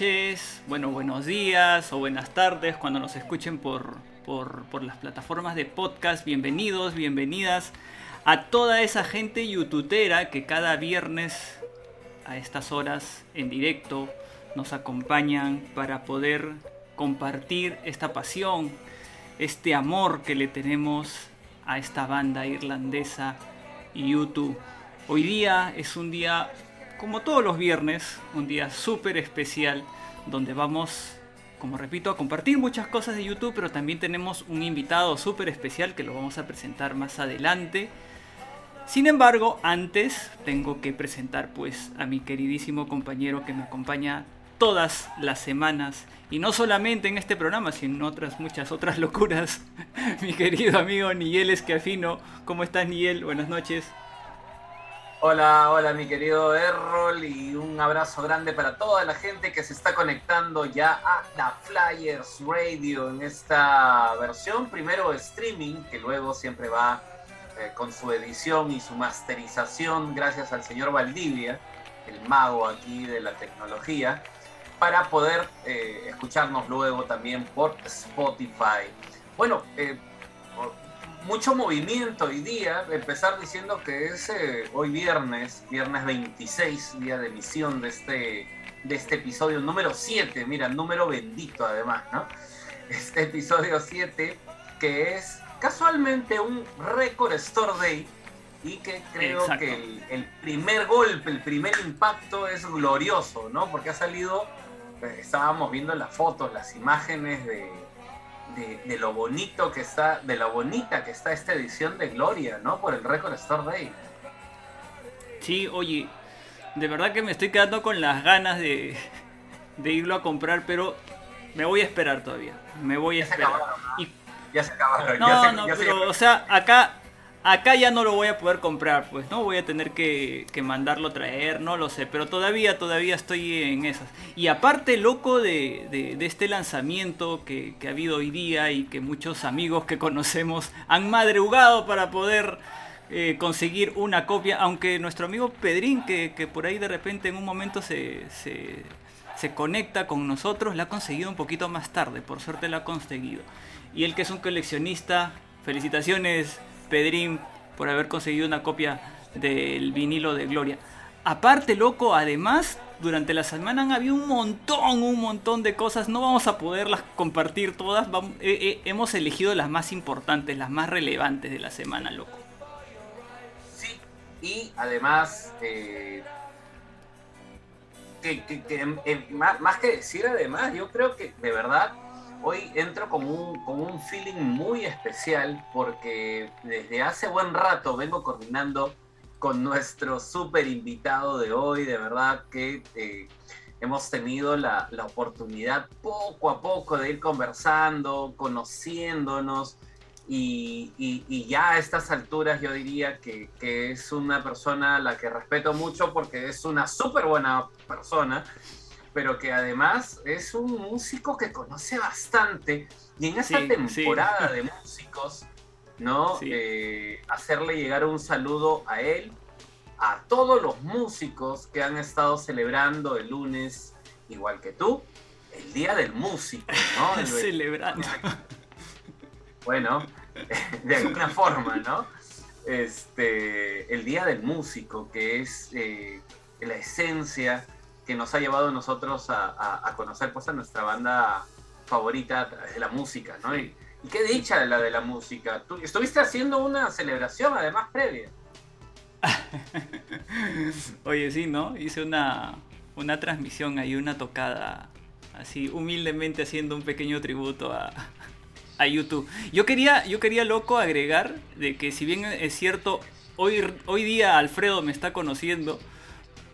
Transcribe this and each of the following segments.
noches, bueno, buenos días o buenas tardes cuando nos escuchen por, por, por las plataformas de podcast. Bienvenidos, bienvenidas a toda esa gente youtubera que cada viernes a estas horas en directo nos acompañan para poder compartir esta pasión, este amor que le tenemos a esta banda irlandesa YouTube. Hoy día es un día, como todos los viernes, un día súper especial donde vamos, como repito, a compartir muchas cosas de YouTube, pero también tenemos un invitado súper especial que lo vamos a presentar más adelante. Sin embargo, antes tengo que presentar pues a mi queridísimo compañero que me acompaña todas las semanas y no solamente en este programa, sino en otras muchas otras locuras. mi querido amigo Nigel Escafino, ¿cómo estás Nigel? Buenas noches. Hola, hola mi querido Errol y un abrazo grande para toda la gente que se está conectando ya a la Flyers Radio en esta versión, primero streaming, que luego siempre va eh, con su edición y su masterización, gracias al señor Valdivia, el mago aquí de la tecnología, para poder eh, escucharnos luego también por Spotify. Bueno, eh, mucho movimiento hoy día, empezar diciendo que es hoy viernes, viernes 26, día de emisión de este, de este episodio número 7, mira, número bendito además, ¿no? Este episodio 7 que es casualmente un Record Store Day y que creo que el, primer golpe, el primer impacto es glorioso, ¿no? Porque ha salido, pues, estábamos viendo las fotos, las imágenes de, de, lo bonito que está, de lo bonita que está esta edición de Gloria, ¿no? Por el Record Store Day. Sí, oye, de verdad que me estoy quedando con las ganas de, de irlo a comprar, pero me voy a esperar todavía. Me voy a esperar. y ya se acabaron. No, no, pero, o sea, acá, acá ya no lo voy a poder comprar, pues, ¿no? Voy a tener que, que mandarlo traer, no lo sé, pero todavía, todavía estoy en esas. Y aparte, loco de, de, este lanzamiento que, ha habido hoy día y que muchos amigos que conocemos han madrugado para poder eh, conseguir una copia, aunque nuestro amigo Pedrín, que, que por ahí de repente en un momento se, se, se conecta con nosotros, la ha conseguido un poquito más tarde, por suerte la ha conseguido y el que es un coleccionista. Felicitaciones, Pedrín, por haber conseguido una copia del vinilo de Gloria. Aparte, loco, además, durante la semana han habido un montón, un montón de cosas. No vamos a poderlas compartir todas. Eh, eh, hemos elegido las más importantes, las más relevantes de la semana, loco. Sí, y además, eh, más que decir además, yo creo que de verdad hoy entro con un, con un feeling muy especial porque desde hace buen rato vengo coordinando con nuestro súper invitado de hoy, de verdad que eh, hemos tenido la, oportunidad poco a poco de ir conversando, conociéndonos y ya a estas alturas yo diría que, que, es una persona a la que respeto mucho porque es una súper buena persona pero que además es un músico que conoce bastante y en esta temporada de músicos, ¿no? Eh, hacerle llegar un saludo a él, a todos los músicos que han estado celebrando el lunes, igual que tú, el Día del Músico, ¿no? Celebrando. Bueno, de alguna forma, ¿no? Este, el Día del Músico, que es eh, la esencia que nos ha llevado a nosotros a, conocer pues, a nuestra banda favorita a de la música, ¿no? Y, qué dicha la de la música. Tú estuviste haciendo una celebración además previa. Oye, sí, ¿no? Hice una, una transmisión ahí, una tocada, así humildemente haciendo un pequeño tributo a, a YouTube. Yo quería, yo quería loco agregar de que si bien es cierto, hoy, hoy día Alfredo me está conociendo,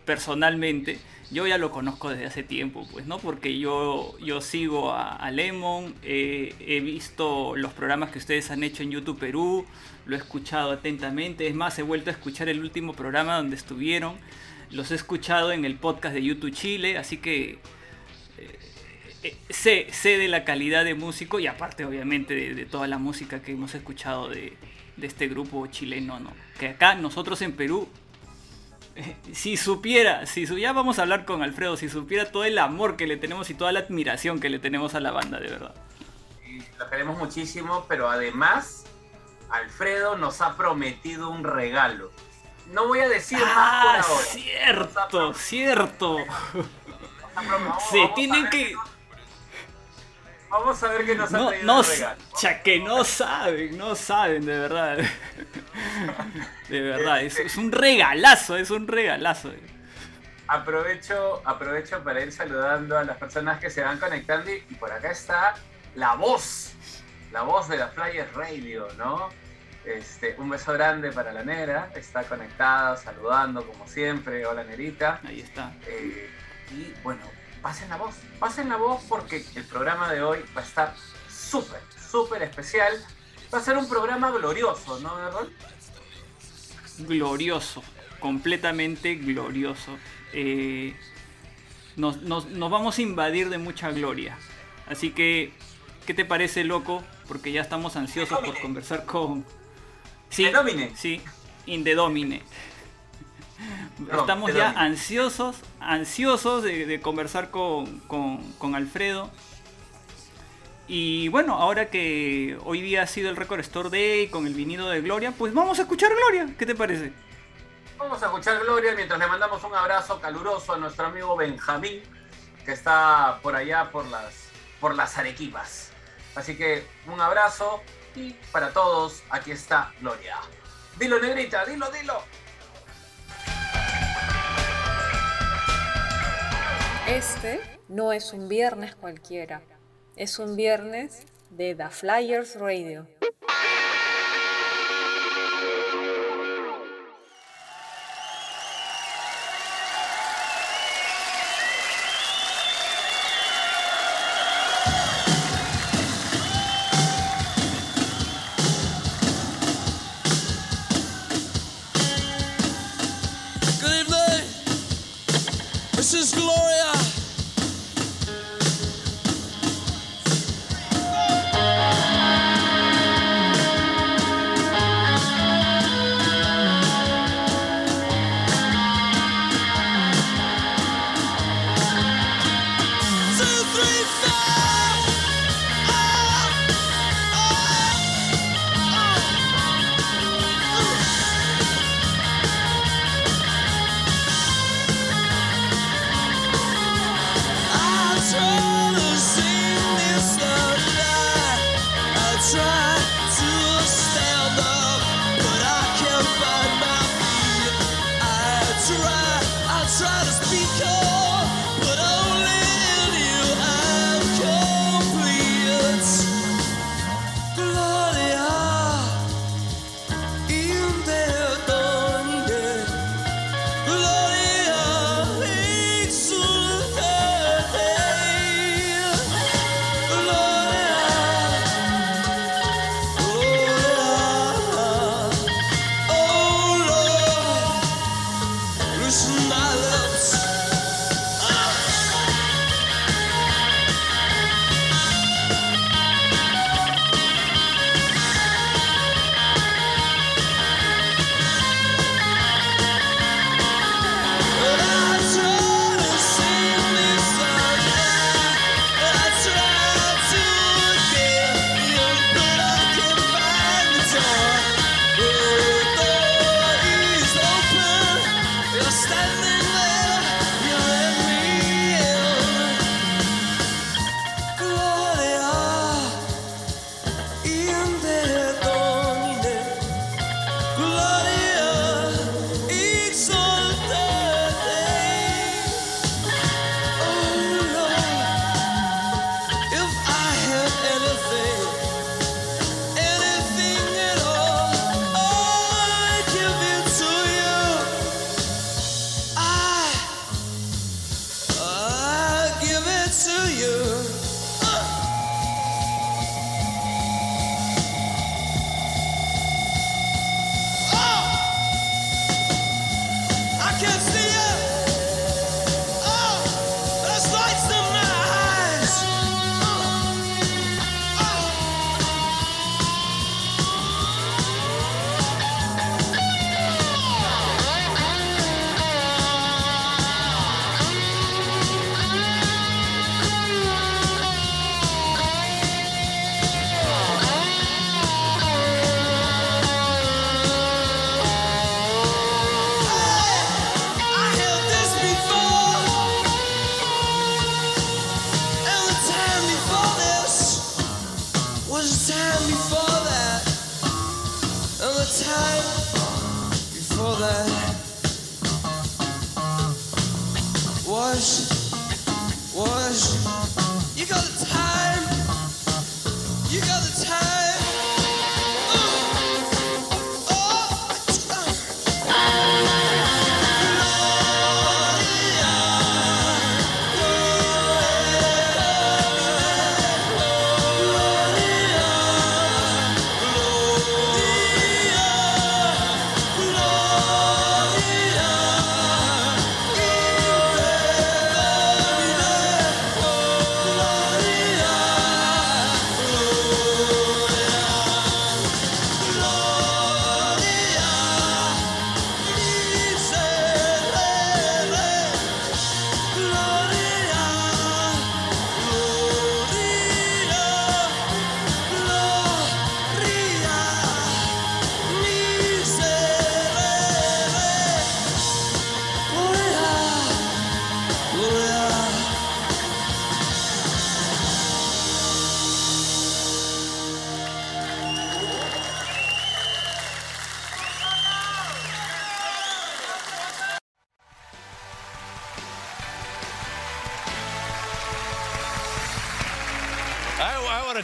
personalmente, yo ya lo conozco desde hace tiempo, pues, ¿no? Porque yo, yo sigo a, Lemon, he visto los programas que ustedes han hecho en YouTube Perú, lo he escuchado atentamente, es más, he vuelto a escuchar el último programa donde estuvieron, los he escuchado en el podcast de YouTube Chile, así que eh, eh, sé, sé de la calidad de músico y aparte obviamente de, toda la música que hemos escuchado de, de este grupo chileno, ¿no? Que acá nosotros en Perú si supiera, si ya vamos a hablar con Alfredo, si supiera todo el amor que le tenemos y toda la admiración que le tenemos a la banda, de verdad. lo queremos muchísimo, pero además, Alfredo nos ha prometido un regalo. No voy a decir más por ah, ahora. Cierto, cierto. Se tienen que. Vamos a ver qué nos ha traído no, regalo. Ya que no saben, no saben, de verdad. De verdad, es, es un regalazo, es un regalazo. Aprovecho, aprovecho para ir saludando a las personas que se van conectando y, por acá está la voz, la voz de la Flyers Radio, ¿no? Este, un beso grande para la Nera, está conectada, saludando como siempre. Hola Nerita. Ahí está. Eh, y bueno, pasen la voz, pasen la voz porque el programa de hoy va a estar súper, súper especial. Va a ser un programa glorioso, ¿no, Errol? glorioso, completamente glorioso. Eh, nos, vamos a invadir de mucha gloria. Así que, ¿qué te parece, loco? Porque ya estamos ansiosos por conversar con... Sí, Indedomine. Sí, Indedomine. Estamos ya ansiosos, ansiosos de, conversar con, con, Alfredo. Y bueno, ahora que hoy día ha sido el Record Store Day con el vinido de Gloria, pues vamos a escuchar Gloria. ¿Qué te parece? Vamos a escuchar Gloria mientras le mandamos un abrazo caluroso a nuestro amigo Benjamín, que está por allá por las, por las Arequipas. Así que un abrazo y para todos, aquí está Gloria. Dilo, negrita, dilo, dilo. Este no es un viernes cualquiera. Es un viernes de The Flyers Radio.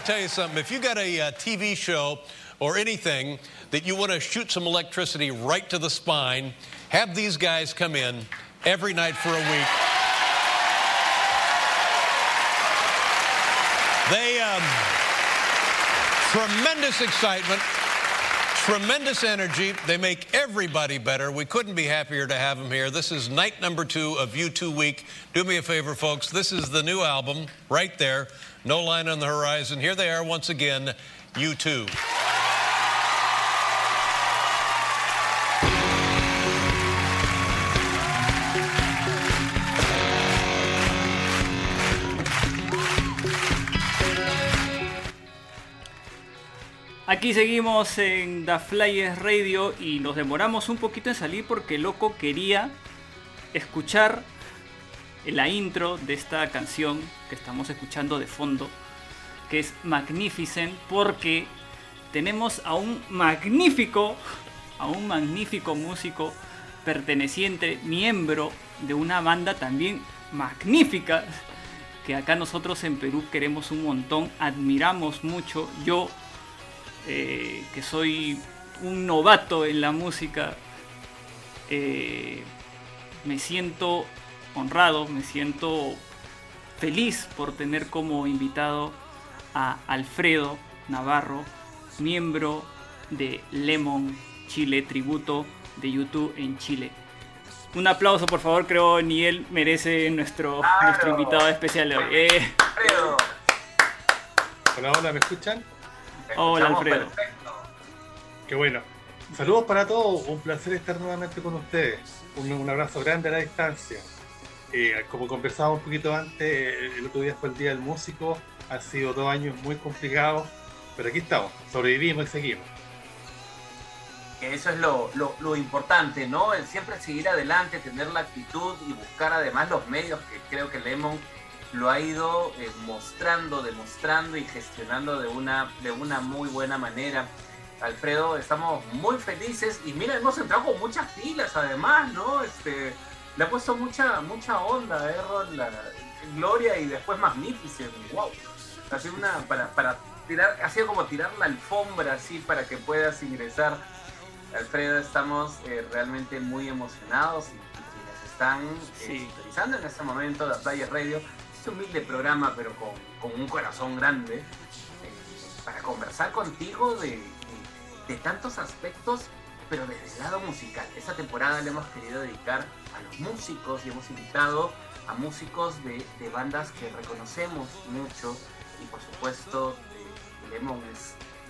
Tell you something. If you got a uh, TV show or anything that you want to shoot some electricity right to the spine, have these guys come in every night for a week. They, um, tremendous excitement, tremendous energy. They make everybody better. We couldn't be happier to have them here. This is night number two of U2 Week. Do me a favor, folks. This is the new album right there. No line on the horizon. Here they are once again, U2. Aquí seguimos en The Flyers Radio y nos demoramos un poquito en salir porque loco quería escuchar la intro de esta canción que estamos escuchando de fondo, que es Magnificent, porque tenemos a un magnífico, a un magnífico músico perteneciente, miembro de una banda también magnífica, que acá nosotros en Perú queremos un montón, admiramos mucho. Yo, eh, que soy un novato en la música, eh, me siento honrado, me siento feliz por tener como invitado a Alfredo Navarro, miembro de Lemon Chile, tributo de YouTube en Chile. Un aplauso, por favor, creo ni él merece nuestro, Claro. nuestro invitado especial de hoy. Eh, Alfredo, Hola, hola, ¿me escuchan? Hola, Alfredo. Perfecto. Qué bueno. Saludos para todos, un placer estar nuevamente con ustedes. Un, un abrazo grande a la distancia. Eh, como conversábamos un poquito antes, eh, el otro día fue el Día del Músico, han sido dos años muy complicados, pero aquí estamos, sobrevivimos y seguimos. Eso es lo importante, ¿no? El siempre seguir adelante, tener la actitud y buscar además los medios que creo que Lemon lo ha ido eh, mostrando, demostrando y gestionando de una, de una muy buena manera. Alfredo, estamos muy felices y mira, hemos entrado con muchas pilas además, ¿no? Este, le ha puesto mucha, mucha onda, ¿eh, Ron? La Gloria y después Magnificent, wow. Ha sido una, para, para tirar, ha sido como tirar la alfombra así para que puedas ingresar. Alfredo, estamos eh, realmente muy emocionados y, y quienes están eh, Sí. en este momento de Playa Radio, este humilde programa, pero con, con un corazón grande, eh, para conversar contigo de, de- de tantos aspectos, pero desde el lado musical. Esta temporada le hemos querido dedicar los músicos y hemos invitado a músicos de, bandas que reconocemos mucho y por supuesto eh, Lemon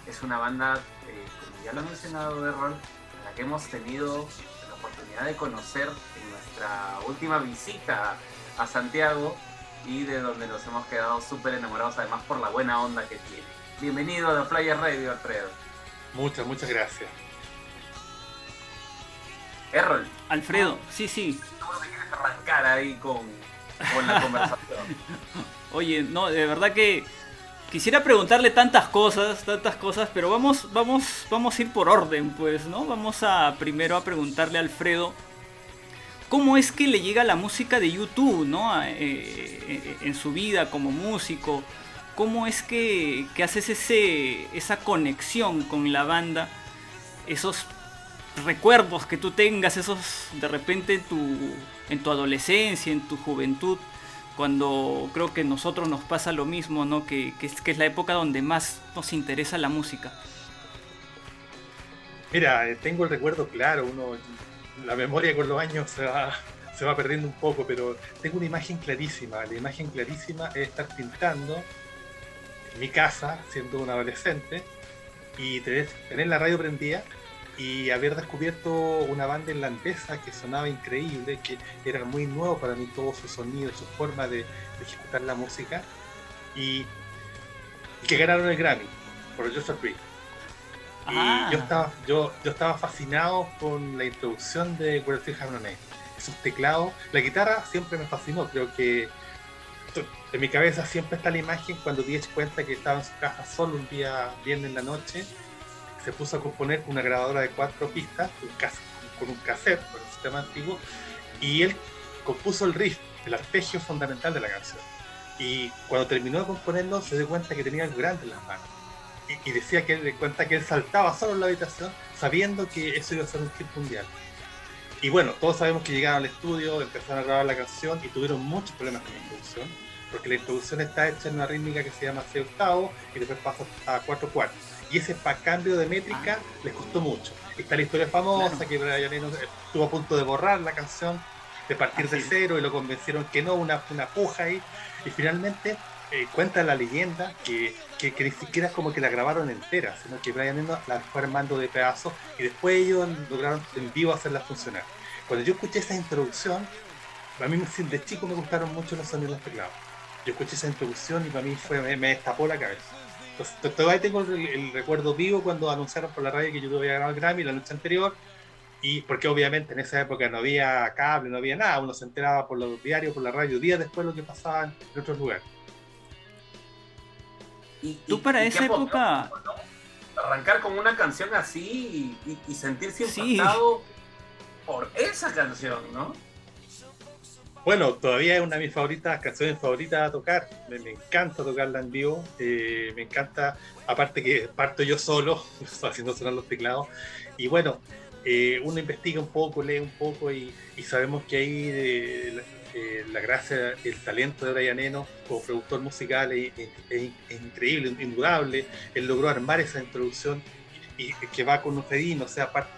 es, una banda, eh, como ya lo ha mencionado Errol, a la que hemos tenido la oportunidad de conocer en nuestra última visita a Santiago y de donde nos hemos quedado súper enamorados además por la buena onda que tiene. Bienvenido a The Playa Radio, Alfredo. Muchas, muchas gracias. Errol, Alfredo, sí, sí. ¿cómo te quieres arrancar ahí con, con la conversación? Oye, no, de verdad que, quisiera preguntarle tantas cosas, tantas cosas, pero vamos, vamos, vamos a ir por orden, pues, ¿no? Vamos a primero a preguntarle a Alfredo cómo es que le llega la música de YouTube, ¿no? A- eh, eh, en su vida como músico. ¿Cómo es que, que haces ese, esa conexión con la banda? Esos recuerdos que tú tengas, esos de repente en tu, en tu adolescencia, en tu juventud, cuando creo que nosotros nos pasa lo mismo, ¿no? Que, que es, la época donde más nos interesa la música. Mira, eh, tengo el recuerdo claro, uno, la memoria con los años se va, se va perdiendo un poco, pero tengo una imagen clarísima. La imagen clarísima es estar pintando en mi casa, siendo un adolescente, y tener la radio prendida y haber descubierto una banda irlandesa que sonaba increíble, que era muy nuevo para mí todo su sonido, su forma de, de ejecutar la música, y, y que ganaron el Grammy por Joshua Tree. Y Ah. yo, estaba, yo, yo estaba fascinado con la introducción de No Name. Esos teclados, la guitarra siempre me fascinó. Creo que en mi cabeza siempre está la imagen cuando Diez cuenta que estaba en su casa solo un día viernes en la noche. Se puso a componer una grabadora de cuatro pistas, con un cassette, con un sistema antiguo, y él compuso el riff, el arpegio fundamental de la canción. Y cuando terminó de componerlo, se dio cuenta que tenía algo grande en las manos y, decía que de cuenta que él saltaba solo en la habitación sabiendo que eso iba a ser un hit mundial. Y bueno, todos sabemos que llegaron al estudio, empezaron a grabar la canción y tuvieron muchos problemas con la introducción, porque la introducción está hecha en una rítmica que se llama 6 octavos y después pasa a 4 cuartos. Y ese cambio de métrica les costó mucho. Está la historia famosa Claro. que Brian estuvo a punto de borrar la canción, de partir de Así es. cero y lo convencieron que no, una, una puja ahí. Y finalmente eh, cuenta la leyenda que, que, que ni siquiera es como que la grabaron entera, sino que Brian Eno la fue armando de pedazos y después ellos lograron en vivo hacerla funcionar. Cuando yo escuché esa introducción, a mí de chico me gustaron mucho los sonidos de los teclados. Yo escuché esa introducción y para mí fue, me, me destapó la cabeza. Entonces, to- todavía tengo el, el recuerdo vivo cuando anunciaron por la radio que yo había ganado el Grammy la noche anterior. Y porque obviamente en esa época no había cable, no había nada, uno se enteraba por los diarios, por la radio, días después lo que pasaba en otros lugares. Y- Tú para y esa época, ¿no? Arrancar con una canción así y, y- y sentirse Sí. impactado por esa canción, ¿no? Bueno, todavía es una de mis favoritas, canciones favoritas a tocar. Me, me encanta tocarla en vivo. eh, me encanta, aparte que parto yo solo, haciendo sonar los teclados. Y bueno, eh, uno investiga un poco, lee un poco y, y sabemos que ahí la, eh, la gracia, el talento de Brian Eno como productor musical es, es- es- increíble, indudable. Él logró armar esa introducción y, y que va con un fedín, o sea, va,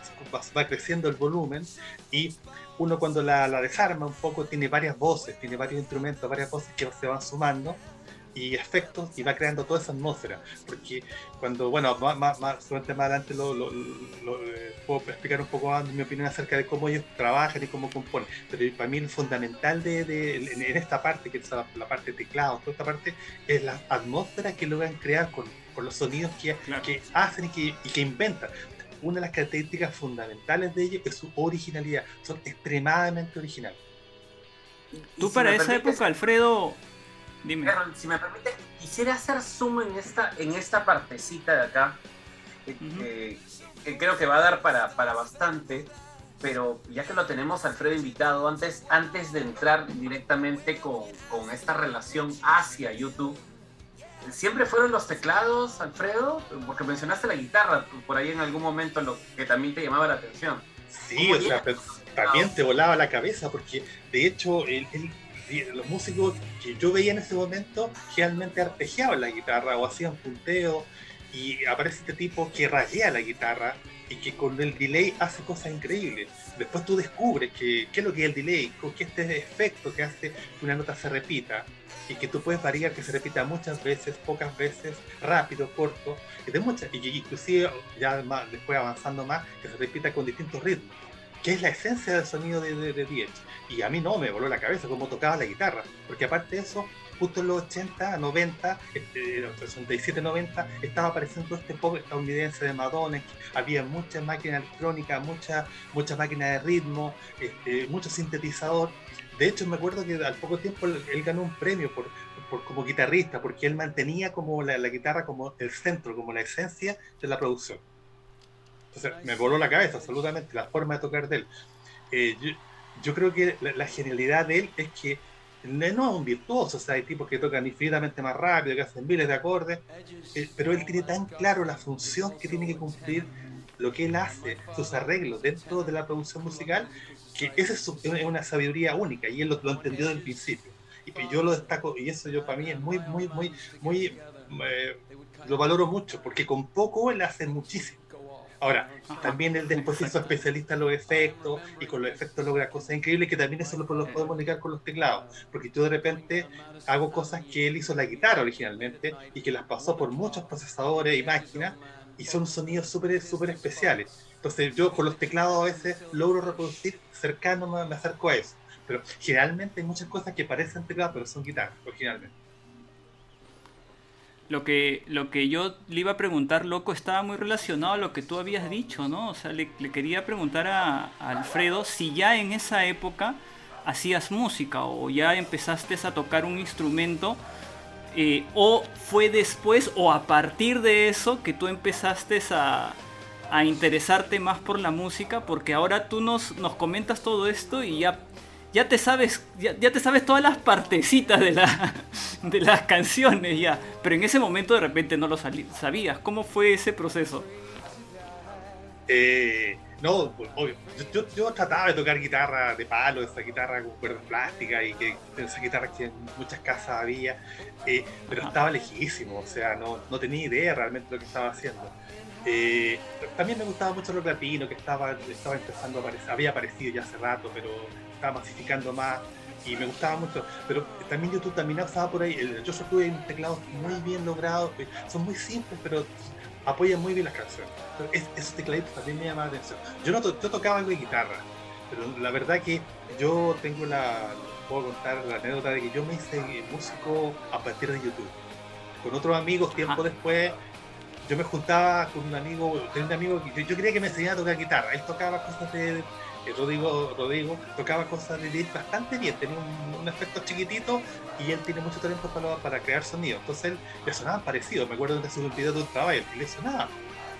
va creciendo el volumen y uno cuando la, la desarma un poco tiene varias voces, tiene varios instrumentos, varias voces que se van sumando y efectos y va creando toda esa atmósfera. Porque cuando, bueno, más, más, más, adelante lo, lo- lo- eh, puedo explicar un poco más mi opinión acerca de cómo ellos trabajan y cómo componen. Pero para mí lo fundamental de, de- en, en esta parte, que es la, la parte de teclados, toda esta parte, es la atmósfera que logran crear con, con los sonidos que, Claro. que hacen y que, y que inventan una de las características fundamentales de ellos es su originalidad. Son extremadamente originales. Tú si para esa permites, época, Alfredo, dime. Si me permite, quisiera hacer zoom en esta, en esta partecita de acá, que, Ujú. que- que creo que va a dar para, para bastante, pero ya que lo tenemos Alfredo invitado, antes, antes de entrar directamente con, con esta relación hacia YouTube, ¿siempre fueron los teclados, Alfredo? Porque mencionaste la guitarra por ahí en algún momento, lo que también te llamaba la atención. Sí, ¿Cómo o sea, pero también te volaba la cabeza, porque de hecho el- el- los músicos que yo veía en ese momento generalmente arpegiaban la guitarra o hacían punteo y aparece este tipo que rayea la guitarra y que con el delay hace cosas increíbles. Después tú descubres que, qué es lo que es el delay, con que este efecto que hace que una nota se repita y que tú puedes variar que se repita muchas veces, pocas veces, rápido, corto, y de muchas, y inclusive ya más, después avanzando más, que se repita con distintos ritmos, que es la esencia del sonido de, de, de Diez. Y a mí no, me voló la cabeza cómo tocaba la guitarra, porque aparte de eso, justo en los 80, 90, este, los 67, 90, estaba apareciendo este pop estadounidense de Madonna, había muchas máquinas electrónicas, muchas muchas máquinas de ritmo, este, mucho sintetizador. De hecho, me acuerdo que al poco tiempo él, él ganó un premio por, por, como guitarrista, porque él mantenía como la, la, guitarra como el centro, como la esencia de la producción. Entonces me voló la cabeza absolutamente la forma de tocar de él. Eh, yo, yo, creo que la, la, genialidad de él es que no es un virtuoso, o sea, hay tipos que tocan infinitamente más rápido, que hacen miles de acordes, eh, pero él tiene tan claro la función que tiene que cumplir, lo que él hace, sus arreglos dentro de la producción musical, que esa es, una sabiduría única y él lo, lo entendió desde el principio. Y yo lo destaco y eso yo para mí es muy muy muy muy eh, lo valoro mucho porque con poco él hace muchísimo ahora también él después hizo especialista en los efectos y con los efectos logra cosas increíbles que también eso lo, lo podemos ligar con los teclados. Porque yo de repente hago cosas que él hizo en la guitarra originalmente y que las pasó por muchos procesadores y máquinas y son sonidos súper súper especiales. Entonces yo con los teclados a veces logro reproducir cercano me, me acerco a eso. Pero generalmente hay muchas cosas que parecen teclados, pero son guitarras, originalmente. Lo que, lo que yo le iba a preguntar, loco, estaba muy relacionado a lo que tú habías dicho, ¿no? O sea, le, le quería preguntar a, Alfredo si ya en esa época hacías música o ya empezaste a tocar un instrumento eh, o fue después o a partir de eso que tú empezaste a, a interesarte más por la música porque ahora tú nos, nos comentas todo esto y ya ya te sabes, ya, ya, te sabes todas las partecitas de, la, de las canciones ya, pero en ese momento de repente no lo sabías. ¿Cómo fue ese proceso? Eh, no, pues, obvio. Yo, yo, yo, trataba de tocar guitarra de palo, esa guitarra con cuerdas plásticas y que esa guitarra que en muchas casas había, eh, pero Ajá. estaba lejísimo, o sea, no, no tenía idea realmente de lo que estaba haciendo. Eh, también me gustaba mucho rock latino, que estaba, estaba empezando a aparecer, había aparecido ya hace rato, pero estaba masificando más y me gustaba mucho. Pero también YouTube también estaba por ahí. El Joshua un teclado muy bien logrado, son muy simples, pero apoyan muy bien las canciones. Es, esos tecladitos también me llamaban la atención. Yo, no to yo tocaba algo de guitarra, pero la verdad que yo tengo la. Puedo contar la anécdota de que yo me hice músico a partir de YouTube. Con otros amigos, tiempo ah. después, yo me juntaba con un amigo, tenía un amigo que yo, yo quería que me enseñara a tocar guitarra. Él tocaba cosas de, Rodrigo, Rodrigo tocaba cosas de Deep bastante bien, tenía un, un, efecto chiquitito y él tiene mucho talento para, para crear sonido. Entonces él le sonaban parecido. Me acuerdo que hace un video de un trabajo y le sonaba.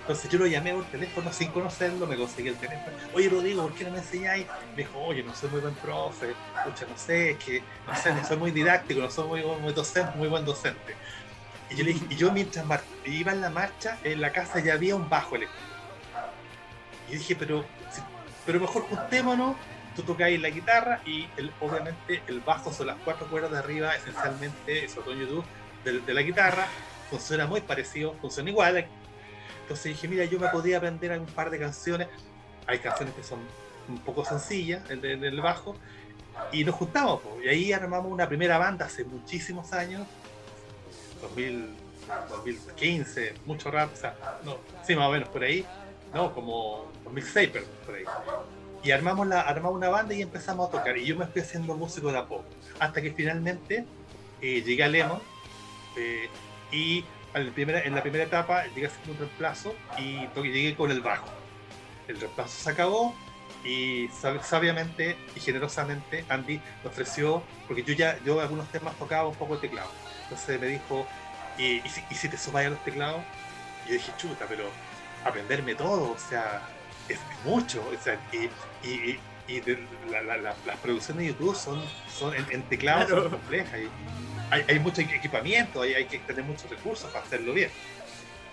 Entonces yo lo llamé por teléfono sin conocerlo, me conseguí el teléfono. Oye Rodrigo, ¿por qué no me enseñáis? Me dijo, oye, no soy muy buen profe, escucha, no sé, es que no sé, no soy muy didáctico, no soy muy, muy docente, muy buen docente. Y yo le dije, y yo mientras iba en la marcha, en la casa ya había un bajo eléctrico. Y dije, pero pero mejor juntémonos, tú tocáis la guitarra y el, obviamente el bajo son las cuatro cuerdas de arriba, esencialmente, eso todo en YouTube, de, la guitarra, funciona muy parecido, funciona igual. Entonces dije, mira, yo me podía aprender un par de canciones, hay canciones que son un poco sencillas, el del bajo, y nos juntamos, y ahí armamos una primera banda hace muchísimos años, 2000, 2015, mucho rap, o sea, no, sí, más o menos por ahí, no, como 2006, perdón, por ahí. Y armamos, la, armamos una banda y empezamos a tocar. Y yo me fui haciendo músico de a poco. Hasta que finalmente eh, llegué a Lemon. Eh, y en la, primera, en la primera etapa llegué a hacer un reemplazo y llegué con el bajo. El reemplazo se acabó y sabiamente y generosamente Andy me ofreció, porque yo ya yo algunos temas tocaba un poco el teclado. Entonces me dijo, ¿y, y, si, y si te sumáis a los teclados? Y yo dije, chuta, pero aprenderme todo, o sea, es mucho, o sea, y, y, y de, la, la, la, las producciones de YouTube son, son en, en teclados claro. son complejas, y hay, hay, mucho equipamiento, hay, hay que tener muchos recursos para hacerlo bien.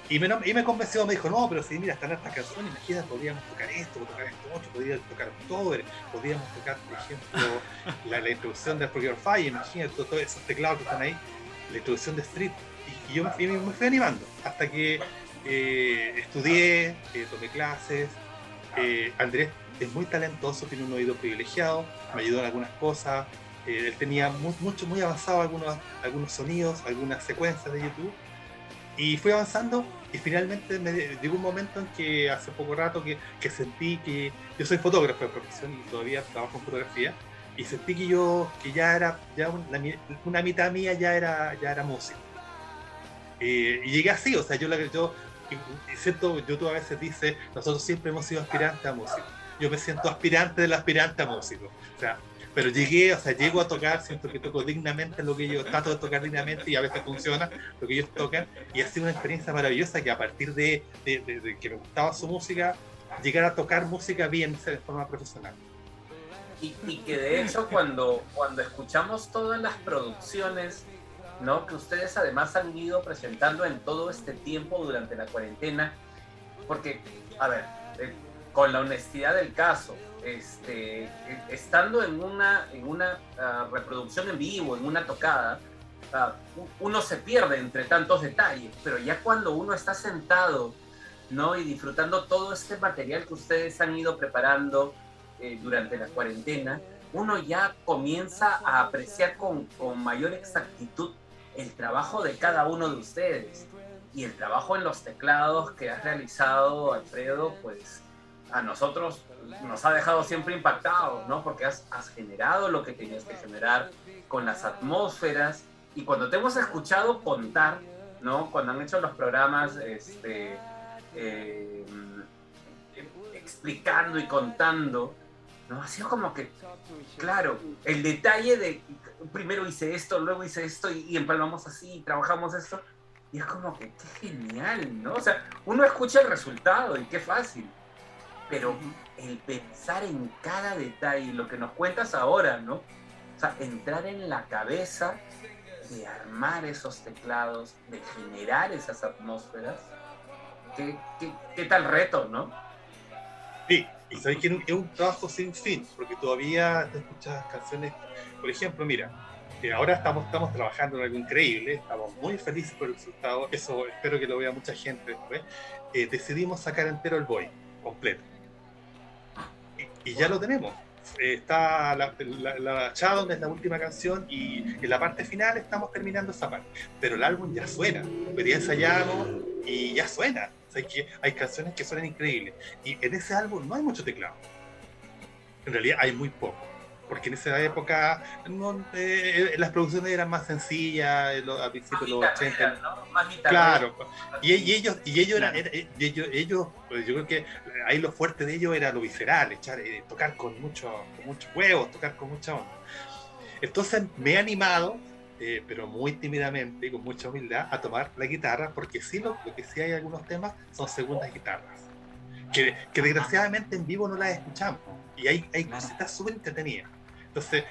Y me, y me convenció, me dijo, no, pero si mira, están estas canciones, imagínate, podríamos tocar esto, tocar esto otro, podríamos tocar October, podríamos tocar, por ejemplo, la, la introducción de Forget Fire, imagínate todos esos teclados que están ahí, la introducción de Street. Y, y yo me, me, fui animando, hasta que eh, estudié, eh, tomé clases. Eh, Andrés es muy talentoso, tiene un oído privilegiado, me ayudó en algunas cosas. Eh, él tenía muy, mucho, muy avanzado algunos, algunos sonidos, algunas secuencias de YouTube. Y fui avanzando y finalmente me llegó un momento en que hace poco rato que, que sentí que yo soy fotógrafo de profesión y todavía trabajo en fotografía y sentí que yo que ya era ya una, una mitad mía ya era ya era músico eh, y llegué así o sea yo, yo y cierto, YouTube a veces dice, nosotros siempre hemos sido aspirantes a música. yo me siento aspirante del aspirante a músico. O sea, pero llegué, o sea, llego a tocar, siento que toco dignamente lo que yo trato de tocar dignamente y a veces funciona lo que ellos tocan y ha sido una experiencia maravillosa que a partir de, de, de que me gustaba su música, llegar a tocar música bien de forma profesional. Y, y, que de hecho cuando, cuando escuchamos todas las producciones ¿no? que ustedes además han ido presentando en todo este tiempo durante la cuarentena, porque, a ver, eh, con la honestidad del caso, este, estando en una, en una uh, reproducción en vivo, en una tocada, uh, uno se pierde entre tantos detalles, pero ya cuando uno está sentado ¿no? y disfrutando todo este material que ustedes han ido preparando eh, durante la cuarentena, uno ya comienza a apreciar con, con mayor exactitud el trabajo de cada uno de ustedes y el trabajo en los teclados que has realizado, Alfredo, pues a nosotros nos ha dejado siempre impactados, ¿no? Porque has, generado lo que tenías que generar con las atmósferas y cuando te hemos escuchado contar, ¿no? Cuando han hecho los programas, este, eh, explicando y contando, ¿no? Ha sido como que, claro, el detalle de primero hice esto, luego hice esto y, y empalmamos así y trabajamos esto. Y es como que qué genial, ¿no? O sea, uno escucha el resultado y qué fácil pero el pensar en cada detalle, lo que nos cuentas ahora, ¿no? O sea, entrar en la cabeza de armar esos teclados, de generar esas atmósferas, qué, qué, qué tal reto, ¿no? Sí, y sabes que es un trabajo sin fin, porque todavía te escuchas canciones, por ejemplo, mira, ahora estamos, estamos trabajando en algo increíble, estamos muy felices por el resultado, eso espero que lo vea mucha gente después, eh, decidimos sacar entero el boy, completo y ya lo tenemos. Eh, está la, la, la es la última canción y en la parte final estamos terminando esa parte. Pero el álbum ya suena, pero ya ensayamos y ya suena. O sea, que hay canciones que suenan increíbles. Y en ese álbum no hay mucho teclado. En realidad hay muy poco. Porque en esa época no, eh, las producciones eran más sencillas, a principios de los 80. ¿no? claro. Y, y, ellos, y ellos, eran, era, ellos, ellos pues yo creo que ahí lo fuerte de ellos era lo visceral, echar, eh, tocar con mucho, con muchos huevos, tocar con mucha onda. Entonces me he animado, eh, pero muy tímidamente y con mucha humildad, a tomar la guitarra, porque sí, lo, lo que sí hay algunos temas son segundas guitarras, que, que desgraciadamente en vivo no las escuchamos, y hay, hay cositas súper entretenidas. Entonces,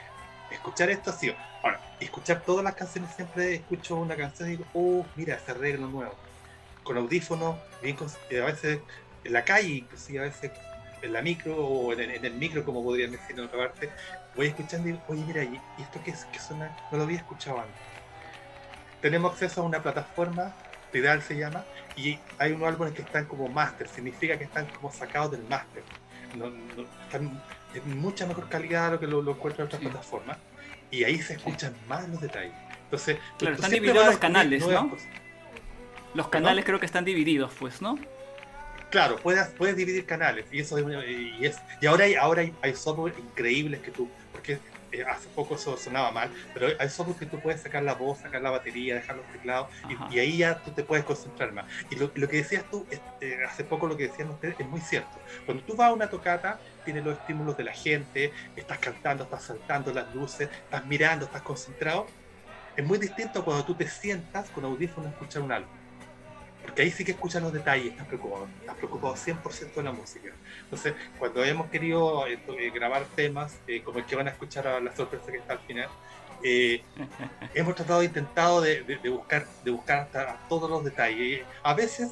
escuchar esto ha sido. Ahora, escuchar todas las canciones, siempre escucho una canción y digo, oh, mira, ese arreglo nuevo. Con audífonos, bien, a veces en la calle, inclusive a veces en la micro o en el micro, como podrían decir en otra parte, voy escuchando y digo, oye, mira, ¿y esto qué, es, qué suena? No lo había escuchado antes. Tenemos acceso a una plataforma, Tidal se llama, y hay unos álbumes que están como máster, significa que están como sacados del máster. No, no, están en mucha mejor calidad de lo que lo, lo encuentro en otras sí. plataformas, y ahí se escuchan sí. más los detalles. Entonces, claro, están divididos los canales, ¿no? Cosas. Los canales ¿no? creo que están divididos, pues, ¿no? claro, puedes, puedes dividir canales y eso y, es, y ahora hay, ahora hay, hay software increíbles que tú, porque eh, hace poco eso sonaba mal, pero hay software que tú puedes sacar la voz, sacar la batería, dejar los teclados y, y, ahí ya tú te puedes concentrar más. Y lo, lo que decías tú, eh, hace poco lo que decían ustedes es muy cierto. Cuando tú vas a una tocata, tienes los estímulos de la gente, estás cantando, estás saltando las luces, estás mirando, estás concentrado. Es muy distinto cuando tú te sientas con audífonos a escuchar un álbum porque ahí sí que escuchan los detalles, estás preocupado, estás preocupado 100% de la música. Entonces, cuando hemos querido eh, grabar temas, eh, como el que van a escuchar a la sorpresa que está al final, eh, hemos tratado, intentado de, de, de, buscar, de buscar hasta todos los detalles. A veces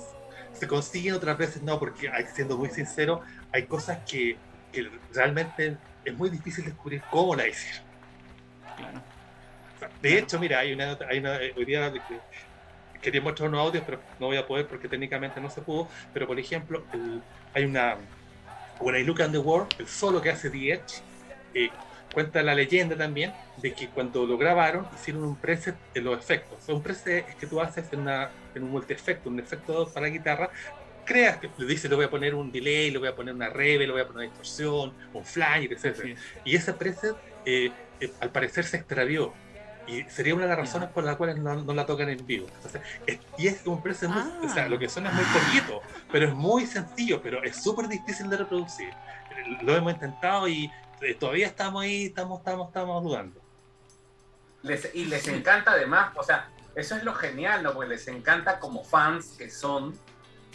se consiguen, otras veces no, porque siendo muy sincero, hay cosas que, que realmente es muy difícil descubrir cómo la hicieron. Claro. De hecho, mira, hay una, hay una hoy día quería mostrar unos audios, pero no voy a poder porque técnicamente no se pudo. Pero por ejemplo, el, hay una When I Look at the World, el solo que hace The Edge, eh, cuenta la leyenda también de que cuando lo grabaron hicieron un preset de los efectos. O sea, un preset es que tú haces en, una, en un multi-efecto, un efecto para guitarra, creas que le dice le voy a poner un delay, le voy a poner una reverb, le voy a poner una distorsión, un flyer, etc. Sí. Y ese preset eh, eh, al parecer se extravió y sería una de las razones por las cuales no, no la tocan en vivo. Entonces, es, y es un precio muy, ah. o sea, lo que suena es muy poquito, pero es muy sencillo, pero es súper difícil de reproducir. lo hemos intentado y eh, todavía estamos ahí, estamos, estamos, estamos dudando. Les- y les encanta además, o sea, eso es lo genial, ¿no? Porque les encanta como fans que son,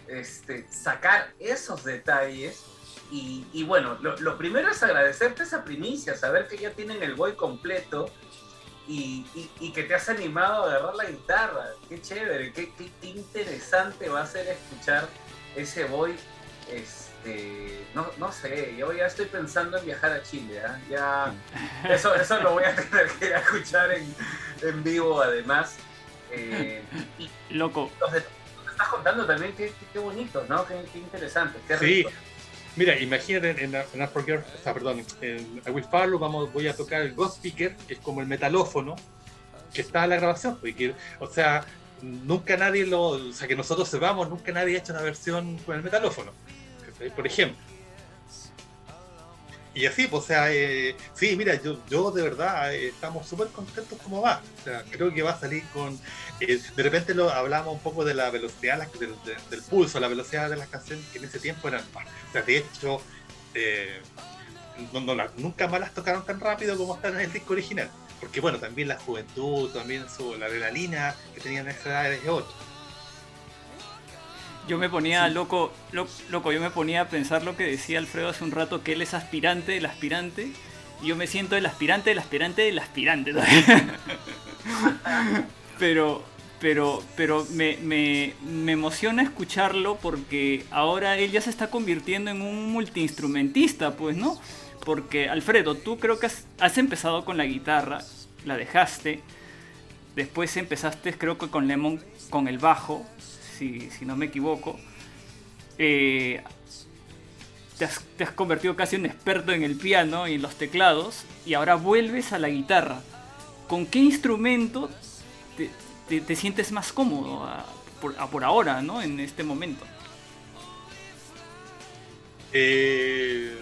este, sacar esos detalles. Y, y bueno, lo, lo primero es agradecerte esa primicia, saber que ya tienen el boy completo y, y- y que te has animado a agarrar la guitarra. Qué chévere, qué, qué- qué interesante va a ser escuchar ese boy. Este, no, no sé, yo ya estoy pensando en viajar a Chile, ¿ah? ya eso, eso lo voy a tener que ir a escuchar en, en vivo además. Eh, y Loco, los los estás contando también, qué, qué, qué bonito, ¿no? Qué, qué interesante, qué Sí, rico. Mira, imagínate en, en, en o sea, perdón, en I Will Follow vamos, voy a tocar el Ghost Speaker, que es como el metalófono, que está en la grabación, porque, o sea, nunca nadie lo, o sea, que nosotros sepamos, nunca nadie ha hecho una versión con el metalófono, por ejemplo. Y así, pues, o sea, eh, sí, mira, yo, yo de verdad eh, estamos súper contentos como va. O sea, creo que va a salir con. eh, de repente lo hablamos un poco de la velocidad, del, pulso, la velocidad de las canciones que en ese tiempo eran más. O sea, de hecho, eh, no- no nunca más las tocaron tan rápido como están en el disco original. Porque bueno, también la juventud, también su, la adrenalina que tenían en esa edad es otra. Yo me ponía loco, lo- loco, yo me ponía a pensar lo que decía Alfredo hace un rato, que él es aspirante del aspirante, y yo me siento el aspirante del aspirante del aspirante todavía. pero, pero, pero me, me, me emociona escucharlo porque ahora él ya se está convirtiendo en un multiinstrumentista, pues, ¿no? Porque, Alfredo, tú creo que has, has empezado con la guitarra, la dejaste, después empezaste creo que con Lemon con el bajo, si, si no me equivoco. Eh, te, has, te has convertido casi en experto en el piano y en los teclados y ahora vuelves a la guitarra. ¿Con qué instrumento te, te- te sientes más cómodo a- por, a por ahora, ¿no? En este momento. Eh,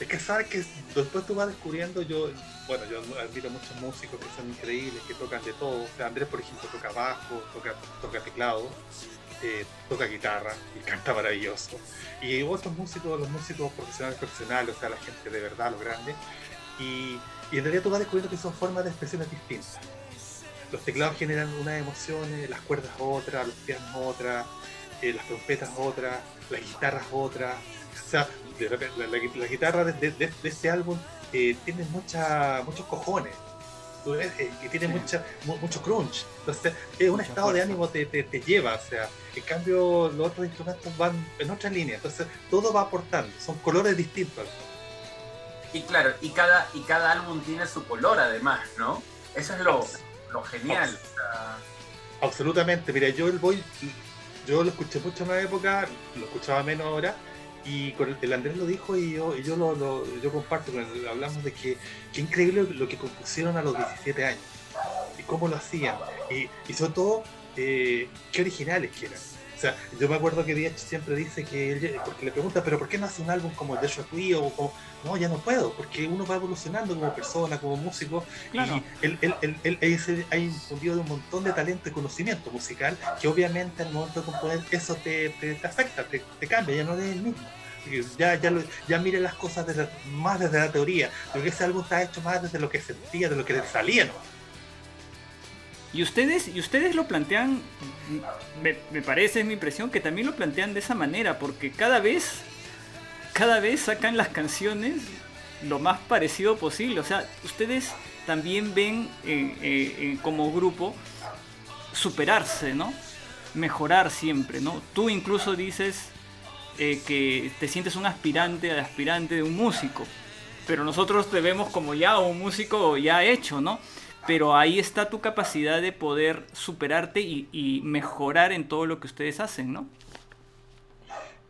es que sabes que después tú vas descubriendo, yo, bueno, yo admiro muchos músicos que son increíbles, que tocan de todo. O sea, Andrés, por ejemplo, toca bajo, toca, toca teclado, eh, toca guitarra y canta maravilloso. Y otros músicos, los músicos profesionales, profesionales, o sea, la gente de verdad, los grandes. Y, y en realidad tú vas descubriendo que son formas de expresiones distintas. Los teclados generan unas emociones, las cuerdas otras, los pianos otras, eh, las trompetas otras, las guitarras otras. O sea, la, la, la guitarra de, de este álbum eh, tiene mucha, muchos cojones. Tú ves, eh, que tiene Sí. mucha, mu- mucho crunch. Entonces, es un Mucha estado de ánimo te, te, te lleva. O sea, en cambio, los otros instrumentos van en otra línea. Entonces, todo va aportando. Son colores distintos. Y claro, y cada, y cada álbum tiene su color además, ¿no? Eso es lo, lo genial. o sea, Absolutamente, mira, yo el Boy, yo lo escuché mucho en una época, lo escuchaba menos ahora, y el, Andrés lo dijo y yo, yo comparto, con él, hablamos de que, que increíble lo que compusieron a los 17 años, y cómo lo hacían, y, y sobre todo, eh, qué originales que eran. O sea, yo me acuerdo que Diech siempre dice que, él- porque le pregunta, pero ¿por qué no hace un álbum como The Tree o como, no, ya no puedo, porque uno va evolucionando como persona, como músico, Claro. y él, él, él, él- él ha infundido de un montón de talento y conocimiento musical que obviamente al momento de componer eso te, te, te afecta, te, te cambia, ya no eres el mismo. Ya, ya, lo- ya mire las cosas desde- más desde la teoría, porque ese álbum está hecho más desde lo que sentía, de lo que le salía. ¿no? Y ustedes, y ustedes lo plantean, me, parece, es mi impresión, que también lo plantean de esa manera, porque cada vez, cada vez sacan las canciones lo más parecido posible. O sea, ustedes también ven eh, eh, eh, como grupo superarse, ¿no? Mejorar siempre, ¿no? Tú incluso dices que te sientes un aspirante al aspirante de un músico, pero nosotros te vemos como ya un músico ya hecho, ¿no? Pero ahí está tu capacidad de poder superarte y, y mejorar en todo lo que ustedes hacen, ¿no?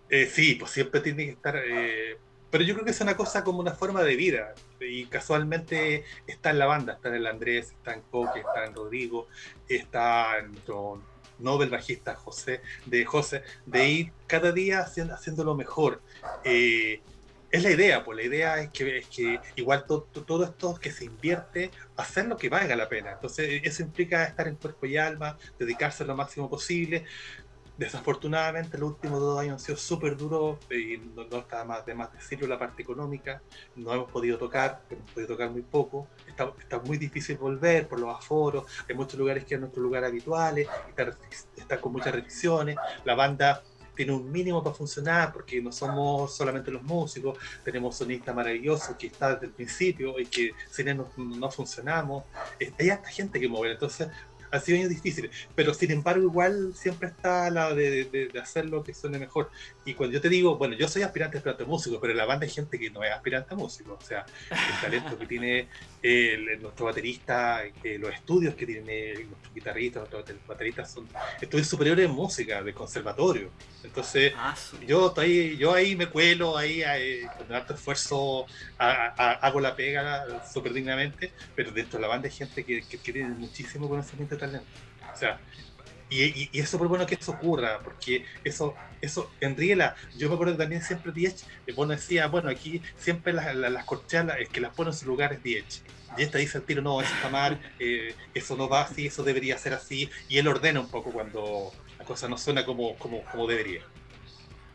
Eh, sí, pues siempre tiene que estar. eh, pero yo creo que es una cosa como una forma de vida. Y casualmente está en la banda, está en el Andrés, está en Coque, está en Rodrigo, está en nuestro Nobel bajista José, de José, de ir cada día haciendo, haciéndolo mejor. Eh, es la idea, pues la idea es que, es que igual to- to- todo esto que se invierte, hacer lo que valga la pena. Entonces eso implica estar en cuerpo y alma, dedicarse lo máximo posible. Desafortunadamente los últimos dos años han sido súper duros y no, no, está más de más decirlo la parte económica, no hemos podido tocar, hemos podido tocar muy poco, está, está muy difícil volver por los aforos, hay muchos lugares que son nuestros lugares habituales, están está con muchas restricciones, la banda tiene un mínimo para funcionar porque no somos solamente los músicos, tenemos sonistas maravillosos que está desde el principio y que sin él no, no funcionamos, hay hasta gente que mover, entonces ha sido años difíciles, pero sin embargo igual siempre está la de, de, de, hacer lo que suene mejor. Y cuando yo te digo, bueno, yo soy aspirante a aspirante músico, pero en la banda hay gente que no es aspirante a músico, o sea, el talento que tiene el, nuestro baterista, eh, los estudios que tiene nuestro guitarrista, nuestros bateristas son estudios superiores en música, de conservatorio. Entonces, ah, yo estoy, yo ahí me cuelo, ahí eh, con alto esfuerzo a, a, hago la pega súper dignamente, pero dentro de la banda hay gente que, que, que tiene muchísimo conocimiento de talento. O sea, y, y, y, es súper bueno que eso ocurra, porque eso, eso enriela. Yo me acuerdo que también siempre Diech, bueno, decía, bueno, aquí siempre las, las, las corcheas, es que las ponen en su lugar es Diech. Diech te dice al tiro, no, eso está mal, eh, eso no va así, eso debería ser así, y él ordena un poco cuando la cosa no suena como, como, como debería.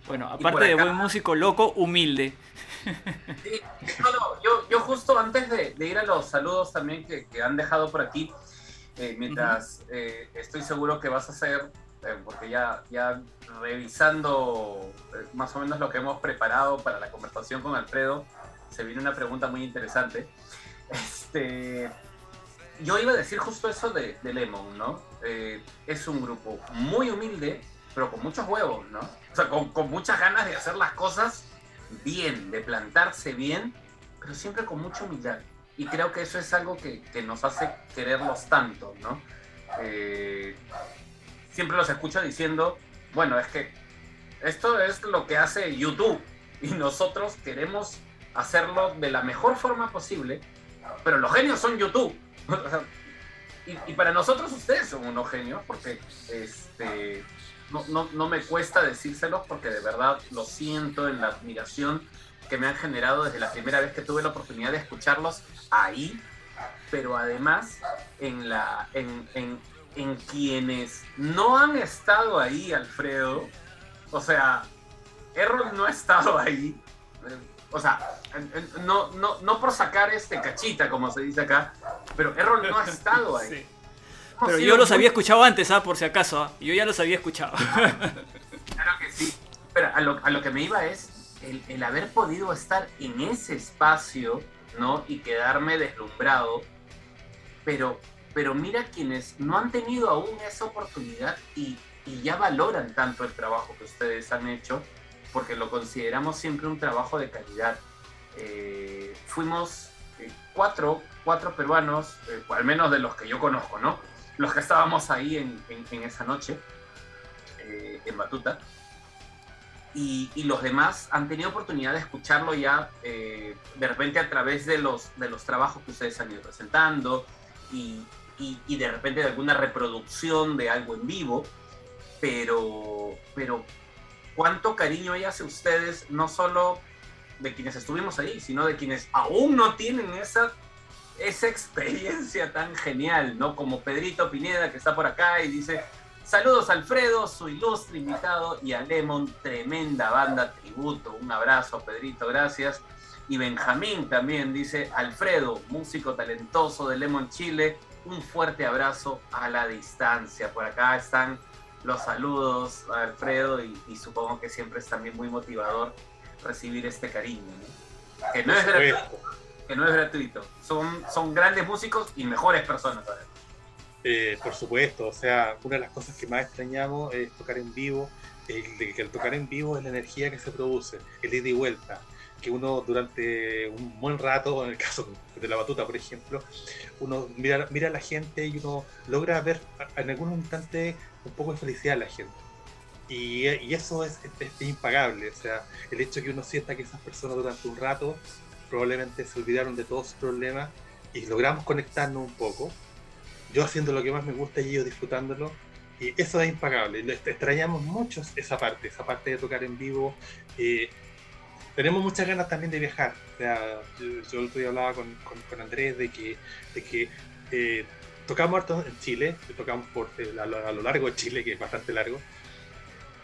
Bueno, aparte de buen músico loco, humilde. Sí, no, no, yo, yo justo antes de, de, ir a los saludos también que, que han dejado por aquí, eh, mientras eh, estoy seguro que vas a hacer, eh, porque ya, ya revisando más o menos lo que hemos preparado para la conversación con Alfredo, se viene una pregunta muy interesante. Este, yo iba a decir justo eso de, de Lemon, ¿no? Es un grupo muy humilde, pero con muchos huevos, ¿no? O sea, con, con muchas ganas de hacer las cosas bien, de plantarse bien, pero siempre con mucha humildad y creo que eso es algo que, que nos hace quererlos tanto, ¿no? Eh, siempre los escucho diciendo, bueno, es que esto es lo que hace YouTube y nosotros queremos hacerlo de la mejor forma posible, pero los genios son YouTube. y, y, para nosotros ustedes son unos genios porque este, no, no, no me cuesta decírselos porque de verdad lo siento en la admiración que me han generado desde la primera vez que tuve la oportunidad de escucharlos ahí, pero además en, la, en, en, en quienes no han estado ahí, Alfredo. O sea, Errol no ha estado ahí. O sea, no, no, no por sacar este cachita, como se dice acá, pero Errol no ha estado ahí. Sí. Pero yo los había escuchado antes, ¿ah? por si acaso. ¿ah? Yo ya los había escuchado. claro que sí. Pero a lo, a lo que me iba es, el, el, haber podido estar en ese espacio, ¿no? Y quedarme deslumbrado, pero, pero mira quienes no han tenido aún esa oportunidad y, ya valoran tanto el trabajo que ustedes han hecho, porque lo consideramos siempre un trabajo de calidad. Eh, fuimos eh, cuatro, cuatro peruanos, eh, al menos de los que yo conozco, ¿no? Los que estábamos ahí en, en, en esa noche, eh, en Batuta y, los demás han tenido oportunidad de escucharlo ya eh, de repente a través de los, de los trabajos que ustedes han ido presentando y, y, y, de repente de alguna reproducción de algo en vivo, pero, pero cuánto cariño hay hacia ustedes, no solo de quienes estuvimos ahí, sino de quienes aún no tienen esa, esa experiencia tan genial, ¿no? Como Pedrito Pineda que está por acá y dice, Saludos a Alfredo, su ilustre invitado, y a Lemon, tremenda banda tributo. Un abrazo, Pedrito, gracias. Y Benjamín también dice, Alfredo, músico talentoso de Lemon Chile, un fuerte abrazo a la distancia. Por acá están los saludos a Alfredo y, y supongo que siempre es también muy motivador recibir este cariño. ¿no? Que, no es gratuito, que no es gratuito. Son, son grandes músicos y mejores personas. ¿sabes? Eh, por supuesto, o sea, una de las cosas que más extrañamos es tocar en vivo, el, de que el tocar en vivo es la energía que se produce, el ida y vuelta, que uno durante un buen rato, en el caso de la batuta, por ejemplo, uno mira, a la gente y uno logra ver en algún instante un poco de felicidad a la gente. Y, eso es, es, es, impagable, o sea, el hecho que uno sienta que esas personas durante un rato probablemente se olvidaron de todos sus problemas y logramos conectarnos un poco, yo haciendo lo que más me gusta y ellos disfrutándolo. Y eso es impagable. Extrañamos mucho esa parte, esa parte de tocar en vivo. Eh, tenemos muchas ganas también de viajar. O sea, yo, yo el otro día hablaba con, con, con, Andrés de que, de que eh, tocamos harto en Chile, tocamos por, a, lo, a, lo, largo de Chile, que es bastante largo,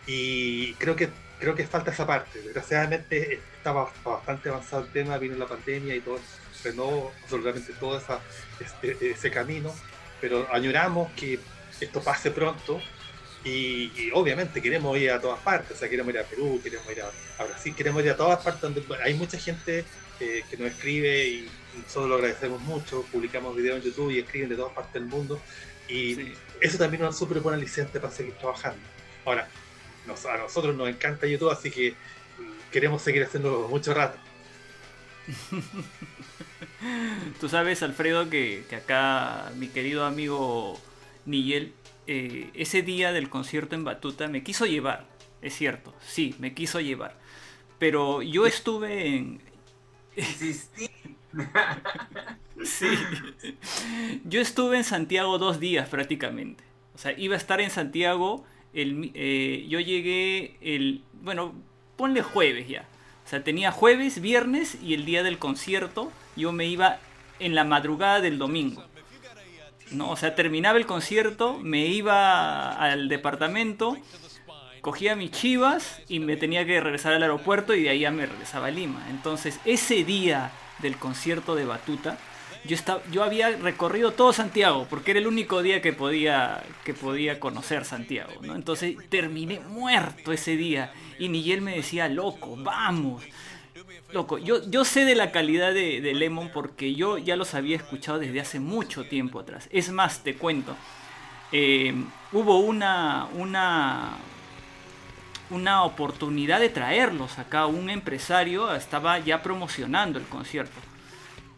Y creo que creo que falta esa parte. Desgraciadamente estaba bastante avanzado el tema, vino la pandemia y todo, frenó absolutamente todo esa, este, ese camino, pero añoramos que esto pase pronto y, obviamente queremos ir a todas partes, o sea, queremos ir a Perú, queremos ir a, Brasil, queremos ir a todas partes donde hay mucha gente eh, que nos escribe y nosotros lo agradecemos mucho, publicamos videos en YouTube y escriben de todas partes del mundo y eso también nos súper buen aliciente para seguir trabajando. Ahora, a nosotros nos encanta YouTube, así que mm, queremos seguir haciendo mucho rato. Tú sabes, Alfredo, que, acá mi querido amigo Nigel, eh, ese día del concierto en Batuta me quiso llevar, es cierto, sí, me quiso llevar. Pero yo estuve en... sí. Yo estuve en Santiago dos días prácticamente. O sea, iba a estar en Santiago el, eh, yo llegué el, bueno, ponle jueves ya. O sea, tenía jueves, viernes y el día del concierto yo me iba en la madrugada del domingo. ¿no? O sea, terminaba el concierto, me iba al departamento, cogía mis chivas y me tenía que regresar al aeropuerto y de ahí ya me regresaba a Lima. Entonces, ese día del concierto de Batuta, yo, estaba, yo había recorrido todo Santiago, porque era el único día que podía, que podía conocer Santiago, ¿no? Entonces terminé muerto ese día. Y Nigel me decía, loco, vamos. Loco, yo, yo sé de la calidad de, Lemon porque yo ya los había escuchado desde hace mucho tiempo atrás. Es más, te cuento. Eh, hubo una, una, una oportunidad de traerlos acá. Un empresario estaba ya promocionando el concierto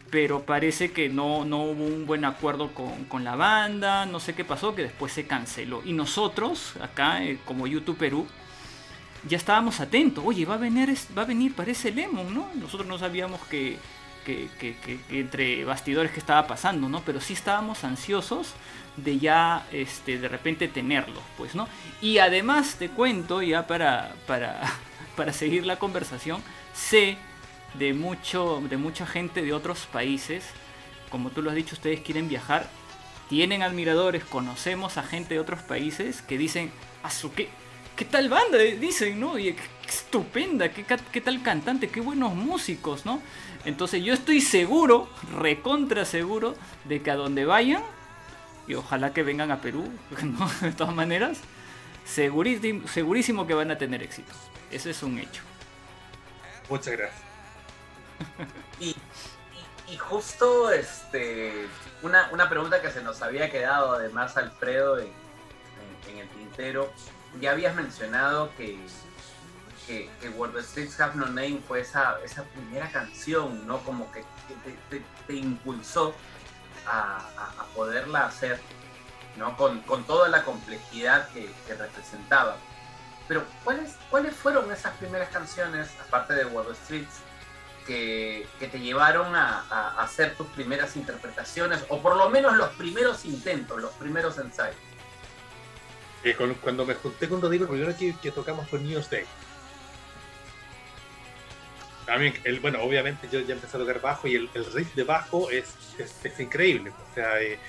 pero parece que no, no hubo un buen acuerdo con, la banda, no sé qué pasó, que después se canceló. Y nosotros, acá eh, como YouTube Perú, ya estábamos atentos, oye, va a venir, va a venir parece Lemon, ¿no? Nosotros no sabíamos que, entre bastidores que estaba pasando, ¿no? Pero sí estábamos ansiosos de ya este, de repente tenerlos, pues, ¿no? Y además te cuento, ya para, para, para seguir la conversación, sé de, mucho, de mucha gente de otros países. Como tú lo has dicho, ustedes quieren viajar, tienen admiradores, conocemos a gente de otros países que dicen, a su qué, qué tal banda, dicen, ¿no? Y estupenda, qué, qué, tal cantante, qué buenos músicos, ¿no? Entonces yo estoy seguro, recontra seguro, de que a donde vayan, y ojalá que vengan a Perú, De todas maneras, segurísimo, segurísimo que van a tener éxito. Eso es un hecho. Muchas gracias. Y, justo este, una, una, pregunta que se nos había quedado además, Alfredo, en, el tintero. Ya habías mencionado que, que, World Streets Have No Name fue esa, esa primera canción, ¿no? Como que, te, impulsó a, poderla hacer, ¿no? Con, toda la complejidad que, representaba. Pero, ¿cuáles, ¿cuáles fueron esas primeras canciones, aparte de World Streets, que, te llevaron a, hacer tus primeras interpretaciones, o por lo menos los primeros intentos, los primeros ensayos? Eh, cuando me junté con Rodrigo, primero que, que tocamos fue New Day. También, el, bueno, obviamente yo ya empecé a tocar bajo y el, riff de bajo es, es, increíble. O sea, eh,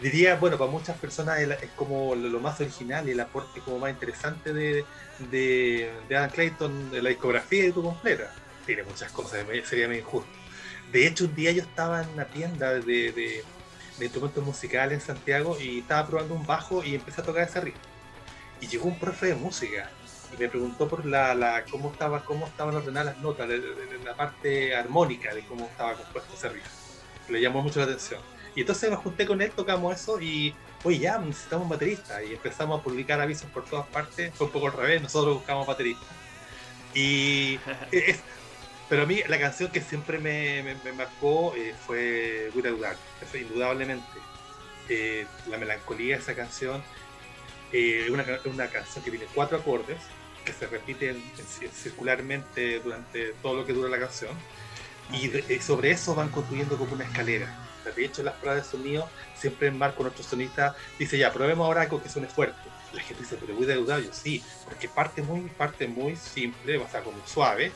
diría, bueno, para muchas personas es, como lo, más original y el aporte como más interesante de, de, de Adam Clayton de la discografía de tu completa tiene muchas cosas, sería medio injusto. De hecho, un día yo estaba en una tienda de, instrumentos musicales en Santiago y estaba probando un bajo y empecé a tocar ese ritmo. Y llegó un profe de música y me preguntó por la, la cómo estaba cómo estaban ordenadas las notas, de, la parte armónica de cómo estaba compuesto ese ritmo. Le llamó mucho la atención. Y entonces me junté con él, tocamos eso y, oye, ya necesitamos un baterista. Y empezamos a publicar avisos por todas partes. Fue un poco al revés, nosotros buscamos baterista. Y es, pero a mí la canción que siempre me, me, marcó eh, fue Without Dark, eso indudablemente. Eh, la melancolía de esa canción es eh, una, una, canción que tiene cuatro acordes que se repiten circularmente durante todo lo que dura la canción y, sobre eso van construyendo como una escalera. De hecho, en las pruebas de sonido siempre Marco, nuestro sonista, dice ya, probemos ahora algo que suene fuerte. La gente dice, pero Without Dark, yo sí, porque parte muy, parte muy simple, o sea, como suave,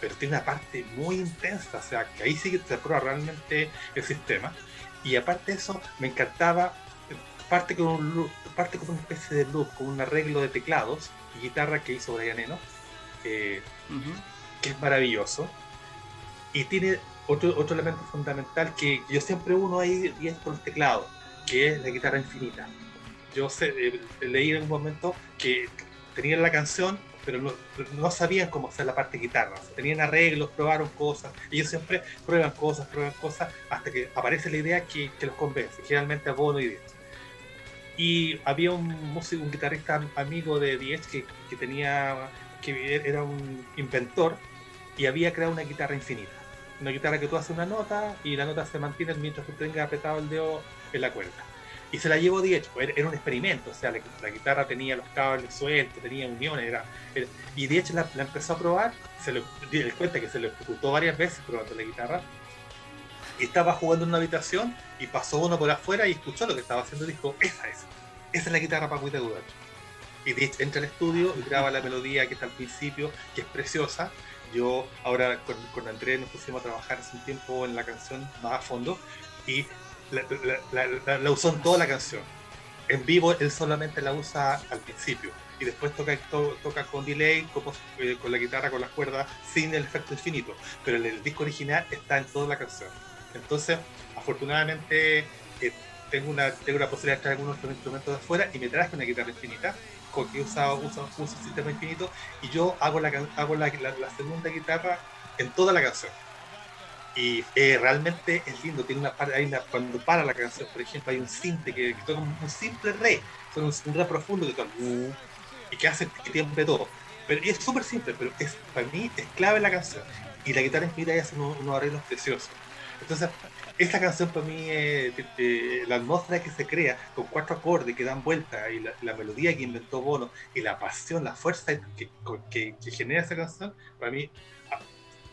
pero tiene una parte muy intensa, o sea, que ahí sí que se prueba realmente el sistema. Y aparte de eso, me encantaba, parte con un loop- parte como una especie de loop, con un arreglo de teclados y guitarra que hizo Brian Eno, eh, Ujú. que es maravilloso. Y tiene otro, otro elemento fundamental que yo siempre uno ahí y es con los teclados, que es la guitarra infinita. Yo sé, eh, leí en un momento que tenían la canción, pero no, sabían cómo hacer la parte de guitarra. Tenían arreglos, probaron cosas. Ellos siempre prueban cosas, prueban cosas, hasta que aparece la idea que, que los convence, generalmente a Bono y Diez. Y había un guitarrista amigo de Diez que, que tenía, que era un inventor y había creado una guitarra infinita. Una guitarra que tú haces una nota y la nota se mantiene mientras tú tengas apretado el dedo en la cuerda. Y se la llevó Diez, era, era un experimento, o sea, la, la guitarra tenía los cables sueltos, tenía uniones, era, era- y Diez la, la empezó a probar, se le, cuenta que se lo ejecutó varias veces probando la guitarra, y estaba jugando en una habitación y pasó uno por afuera y escuchó lo que estaba haciendo y dijo, esa es, esa es la guitarra para Cuita Dudacho. Y Diez entra al estudio y graba la melodía que está al principio, que es preciosa. Yo ahora con, con Andrés nos pusimos a trabajar hace un tiempo en la canción más a fondo y la, la- la- la- usó en toda la canción. En vivo él solamente la usa al principio y después toca, to- toca con delay, como, eh, con la guitarra, con las cuerdas, sin el efecto infinito. Pero el, el disco original está en toda la canción. Entonces, afortunadamente, eh, tengo, una, tengo la posibilidad de traer algunos instrumentos de afuera y me traje una guitarra infinita con que usa, usa, usa un sistema infinito y yo hago la, hago la, la- la segunda guitarra en toda la canción. Y eh, realmente es lindo, tiene una hay una, cuando para la canción, por ejemplo, hay un cinte que, que toca un, simple re, un, un re profundo que toca y que hace que tiemble todo. Pero es súper simple, pero es, para mí es clave la canción. Y la guitarra infinita y hace unos, unos arreglos preciosos. Entonces, esta canción para mí, eh, te- la atmósfera que se crea con cuatro acordes que dan vuelta y la, la melodía que inventó Bono y la pasión, la fuerza que, que, que genera esa canción, para mí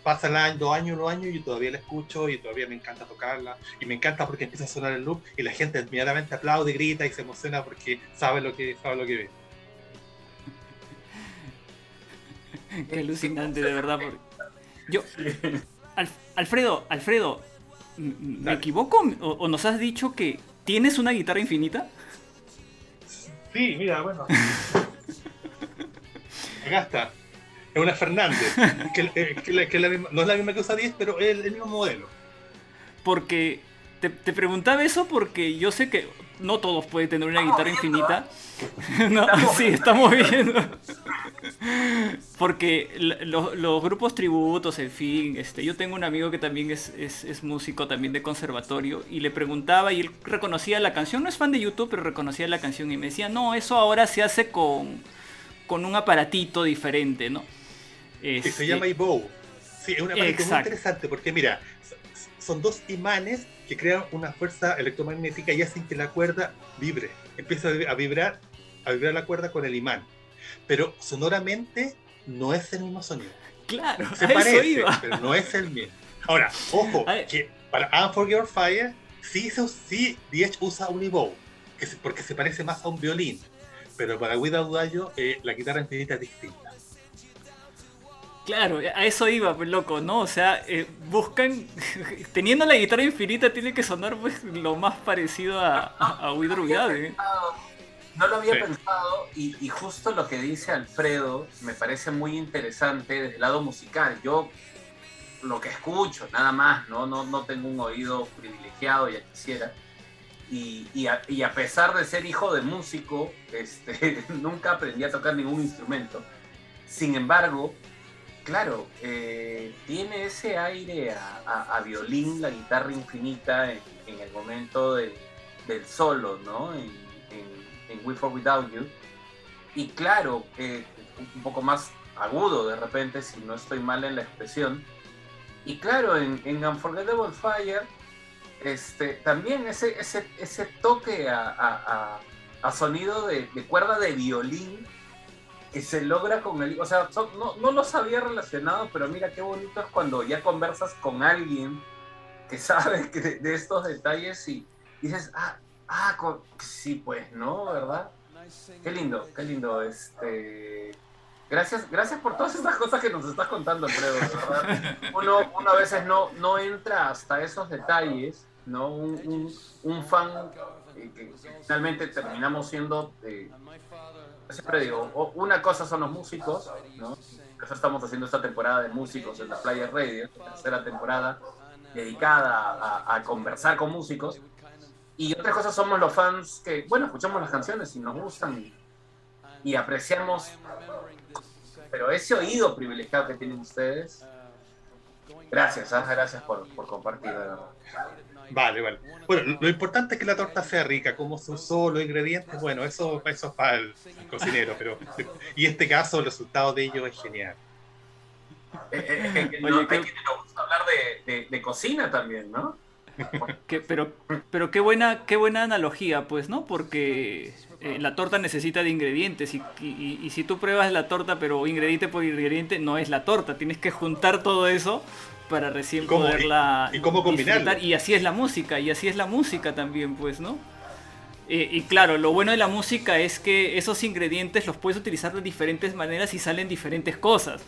pasa el año, dos años, unos años y todavía la escucho y todavía me encanta tocarla y me encanta porque empieza a sonar el loop y la gente inmediatamente aplaude, grita y se emociona porque sabe lo que, sabe lo que ve. Qué alucinante, de verdad. porque- Yo, Al- Alfredo, Alfredo, ¿me Dale. equivoco o, o nos has dicho que tienes una guitarra infinita? Sí, mira, bueno. Acá está. Es una Fernández. Que, eh, que la- que la misma- no es la misma que usa 10, pero es el, el mismo modelo. Porque te, te preguntaba eso porque yo sé que no todos pueden tener una guitarra infinita. No, sí, estamos viendo. Porque los, los grupos tributos, en fin, este, yo tengo un amigo que también es, es, es músico también de conservatorio y le preguntaba y él reconocía la canción, no es fan de YouTube, pero reconocía la canción y me decía, no, eso ahora se hace con, con un aparatito diferente, ¿no? Que se Este, llama iBow. Sí, es una parte muy interesante porque, mira, son dos imanes que crean una fuerza electromagnética y hacen que la cuerda vibre. Empieza a vibrar, a vibrar la cuerda con el imán. Pero sonoramente no es el mismo sonido. Claro, Se parece, iba. pero no es el mismo. Ahora, ojo, que para Unforgiven Fire sí, sí Diez usa un ibow, porque se parece más a un violín. Pero para Without Dayo, eh, la guitarra infinita es distinta. Claro, a eso iba, pues loco, ¿no? O sea, eh, buscan, teniendo la guitarra infinita tiene que sonar pues lo más parecido a, a, a ¿eh? No lo había Sí. pensado y, y justo lo que dice Alfredo me parece muy interesante desde el lado musical. Yo lo que escucho, nada más, no, no, no tengo un oído privilegiado, ya quisiera. Y, y, a, y a pesar de ser hijo de músico, este, nunca aprendí a tocar ningún instrumento. Sin embargo, claro, eh, tiene ese aire a, a- violín, la guitarra infinita en, el momento de- del solo, ¿no? En, en, en With or Without You. Y claro, eh, un poco más agudo de repente, si no estoy mal en la expresión. Y claro, en, en Unforgettable Fire, este, también ese, ese, ese toque a- a sonido de, de cuerda de violín que se logra con el... O sea, no, no los había relacionado, pero mira qué bonito es cuando ya conversas con alguien que sabe que de, de estos detalles y dices, ah, ah, con- sí, pues, ¿no? ¿Verdad? Qué lindo, qué lindo. Este... Gracias, gracias por todas estas cosas que nos estás contando, verdad. Uno, uno a veces no, no entra hasta esos detalles, ¿no? Un, un- un fan eh, que finalmente terminamos siendo, eh, siempre digo, una cosa son los músicos, ¿no? Estamos haciendo esta temporada de músicos en la Flyer Radio, tercera temporada dedicada a, conversar con músicos. Y otra cosa somos los fans que, bueno, escuchamos las canciones y nos gustan y, apreciamos. Pero ese oído privilegiado que tienen ustedes, gracias, ¿ah? gracias por, compartir. Vale, vale. Bueno, lo importante es que la torta sea rica, como se usó los ingredientes, bueno, eso, eso es para el, el cocinero, pero y en este caso el resultado de ello es genial. Eh, eh, eh, que Oye, gusta hablar de, de- de cocina también, ¿no? Que- pero, pero qué buena, qué buena analogía, pues, ¿no? Porque eh, la torta necesita de ingredientes y, y- y si tú pruebas la torta, pero ingrediente por ingrediente, no es la torta. Tienes que juntar todo eso para recién ¿Y cómo- poderla y- y cómo disfrutar. Y así es la música, y así es la música también, pues, ¿no? Eh, y claro, lo bueno de la música es que esos ingredientes los puedes utilizar de diferentes maneras y salen diferentes cosas,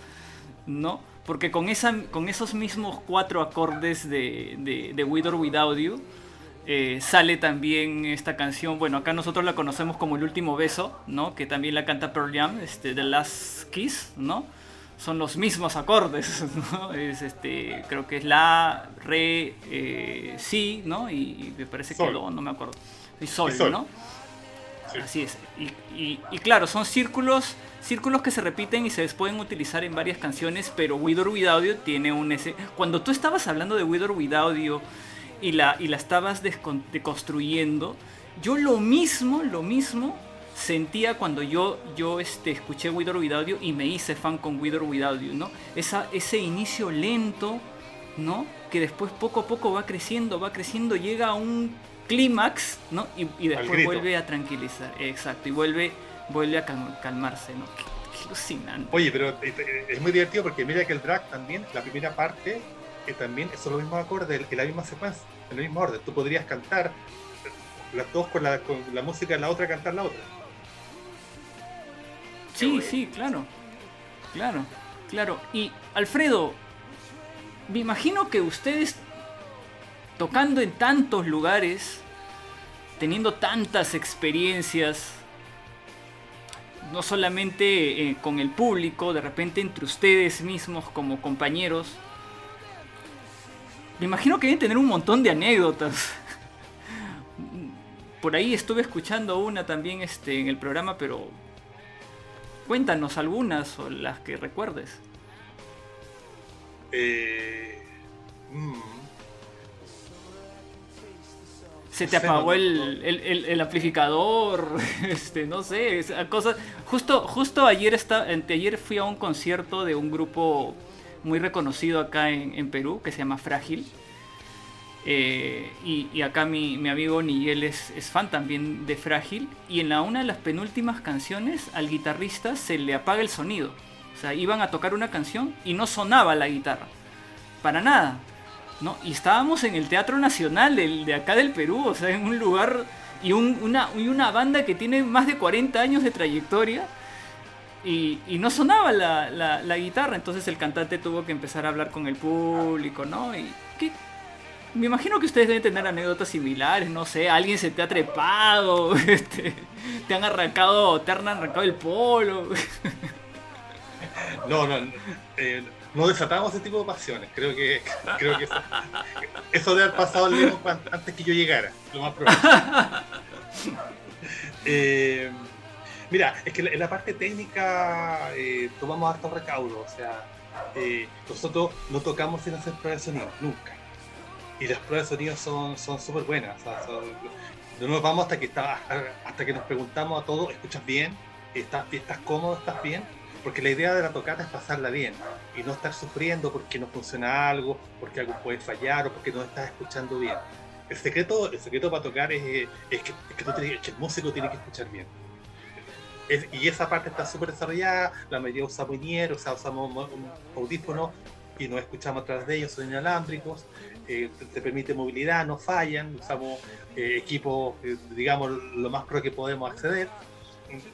¿no? Porque con, esa, con esos mismos cuatro acordes de, de, de With or Without You, eh, sale también esta canción, bueno, acá nosotros la conocemos como El Último Beso, ¿no? Que también la canta Pearl Jam, este, The Last Kiss, ¿no? Son los mismos acordes, ¿no? Es este, creo que es La, Re, eh, Si, ¿no? Y, y me parece que. Do, no me acuerdo. Y Sol, Y Sol. ¿no? Sí. Así es. Y, claro, son círculos, círculos que se repiten y se pueden utilizar en varias canciones, pero With or Without You tiene un ese. Cuando tú estabas hablando de With or Without You y la, y la estabas deconstruyendo, yo lo mismo, lo mismo sentía cuando yo, yo este, escuché With or Without You y me hice fan con With or Without You, ¿no? Esa, ese inicio lento, ¿no? Que después poco a poco va creciendo, va creciendo, llega a un clímax, ¿no? Y, y después vuelve a tranquilizar, exacto, y vuelve, vuelve a cal- calmarse, ¿no? Qué, qué alucinante. Oye, pero eh, eh, es muy divertido porque mira que el drag también, la primera parte, que también son los mismos acordes, en la misma secuencia, en el mismo orden. Tú podrías cantar las dos con la, con la música de la otra, cantar la otra. Sí, sí, claro. Claro, claro. Y Alfredo, me imagino que ustedes tocando en tantos lugares, teniendo tantas experiencias, no solamente eh, con el público, de repente entre ustedes mismos como compañeros, me imagino que deben tener un montón de anécdotas. Por ahí estuve escuchando una también este, en el programa, pero Cuéntanos algunas o las que recuerdes. Eh, mm, Se te apagó el, el- el- el amplificador, este, no sé, cosas. Justo, justo ayer está, ayer fui a un concierto de un grupo muy reconocido acá en, en Perú que se llama Frágil. Eh, y, acá mi, mi amigo Nigel es, es fan también de Frágil. Y en la, una de las penúltimas canciones al guitarrista se le apaga el sonido. O sea, iban a tocar una canción y no sonaba la guitarra. Para nada. ¿no? Y estábamos en el Teatro Nacional del- de acá del Perú, o sea, en un lugar y, un- una, y una banda que tiene más de 40 años de trayectoria y, y no sonaba la, la- la guitarra, entonces el cantante tuvo que empezar a hablar con el público, ¿no? Y ¿qué? Me imagino que ustedes deben tener anécdotas similares, no sé, alguien se te ha trepado, este, te han arrancado, te han arrancado el polo. no, no, eh, no desatamos ese tipo de pasiones. Creo que, creo que eso, eso debe haber pasado lejos antes que yo llegara, lo más probable. Eh, mira, es que en la parte técnica eh, tomamos harto recaudo, o sea, nosotros no tocamos sin hacer pruebas de sonido, nunca. Y las pruebas de sonido son súper buenas, o sea, no nos vamos hasta que está, hasta que nos preguntamos a todos, ¿escuchas bien? ¿Estás, estás cómodo? ¿Estás bien? Porque la idea de la tocata es pasarla bien y no estar sufriendo porque no funciona algo, porque algo puede fallar o porque no estás escuchando bien. El secreto, el secreto para tocar es, eh, es que, es que tú tienes- que el músico tiene que escuchar bien. Es- y esa parte está súper desarrollada, la mayoría usa Minier, o sea, usamos mo- un audífono y nos escuchamos a través de ellos, son inalámbricos, eh, te, te permite movilidad, no fallan, usamos eh, equipos, eh, digamos, lo más pro que podemos acceder.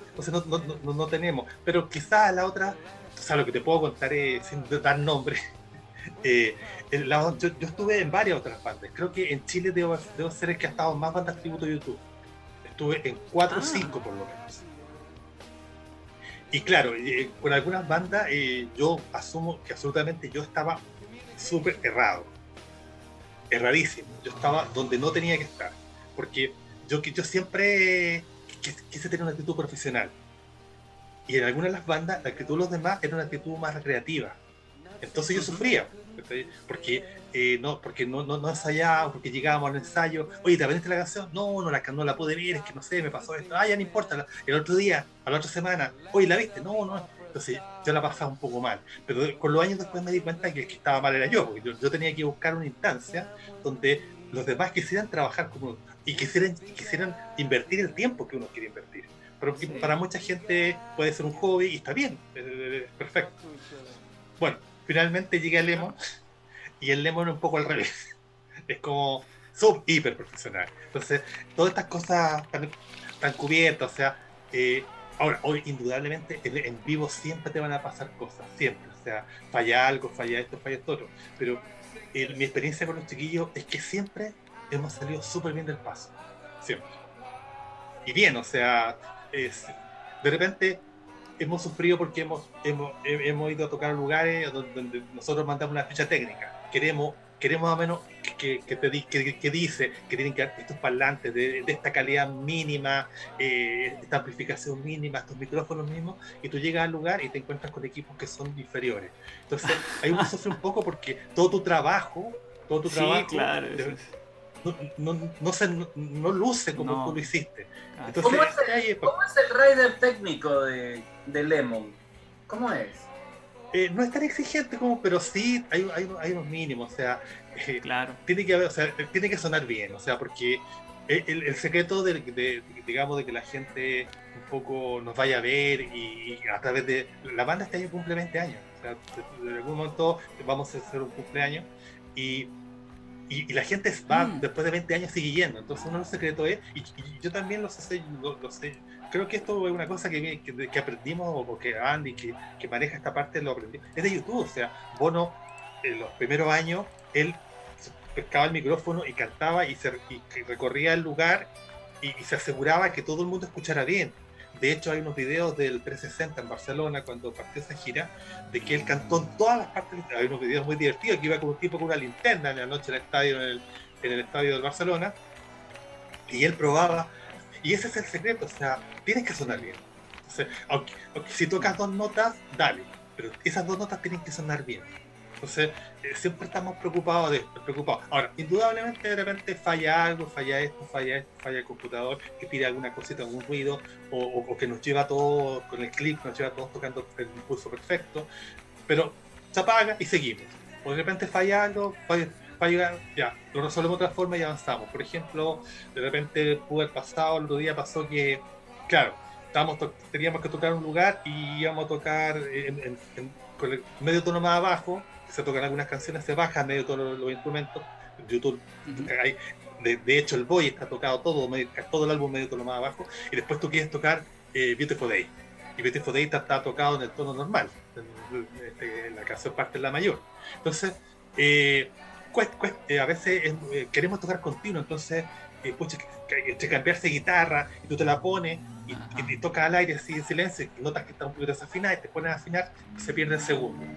Entonces no, no, no, no tenemos, pero quizás la otra, o sea, lo que te puedo contar es, sin dar nombre, eh, la- yo, yo estuve en varias otras bandas. Creo que en Chile debo, debo ser el que ha estado en más bandas tributo de YouTube. Estuve en 4 o Ah. 5 por lo menos. Y claro, eh, con algunas bandas eh, yo asumo que absolutamente yo estaba súper errado. Erradísimo. Yo estaba donde no tenía que estar. Porque yo, yo siempre quis- quise tener una actitud profesional. Y en algunas de las bandas, la actitud de los demás era una actitud más recreativa. Entonces yo sufría. Porque, eh, no, porque no, no, no ensayábamos, porque llegábamos al ensayo. Oye, ¿te aprendiste la canción? No, no la, no la pude ver, es que no sé, me pasó esto. Ah, ya no importa. El otro día, a la otra semana, oye, ¿la viste? No, no. Entonces yo la pasaba un poco mal. Pero con los años después me di cuenta que el que estaba mal era yo, porque yo, yo tenía que buscar una instancia donde los demás quisieran trabajar como y quisieran, y quisieran invertir el tiempo que uno quiere invertir. Pero Sí. para mucha gente puede ser un hobby y está bien, es, es perfecto. Bueno, finalmente llegué al Lemon y el Lemon es un poco al revés. Es como sub hiper profesional. Entonces, todas estas cosas tan, tan cubiertas, o sea, eh, ahora, hoy indudablemente en, vivo siempre te van a pasar cosas, siempre. O sea, falla algo, falla esto, falla esto otro. Pero eh, mi experiencia con los chiquillos es que siempre hemos salido súper bien del paso. Siempre. Y bien, o sea, es- de repente hemos sufrido porque hemos, hemos, he- hemos ido a tocar lugares donde nosotros mandamos una ficha técnica. Queremos, queremos más o menos que, que, te que, que dice que tienen que estos parlantes de, de esta calidad mínima, eh, esta amplificación mínima, estos micrófonos mismos, y tú llegas al lugar y te encuentras con equipos que son inferiores. Entonces, ahí uno sufre un poco porque todo tu trabajo, todo tu Sí, trabajo claro. de- no, no, no, se, no, no luce como No. tú lo hiciste. Entonces, ¿Cómo es el- ¿Cómo es el rider técnico de, de Lemon? ¿Cómo es? Eh, no es tan exigente como, pero sí hay, hay, hay unos mínimos, o sea, eh, claro. tiene que haber, o sea, tiene que sonar bien, o sea, porque el, secreto de, de- digamos, de que la gente un poco nos vaya a ver y, y a través de la banda este año cumple 20 años, o sea, de- de algún momento vamos a hacer un cumpleaños y, y, y la gente va Mm. después de 20 años sigue yendo, entonces uno de los secretos es, y, y yo también lo sé, lo, lo sé, creo que esto es una cosa que, que, que aprendimos, o que Andy, que, que maneja esta parte, lo aprendí, es de YouTube, o sea, Bono, en los primeros años, él pescaba el micrófono y cantaba y, se, y recorría el lugar y, y se aseguraba que todo el mundo escuchara bien. De hecho, hay unos videos del 360 en Barcelona cuando partió esa gira, de que él cantó en todas las partes. Hay unos videos muy divertidos que iba con un tipo con una linterna en la noche en el estadio, en el, en el estadio del Barcelona, y él probaba. Y ese es el secreto, o sea, tienes que sonar bien. Aunque si tocas dos notas, dale, pero esas dos notas tienen que sonar bien. Entonces, eh, siempre estamos preocupados de esto, preocupados. Ahora, indudablemente de repente falla algo, falla esto, falla esto, falla el computador, que tira alguna cosita, algún ruido, o, o- o que nos lleva a todos, con el clip, nos lleva todos tocando el impulso perfecto, pero se apaga y seguimos. O de repente falla algo, falla, falla, ya, lo resolvemos de otra forma y avanzamos. Por ejemplo, de repente pudo haber pasado, el otro día pasó que, claro, estábamos teníamos que tocar un lugar y íbamos a tocar en- en- en- con el medio tono más abajo, se tocan algunas canciones, se bajan medio tono los, instrumentos, YouTube, Ujú. hay- de, de hecho el boy está tocado todo, medio- todo el álbum medio tono más abajo, y después tú quieres tocar eh, Beautiful Day, y Beautiful Day está, está tocado en el tono normal, en, este, en la canción parte en la mayor. Entonces, eh, cuest- cuest- eh, a veces eh, eh, queremos tocar continuo, entonces, eh, pucha, entre cambiarse guitarra y tú te la pones y, y, y tocas al aire así en silencio, y notas que está un poquito desafinada y te pones a afinar, se pierde el segundo.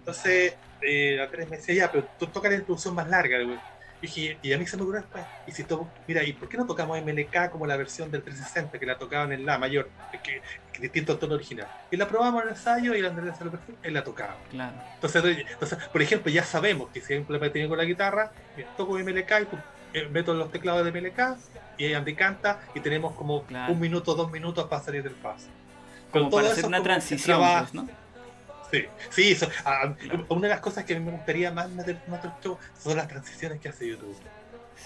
Entonces, eh, tres me decía, ya, pero tú tocas la introducción más larga, güey. Y, dije, y a mí se me ocurrió después, y si to- mira, ¿y por qué no tocamos MLK como la versión del 360 que la tocaban en La mayor, que, que distinto al tono original? Y la probamos en el ensayo y la Andrés se lo perfecto y la tocaba. Claro. Entonces, entonces, por ejemplo, ya sabemos que si hay un problema técnico con la guitarra, toco MLK y pum, eh, meto los teclados de MLK y Andy canta y tenemos como Claro. un minuto, dos minutos para salir del paso. Como todo para hacer una trabajo. pues, ¿no? Sí, sí, eso- ah, una de las cosas que a mí me gustaría más meter en otros shows son las transiciones que hace YouTube.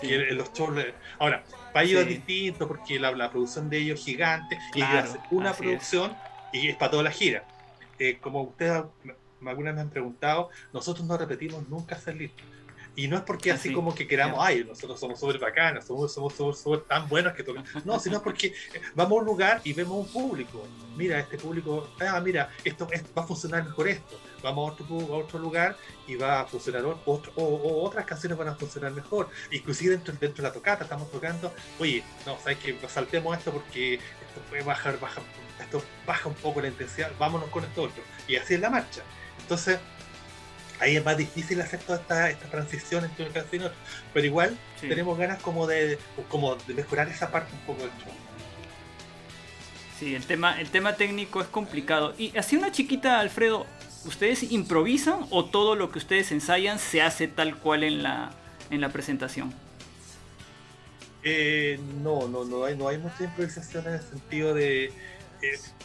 Sí. Que los shows, ahora, para ellos Sí. es distinto porque la, la producción de ellos es gigante y Claro, hacen una así es. producción y es para toda la gira. Eh, como ustedes algunas me han preguntado, nosotros no repetimos nunca hacer listas. Y no es porque así Así, como que queramos, ya. ay, nosotros somos súper bacanas, somos somos somos súper tan buenos que tocan. No, sino porque vamos a un lugar y vemos un público. Mira, este público, ah, mira, esto es- va a funcionar mejor esto. Vamos a otro, a otro lugar y va a funcionar otro, o, o otras canciones van a funcionar mejor. Inclusive dentro, dentro de la tocata estamos tocando, oye, no, sabes que saltemos esto porque esto puede bajar, baja, esto baja un poco la intensidad, vámonos con esto otro. Y así es la marcha. Entonces, ahí es más difícil hacer toda esta, esta transición entre una canción. Pero igual Sí. tenemos ganas como de, como de mejorar esa parte un poco del show. Sí, el tema, el tema técnico es complicado. Y así una chiquita, Alfredo, ¿ustedes improvisan o todo lo que ustedes ensayan se hace tal cual en la, en la presentación? Eh, no, no, no hay, no hay mucha improvisación en el sentido de, eh,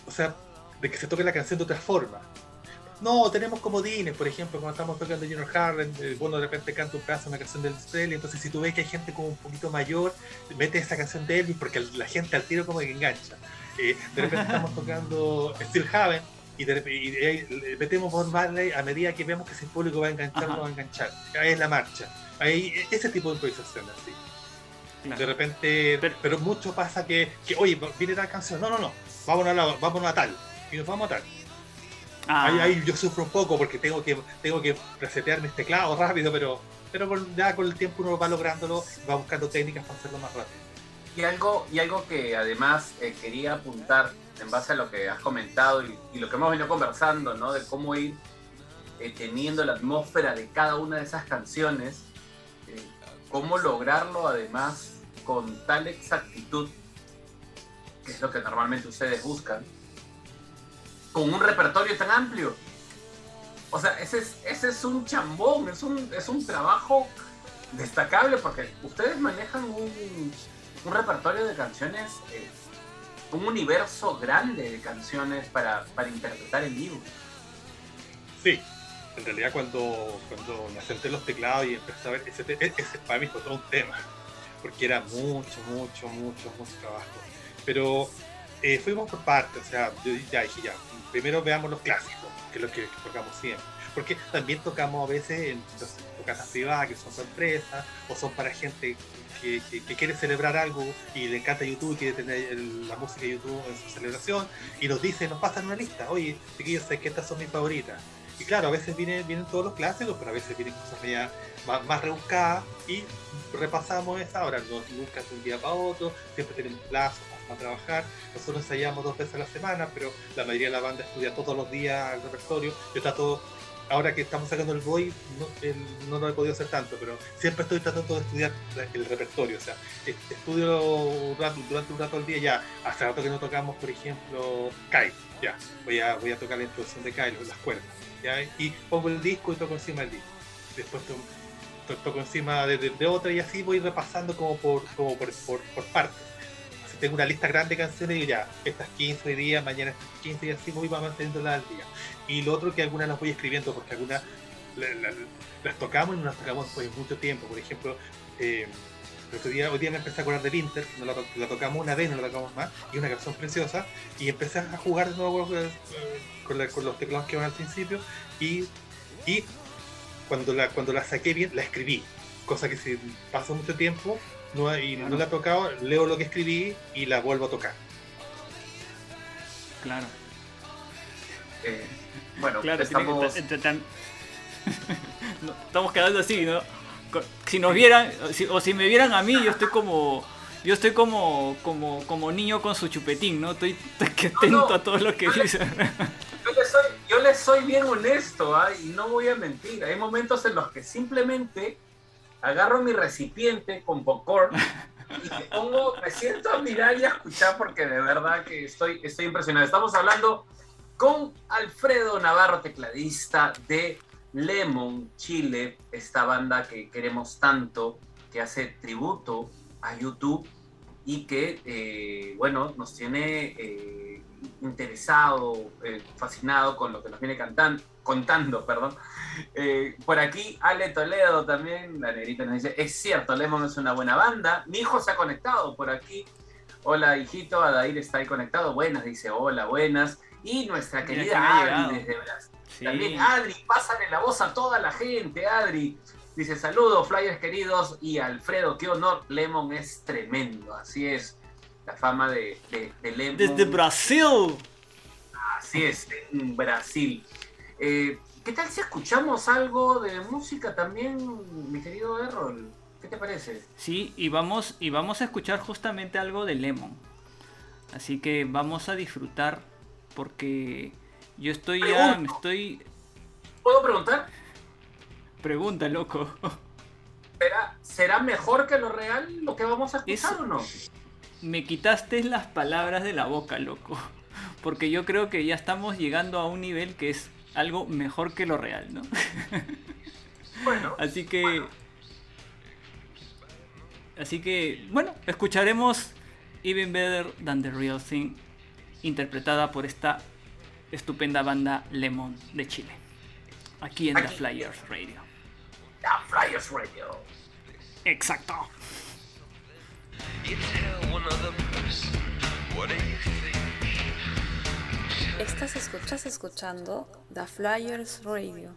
o sea, de que se toque la canción de otra forma. No, tenemos comodines, por ejemplo, cuando estamos tocando Junior Harlem, eh, bueno, de repente canta un pedazo una canción de Elvis entonces si tú ves que hay gente como un poquito mayor, mete esa canción de Elvis porque la gente al tiro como que engancha. Eh, de repente estamos tocando Still Haven y, de metemos Bob Marley a medida que vemos que ese público va a enganchar, Ajá. no va a enganchar. Ahí es la marcha. Ahí, ese tipo de improvisación así. Claro. De repente, Pero- pero, mucho pasa que, que, oye, viene tal canción, no, no, no, vámonos a, la- vámonos a tal, y nos vamos a tal. Ah, Ahí, ahí yo sufro un poco porque tengo que, tengo que resetear mis teclados rápido, pero, pero con- ya con el tiempo uno va lográndolo, va buscando técnicas para hacerlo más rápido. Y algo, y algo que además eh, quería apuntar en base a lo que has comentado y, y lo que hemos venido conversando, ¿no? De cómo ir eh, teniendo la atmósfera de cada una de esas canciones, eh, cómo lograrlo además con tal exactitud, que es lo que normalmente ustedes buscan, con un repertorio tan amplio. O sea, ese es, ese es un chambón, es un, es un trabajo destacable porque ustedes manejan un, un repertorio de canciones, eh, un universo grande de canciones para, para interpretar en vivo. Sí, en realidad cuando, cuando me senté en los teclados y empecé a ver, ese, te- ese para mí fue todo un tema, porque era mucho, mucho, mucho, mucho trabajo. Pero eh, fuimos por partes, o sea, yo ya dije ya, primero veamos los clásicos, que es lo que, tocamos siempre. Porque también tocamos a veces en tocatas privadas, que son sorpresas, o son para gente que, quiere celebrar algo y le encanta YouTube y quiere tener la música de YouTube en su celebración, y nos dice, nos pasan una lista, oye, chiquillos, sé que estas son mis favoritas. Y claro, a veces vienen, vienen todos los clásicos, pero a veces vienen cosas más, más rebuscadas y repasamos esa. Ahora, no, nunca es un día para otro, siempre tenemos plazos para trabajar. Nosotros ensayamos dos veces a la semana, pero la mayoría de la banda estudia todos los días el repertorio. Yo trato, ahora que estamos sacando el Boy, no, el- no lo he podido hacer tanto, pero siempre estoy tratando de estudiar el repertorio. O sea, est- estudio rato- durante un rato al día ya. Hace rato que no tocamos, por ejemplo, Kai. Ya, voy a, voy a tocar la introducción de Kai, las cuerdas. ¿ya? Y pongo el disco y toco encima del disco. Después to- to- toco encima de, de- otra y así voy repasando como por, como por, por partes. Tengo una lista grande de canciones y ya, estas 15 hoy día, mañana estas 15 y así voy manteniéndolas al día. Y lo otro que algunas las voy escribiendo porque algunas la- la- las tocamos y no las tocamos después de mucho tiempo. Por ejemplo, eh, el otro día, hoy día me empecé a acordar de Winter, no la, la tocamos una vez, no la tocamos más, y una canción preciosa, y empecé a jugar de nuevo eh, con, los teclados que van al principio, y, y cuando, la, cuando la saqué bien, la escribí, cosa que si pasa mucho tiempo no, y no la he tocado, leo lo que escribí y la vuelvo a tocar. claro. Eh, bueno, Claro, tiene que estamos... estar- tan- No, estamos quedando así, ¿no? Si nos vieran, o si, o si me vieran a mí, yo estoy como, yo estoy como, como, como niño con su chupetín, ¿no? Estoy estoy atento a todo lo que dicen. Yo le soy, yo le soy bien honesto ¿ah? y no voy a mentir. Hay momentos en los que simplemente agarro mi recipiente con popcorn y me pongo, me siento a mirar y a escuchar porque de verdad que estoy, estoy impresionado. Estamos hablando con Alfredo Navarro, tecladista de Lemon Chile, esta banda que queremos tanto, que hace tributo a YouTube y que, eh, bueno, nos tiene eh, interesado, eh, fascinado con lo que nos viene cantan- contando. Perdón. Eh, por aquí, Ale Toledo también, la negrita nos dice, es cierto, Lemon es una buena banda. Mi hijo se ha conectado por aquí. Hola, hijito, Adair está ahí conectado. Buenas, dice, hola, buenas. Y nuestra Mira querida. Adri desde Brasil. Sí. También, Adri, pásale la voz a toda la gente, Adri. Dice, saludos, flyers queridos. Y Alfredo, qué honor. Lemon es tremendo. Así es. La fama de, de, de Lemon. Desde Brasil. Así es, en Brasil. Eh, ¿Qué tal si escuchamos algo de música también, mi querido Errol? ¿Qué te parece? Sí, y vamos, y vamos a escuchar justamente algo de Lemon. Así que vamos a disfrutar porque yo estoy ya, me estoy... ¿Puedo preguntar? Pregunta, loco. ¿Será, ¿Será mejor que lo real lo que vamos a escuchar o no? Me quitaste las palabras de la boca, loco. Porque yo creo que ya estamos llegando a un nivel que es algo mejor que lo real, ¿no? Bueno, Así que. Así que, bueno, escucharemos Even Better Than the Real Thing, interpretada por esta estupenda banda Lemon de Chile. Aquí en The. Flyers Radio. la Flyers Radio. Exacto. Estás escuchas escuchando The Flyers Radio.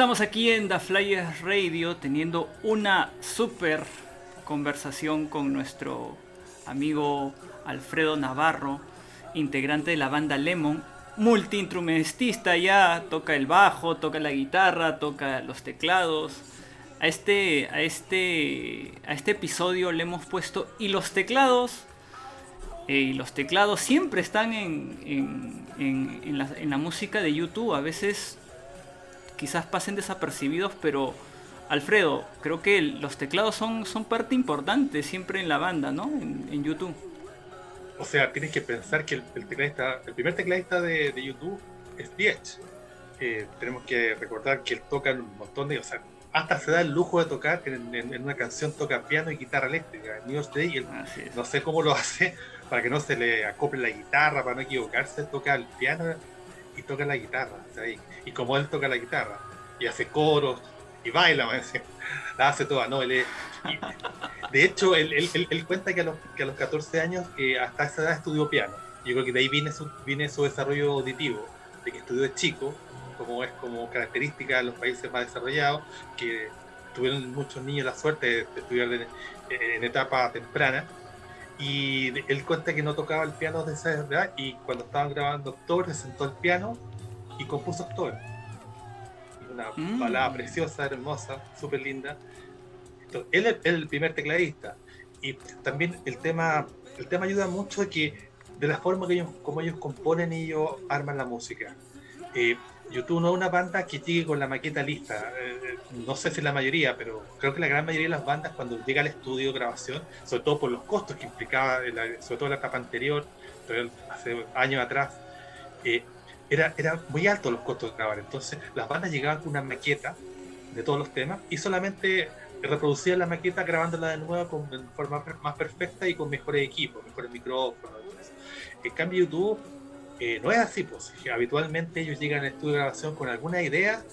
Estamos aquí en The Flyers Radio teniendo una super conversación con nuestro amigo Alfredo Navarro, integrante de la banda Lemon, multiinstrumentista ya, toca el bajo, toca la guitarra, toca los teclados. A este, a este, a este episodio le hemos puesto y los teclados eh, y los teclados siempre están en, en, en- la música de YouTube. A veces quizás pasen desapercibidos, pero Alfredo, creo que los teclados son, son parte importante siempre en la banda, ¿no? En, en YouTube. O sea, tienes que pensar que el, el tecladista, el primer tecladista de, de YouTube es Diech. Eh, tenemos que recordar que él toca un montón de. O sea, hasta se da el lujo de tocar en, en- en una canción, toca piano y guitarra eléctrica. En New York Day, él no sé cómo lo hace para que no se le acople la guitarra, para no equivocarse, toca el piano y toca la guitarra. y, como él toca la guitarra, y hace coros, y baila, la hace toda, no, él es- de hecho, él, él- cuenta que a, los, que a los 14 años, que hasta esa edad estudió piano. Yo creo que de ahí viene su, viene su desarrollo auditivo, de que estudió de chico, como es como característica de los países más desarrollados, que tuvieron muchos niños la suerte de, estudiar en etapa temprana. Y él cuenta que no tocaba el piano de esa edad y cuando estaban grabando October se sentó al piano y compuso October. Una Mm. balada preciosa, hermosa, súper linda. Entonces, él es el primer tecladista. Y también el tema, el tema ayuda mucho de que de la forma que ellos, como ellos componen y ellos arman la música. Eh, YouTube no es una banda que llegue con la maqueta lista. Eh, no sé si la mayoría, pero creo que la gran mayoría de las bandas cuando llega al estudio de grabación, sobre todo por los costos que implicaba, en la- sobre todo la etapa anterior, hace años atrás, eh, era, era muy alto los costos de grabar. Entonces las bandas llegaban con una maqueta de todos los temas y solamente reproducían la maqueta grabándola de nuevo con, forma más perfecta y con mejores equipos, mejores micrófonos. En cambio YouTube no es así, pues habitualmente ellos llegan al estudio de grabación con alguna idea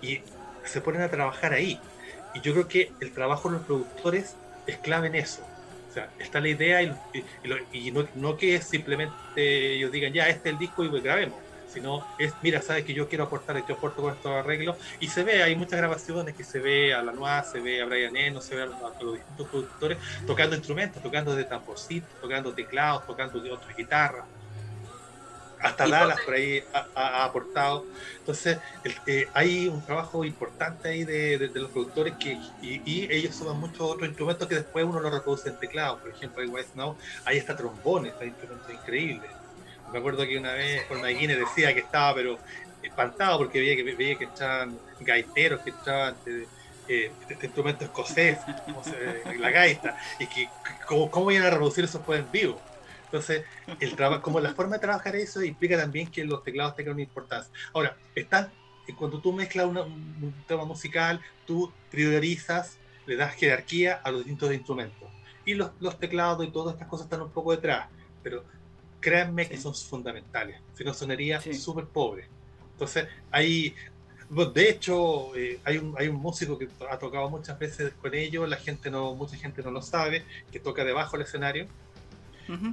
y se ponen a trabajar ahí. Y yo creo que el trabajo de los productores es clave en eso. O sea, está la idea y no, no que simplemente ellos digan, ya, este es el disco y pues grabemos, sino es, mira, sabes que yo quiero aportar, yo aporto con estos arreglos, y se ve, hay muchas grabaciones que se ve a la Noa, se ve a Brian Eno, se ve a, los- a los distintos productores tocando instrumentos, tocando de tamborcito, tocando teclados, tocando de otras guitarras. Hasta Dallas por ahí ha, aportado. Entonces, el- eh, hay un trabajo importante ahí de, de- de los productores que, y, y ellos suman muchos otros instrumentos que después uno los reproduce en teclado. Por ejemplo, hay West Now, hay hasta trombones, hay instrumentos increíbles. Me acuerdo que una vez con Guinness decía que estaba, pero espantado porque veía que, veía que estaban gaiteros, que estaban eh, eh, este instrumento escocés, como se- la gaita, y que cómo, cómo iban a reproducir eso después en vivo. Entonces, el trabajo, como la forma de trabajar eso implica también que los teclados tengan una importancia. Ahora, están, eh, cuando tú mezclas una- un, tema musical, tú priorizas, le das jerarquía a los distintos instrumentos. Y los, los teclados y todas estas cosas están un poco detrás, pero créanme que Sí. son fundamentales. Si no, sonaría Sí. súper pobre. Entonces, hay, de hecho, eh, hay, un, hay un músico que ha tocado muchas veces con ellos, la gente no, mucha gente no lo sabe, que toca debajo del escenario.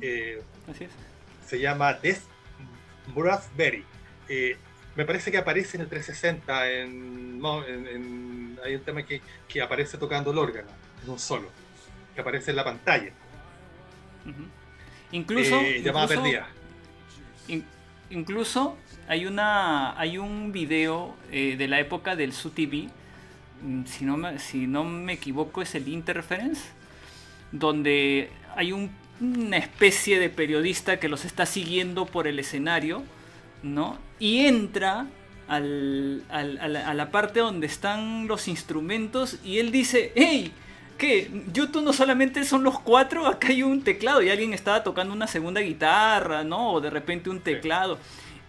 Eh, Así es. se llama Des Brassberry. Eh, me parece que aparece en el 360, en, en- en- hay un tema que, que aparece tocando el órgano, en un solo, que aparece en la pantalla. Incluso, eh, llamada incluso- perdida. In- incluso hay una hay un video eh, de la época del Su TV mm, si no me, si no me equivoco es el Interference donde hay un- una especie de periodista que los está siguiendo por el escenario no y entra al- al- a, la, a la parte donde están los instrumentos y él dice hey ¿Qué? YouTube no solamente son los cuatro, acá hay un teclado y alguien estaba tocando una segunda guitarra, ¿no? O de repente un teclado.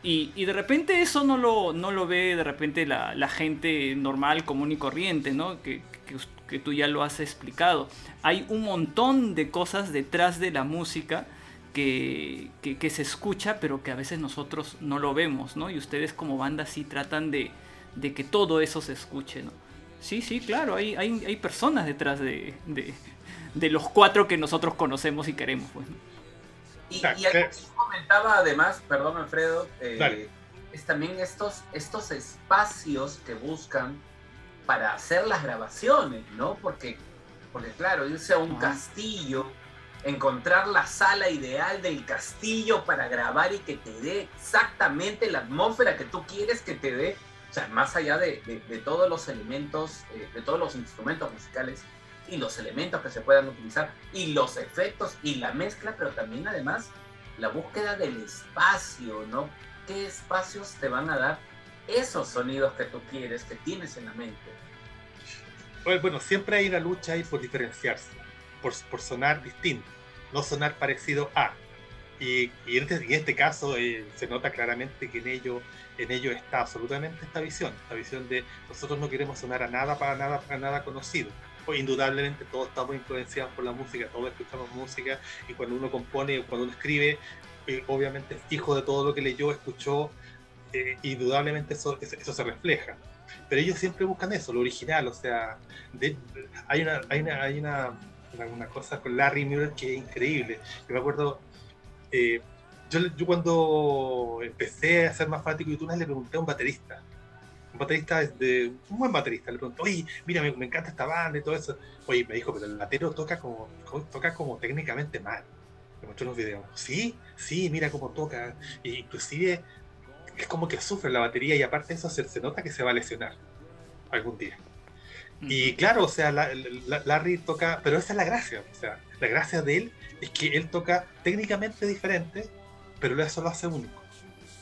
Y, y de repente eso no lo, no lo ve de repente la, la gente normal, común y corriente, ¿no? Que, que, que tú ya lo has explicado. Hay un montón de cosas detrás de la música que, que, que se escucha, pero que a veces nosotros no lo vemos, ¿no? Y ustedes como banda sí tratan de, de que todo eso se escuche, ¿no? Sí, sí, claro, hay, hay, hay personas detrás de, de, de los cuatro que nosotros conocemos y queremos, pues. ¿no? Y, y algo claro. que comentaba además, perdón Alfredo, eh, es también estos, estos espacios que buscan para hacer las grabaciones, ¿no? Porque, porque claro, irse a un Ah. castillo, encontrar la sala ideal del castillo para grabar y que te dé exactamente la atmósfera que tú quieres que te dé, o sea, más allá de, de- de todos los elementos, eh, de todos los instrumentos musicales y los elementos que se puedan utilizar y los efectos y la mezcla, pero también además la búsqueda del espacio, ¿no? ¿Qué espacios te van a dar esos sonidos que tú quieres, que tienes en la mente? Bueno, siempre hay una lucha ahí por diferenciarse, por, por sonar distinto, no sonar parecido a. Y, y en, este, en este caso eh, se nota claramente que en ello, en ello está absolutamente esta visión, esta visión de nosotros no queremos sonar a nada para nada para nada conocido. Pues indudablemente todos estamos influenciados por la música, todos escuchamos música y cuando uno compone, cuando uno escribe, eh, obviamente es hijo de todo lo que leyó, escuchó, eh, indudablemente eso, eso, se refleja. Pero ellos siempre buscan eso, lo original, o sea, de- hay, una, hay, una, hay una, una, cosa con Larry Miller que es increíble. Yo me acuerdo, eh, yo, yo cuando empecé a ser más fanático de iTunes le pregunté a un baterista, un baterista de un buen baterista, le pregunté, oye, mira, me, me encanta esta banda y todo eso. Oye, me dijo, pero el batero toca como- toca como técnicamente mal. Me mostró unos videos. Sí, sí, mira cómo toca. E inclusive es como que sufre la batería y aparte de eso se, se nota que se va a lesionar algún día. Y claro, o sea, la- la- Larry toca, pero esa es la gracia, o sea, la gracia de él es que él toca técnicamente diferente, pero eso lo hace único.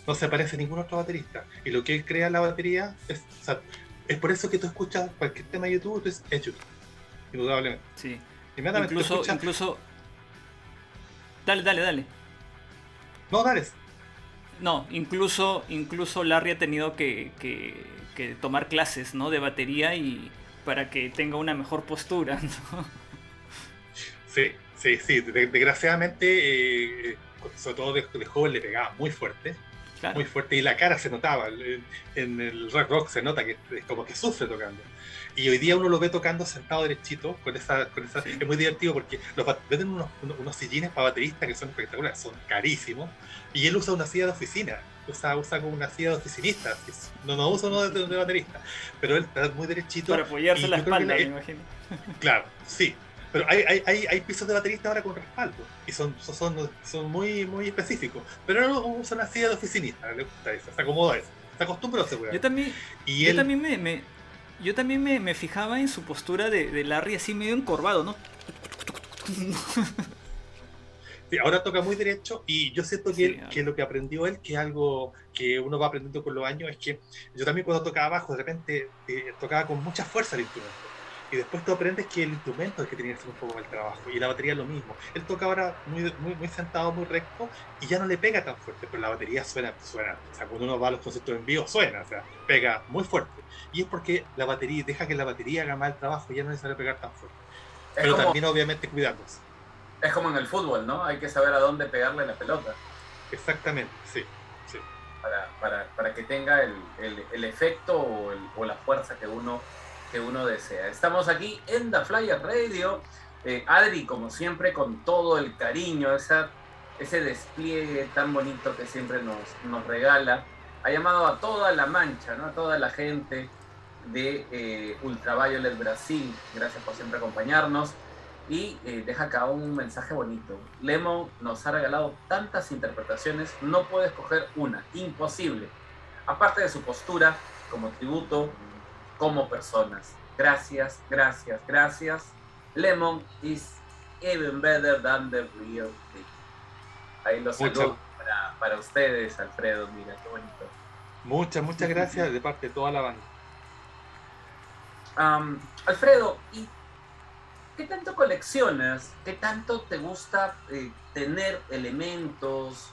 No se parece a ningún otro baterista. Y lo que él crea en la batería es, o sea, es por eso que tú escuchas cualquier tema de YouTube, es, es YouTube. Indudablemente. Sí. Inmediatamente tú Incluso, escuchas- incluso. Dale, dale, dale. No, dale. No, incluso, incluso Larry ha tenido que, que- que tomar clases, ¿no? De batería y para que tenga una mejor postura, ¿no? Sí, sí, sí. de- desgraciadamente, eh, sobre todo de, de joven, le pegaba muy fuerte. Claro. muy fuerte y la cara se notaba. En, el rock rock se nota que es como que sufre tocando. Y hoy día uno lo ve tocando sentado derechito, con esa, con esa Sí. es muy divertido porque los venden unos, unos, unos sillines para bateristas que son espectaculares, son carísimos, y él usa una silla de oficina, usa, usa como una silla de oficinista, no, no usa uno de, de baterista, pero él está muy derechito. Para apoyarse en la espalda, me imagino. Claro, sí. Pero hay, hay, hay, hay pisos de baterista ahora con respaldo y son, son, son, muy, muy específicos. Pero él usa una silla de oficinista, le gusta eso, se acomoda eso, se acostumbra a ese Yo también, Y yo él, también me, me- yo también me, me fijaba en su postura de, de Larry así medio encorvado, ¿no? Sí, ahora toca muy derecho y yo siento que, Sí, él- que lo que aprendió él, que es algo que uno va aprendiendo con los años, es que yo también cuando tocaba bajo, de repente eh, tocaba con mucha fuerza el instrumento. Y después tú aprendes que el instrumento es el que tiene que hacer un poco más el trabajo. Y la batería es lo mismo. Él toca ahora muy, muy, muy sentado, muy recto, y ya no le pega tan fuerte, pero la batería suena, suena. O sea, cuando uno va a los conciertos en vivo, suena, o sea, pega muy fuerte. Y es porque la batería, deja que la batería haga más el trabajo y ya no es necesario pegar tan fuerte. Es Pero como, también, obviamente, cuidándose. Es como en el fútbol, ¿no? Hay que saber a dónde pegarle la pelota Exactamente, sí. sí. para, para, para que tenga el, el- el efecto o, el- o la fuerza que uno, que uno desea. Estamos aquí en The Flyer Radio. Eh, Adri, como siempre, con todo el cariño, esa, ese despliegue tan bonito que siempre nos, nos regala, ha llamado a toda la mancha, ¿no? a toda la gente de eh, Ultraviolet Brasil. Gracias por siempre acompañarnos. Y eh, deja acá un mensaje bonito. Lemon nos ha regalado tantas interpretaciones, no puede escoger una, imposible. Aparte de su postura como tributo, como personas. Gracias, gracias, gracias. Lemon is even better than the real thing. Ahí Muchas- saludo para, para ustedes, Alfredo. Mira, qué bonito. Muchas, muchas gracias de parte de toda la banda. Alfredo, ¿y qué tanto coleccionas? ¿Qué tanto te gusta eh, tener elementos,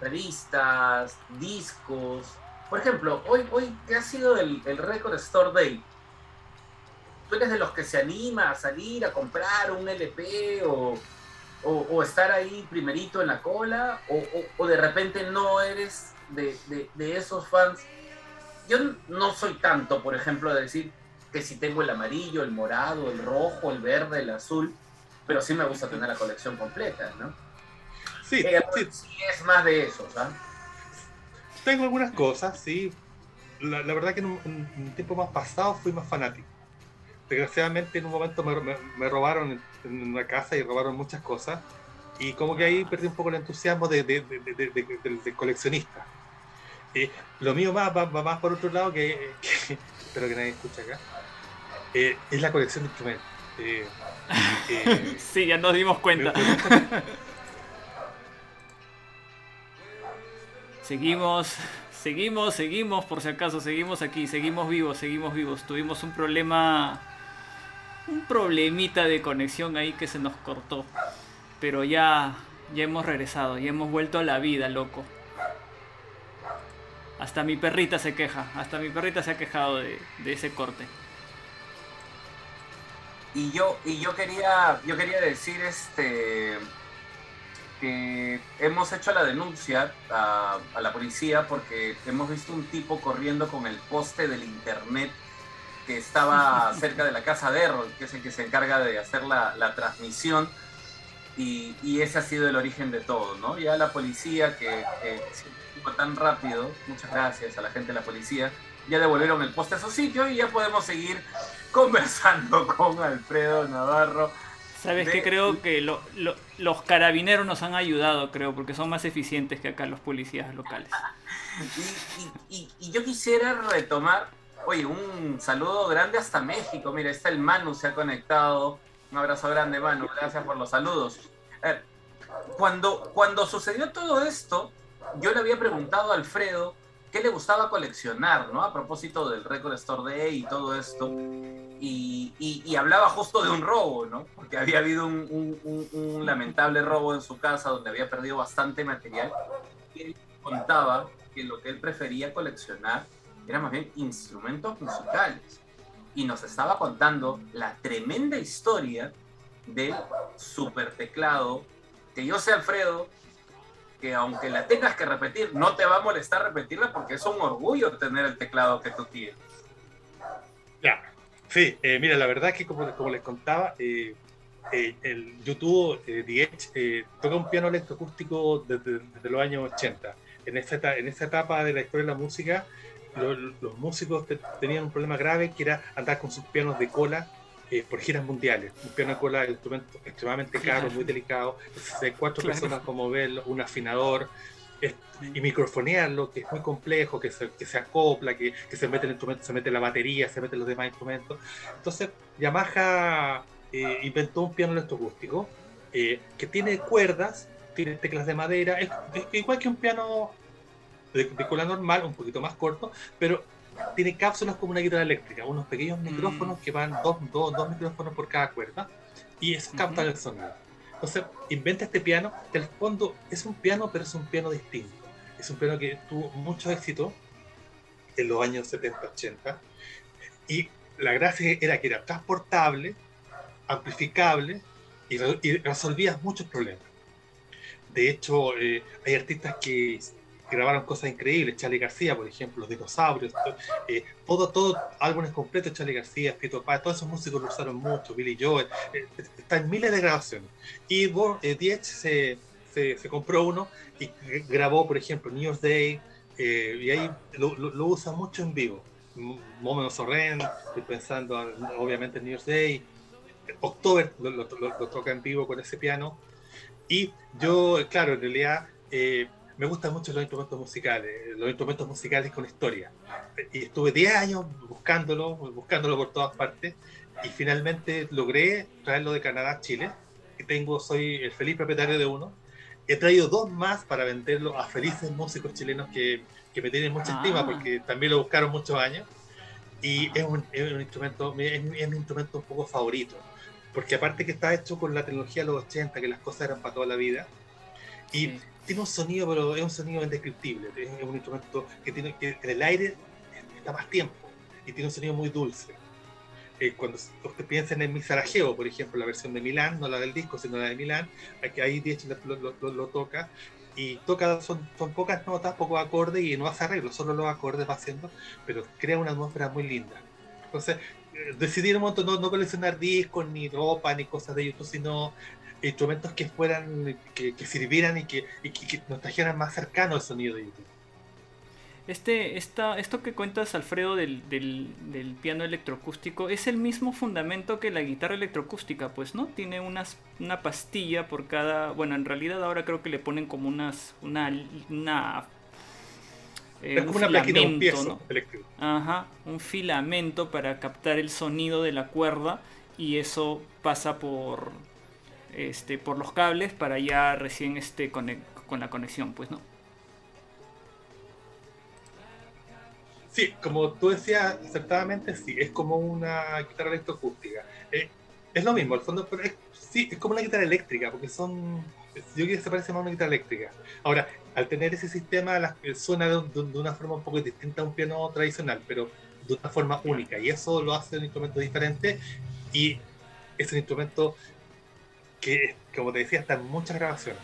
revistas, discos? Por ejemplo, hoy, hoy que ha sido el, el Record Store Day, ¿tú eres de los que se anima a salir a comprar un LP o, o- estar ahí primerito en la cola? ¿O, o- de repente no eres de- de esos fans? Yo no soy tanto, por ejemplo, de decir que si tengo el amarillo, el morado, el rojo, el verde, el azul, pero sí me gusta tener la colección completa, ¿no? Sí, Eh, sí, sí es más de eso, ¿sabes? tengo algunas cosas, sí. La, la verdad que en un, en un tiempo más pasado fui más fanático. Desgraciadamente en un momento me, me- me robaron en, una casa y robaron muchas cosas. Y como que ahí perdí un poco el entusiasmo de, de, de- de- coleccionista. Eh, lo mío más, va, va más por otro lado que, que- espero que nadie escuche acá. Eh, es la colección de instrumentos. Eh, eh, Sí, ya nos dimos cuenta. me- me gusta- Seguimos, seguimos, seguimos, por si acaso, seguimos aquí, seguimos vivos, seguimos vivos. Tuvimos un problema, un problemita de conexión ahí que se nos cortó. Pero ya, ya hemos regresado, ya hemos vuelto a la vida, loco. Hasta mi perrita se queja, hasta mi perrita se ha quejado de, de ese corte. Y yo, y yo quería, yo quería decir este que hemos hecho la denuncia a, a la policía porque hemos visto un tipo corriendo con el poste del internet que estaba cerca de la casa de Errol, que es el que se encarga de hacer la, la transmisión. Y, y ese ha sido el origen de todo, ¿no? Ya la policía, que eh, fue tan rápido, muchas gracias a la gente de la policía, ya devolvieron el poste a su sitio y ya podemos seguir conversando con Alfredo Navarro. ¿Sabes De- qué? Creo que lo- lo- los carabineros nos han ayudado, creo, porque son más eficientes que acá los policías locales. Y, y- y- y yo quisiera retomar, oye, un saludo grande hasta México. Mira, está el Manu, se ha conectado. Un abrazo grande, Manu. Gracias por los saludos. Cuando, cuando sucedió todo esto, yo le había preguntado a Alfredo qué le gustaba coleccionar, ¿no? A propósito del Record Store Day y todo esto. Y, y- hablaba justo de un robo, ¿no? Porque había habido un, un- un- un lamentable robo en su casa donde había perdido bastante material. Y él contaba que lo que él prefería coleccionar era más bien instrumentos musicales. Y nos estaba contando la tremenda historia del super teclado, que yo sé, Alfredo, que aunque la tengas que repetir, no te va a molestar repetirla porque es un orgullo tener el teclado que tú tienes. Ya, sí, eh, mira, la verdad es que como, como les contaba, eh, eh, el YouTube eh, The Edge eh, toca un piano electroacústico desde, desde los años 80. En esa, eta- en esa etapa de la historia de la música, lo- los músicos te- tenían un problema grave que era andar con sus pianos de cola eh, por giras mundiales. Un piano de cola es un instrumento extremadamente caro, Claro. muy delicado. Hay cuatro Claro. personas como moverlo, un afinador. es- y microfonearlo, que es muy complejo, que se, que se acopla, que, que se mete el instrumento, se mete la batería, se meten los demás instrumentos. Entonces, Yamaha eh, inventó un piano electroacústico eh, que tiene cuerdas, tiene teclas de madera, es, es igual que un piano de, de cola normal, un poquito más corto, pero tiene cápsulas como una guitarra eléctrica, unos pequeños micrófonos que van dos, dos, dos micrófonos por cada cuerda y eso capta el sonido. Entonces, inventa este piano, que al fondo es un piano, pero es un piano distinto. Es un piano que tuvo mucho éxito en los años 70-80 y la gracia era que era transportable, amplificable y, y resolvías muchos problemas. De hecho, eh, hay artistas que grabaron cosas increíbles, Charlie García, por ejemplo, los dinosaurios, eh, todo, todo álbumes completos, Charlie García, Fito Páez, todos esos músicos lo usaron mucho, Billy Joel, eh, está en miles de grabaciones. Y eh, Diez se, se, se compró uno y grabó, por ejemplo, New Year's Day, eh, y ahí lo, lo, lo usa mucho en vivo. M- Moment of estoy pensando en, obviamente en New Year's Day, October lo, lo- toca en vivo con ese piano. Y yo, claro, en realidad eh, me gustan mucho los instrumentos musicales, los instrumentos musicales con historia. Y estuve 10 años buscándolo, buscándolo por todas partes, y finalmente logré traerlo de Canadá a Chile. Y tengo, soy el feliz propietario de uno. He traído dos más para venderlo a felices músicos chilenos que, que me tienen mucha Ah. estima porque también lo buscaron muchos años. Y es un, es un instrumento, es, es mi instrumento un poco favorito. Porque aparte que está hecho con la tecnología de los 80, que las cosas eran para toda la vida. Y Sí. Tiene un sonido, pero es un sonido indescriptible. Es un instrumento que tiene que en el aire está más tiempo y tiene un sonido muy dulce. Eh, cuando usted piensa en el mi Sarajevo, por ejemplo, la versión de Milán, no la del disco, sino la de Milán, aquí- ahí de hecho lo, lo- lo- toca y toca, son, son pocas notas, pocos acordes y no hace arreglo, solo los acordes va haciendo, pero crea una atmósfera muy linda. Entonces, eh, decidí un momento no, no coleccionar discos, ni ropa, ni cosas de YouTube, sino instrumentos que fueran, que, que sirvieran y que, y que- nos trajeran más cercano al sonido de YouTube. Este, esta, esto que cuentas, Alfredo, del, del, del piano electroacústico, es el mismo fundamento que la guitarra electroacústica, pues, ¿no? Tiene unas, una pastilla por cada... Bueno, en realidad ahora creo que le ponen como unas... Una... una eh, es como una plaquita, un piezo ¿no? eléctrico. Ajá, un filamento para captar el sonido de la cuerda y eso pasa por este por los cables para ya recién este conec- con la conexión, pues, ¿no? Sí, como tú decías acertadamente, sí, es como una guitarra electroacústica. Eh, es lo mismo, al fondo, pero sí, es como una guitarra eléctrica, porque son. Yo creo que se parece más a una guitarra eléctrica. Ahora, al tener ese sistema, eh, suena de, de- de una forma un poco distinta a un piano tradicional, pero de una forma única, y eso lo hace un instrumento diferente, y es un instrumento que, como te decía, está en muchas grabaciones.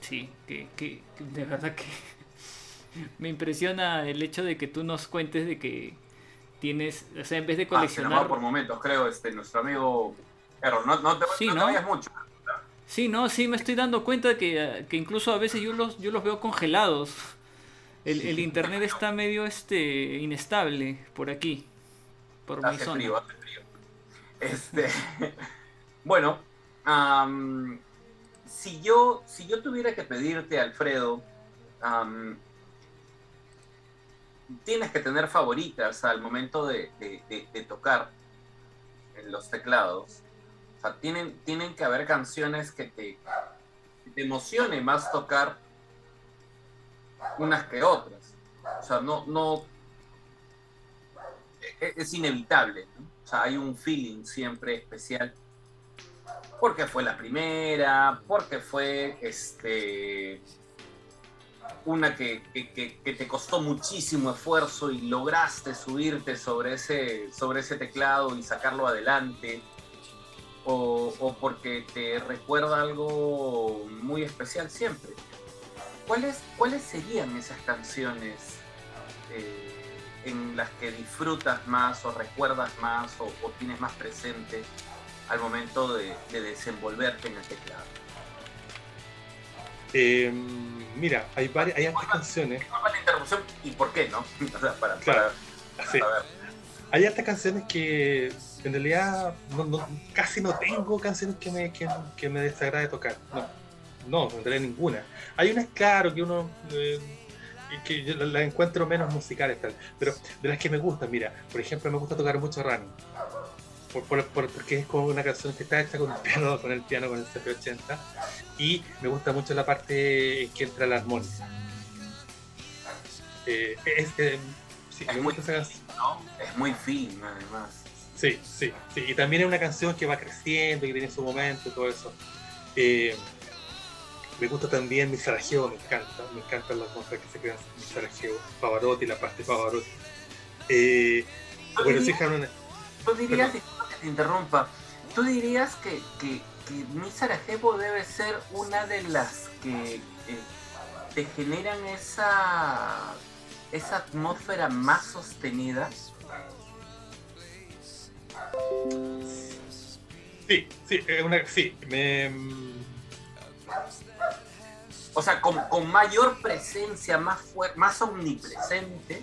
Sí, que, que, que de verdad que me impresiona el hecho de que tú nos cuentes de que tienes, o sea, en vez de Ah, coleccionar... por momentos, creo, este, nuestro amigo Errol. No, no te, Sí, no te mucho. Sí, no, sí, me estoy dando cuenta que, que incluso a veces yo los, yo los veo congelados. El, el internet está medio este inestable por aquí, por mi Hace zona. frío, hace frío. Este, bueno, si, yo, si yo tuviera que pedirte, Alfredo, tienes que tener favoritas al momento de, tocar en los teclados. O sea, tienen, tienen que haber canciones que te, que te emocione más tocar unas que otras. O sea, no, no, e- es inevitable. ¿no? O sea, hay un feeling siempre especial. Porque fue la primera, porque fue este una que, que- que- te costó muchísimo esfuerzo y lograste subirte sobre ese, sobre ese teclado y sacarlo adelante. O, o porque te recuerda algo muy especial siempre. ¿Cuáles, ¿Cuáles serían esas canciones eh, en las que disfrutas más o recuerdas más o, o tienes más presente al momento de, de desenvolverte en el teclado? Eh, mira, hay, varias, hay canciones. Disculpa la interrupción y por qué, ¿no? O sea, para, Claro. para Sí. saber. Hay hartas canciones que en realidad no- no- casi no tengo canciones que me, que, que me desagrade tocar. No, no, en realidad ninguna. Hay unas, claro, que uno. eh, que yo las encuentro menos musicales, tal. Pero de las que me gustan, mira, por ejemplo, me gusta tocar mucho Running. Por, por- por- porque es como una canción que está hecha con el piano, con el piano, con el CP80. Y me gusta mucho la parte en que entra la armónica. Eh, es, eh, sí, Es me muy gusta esa canción. ¿no? Es muy fin, además. Sí, sí, sí. Y también es una canción que va creciendo, que tiene su momento, todo eso. Eh, me gusta también mi Sarajevo, me encanta. Me encantan las cosas que se crean en mi Sarajevo. Pavarotti, la parte de Pavarotti. Eh, ¿Tú bueno, sí, dirías, Jaron, tú dirías, disculpa que te interrumpa, tú dirías que, que, que Mi Sarajevo debe ser una de las que eh, te generan esa, esa atmósfera más sostenida. sí, sí, es una, sí, me, O sea, con, con mayor presencia, más, más omnipresente.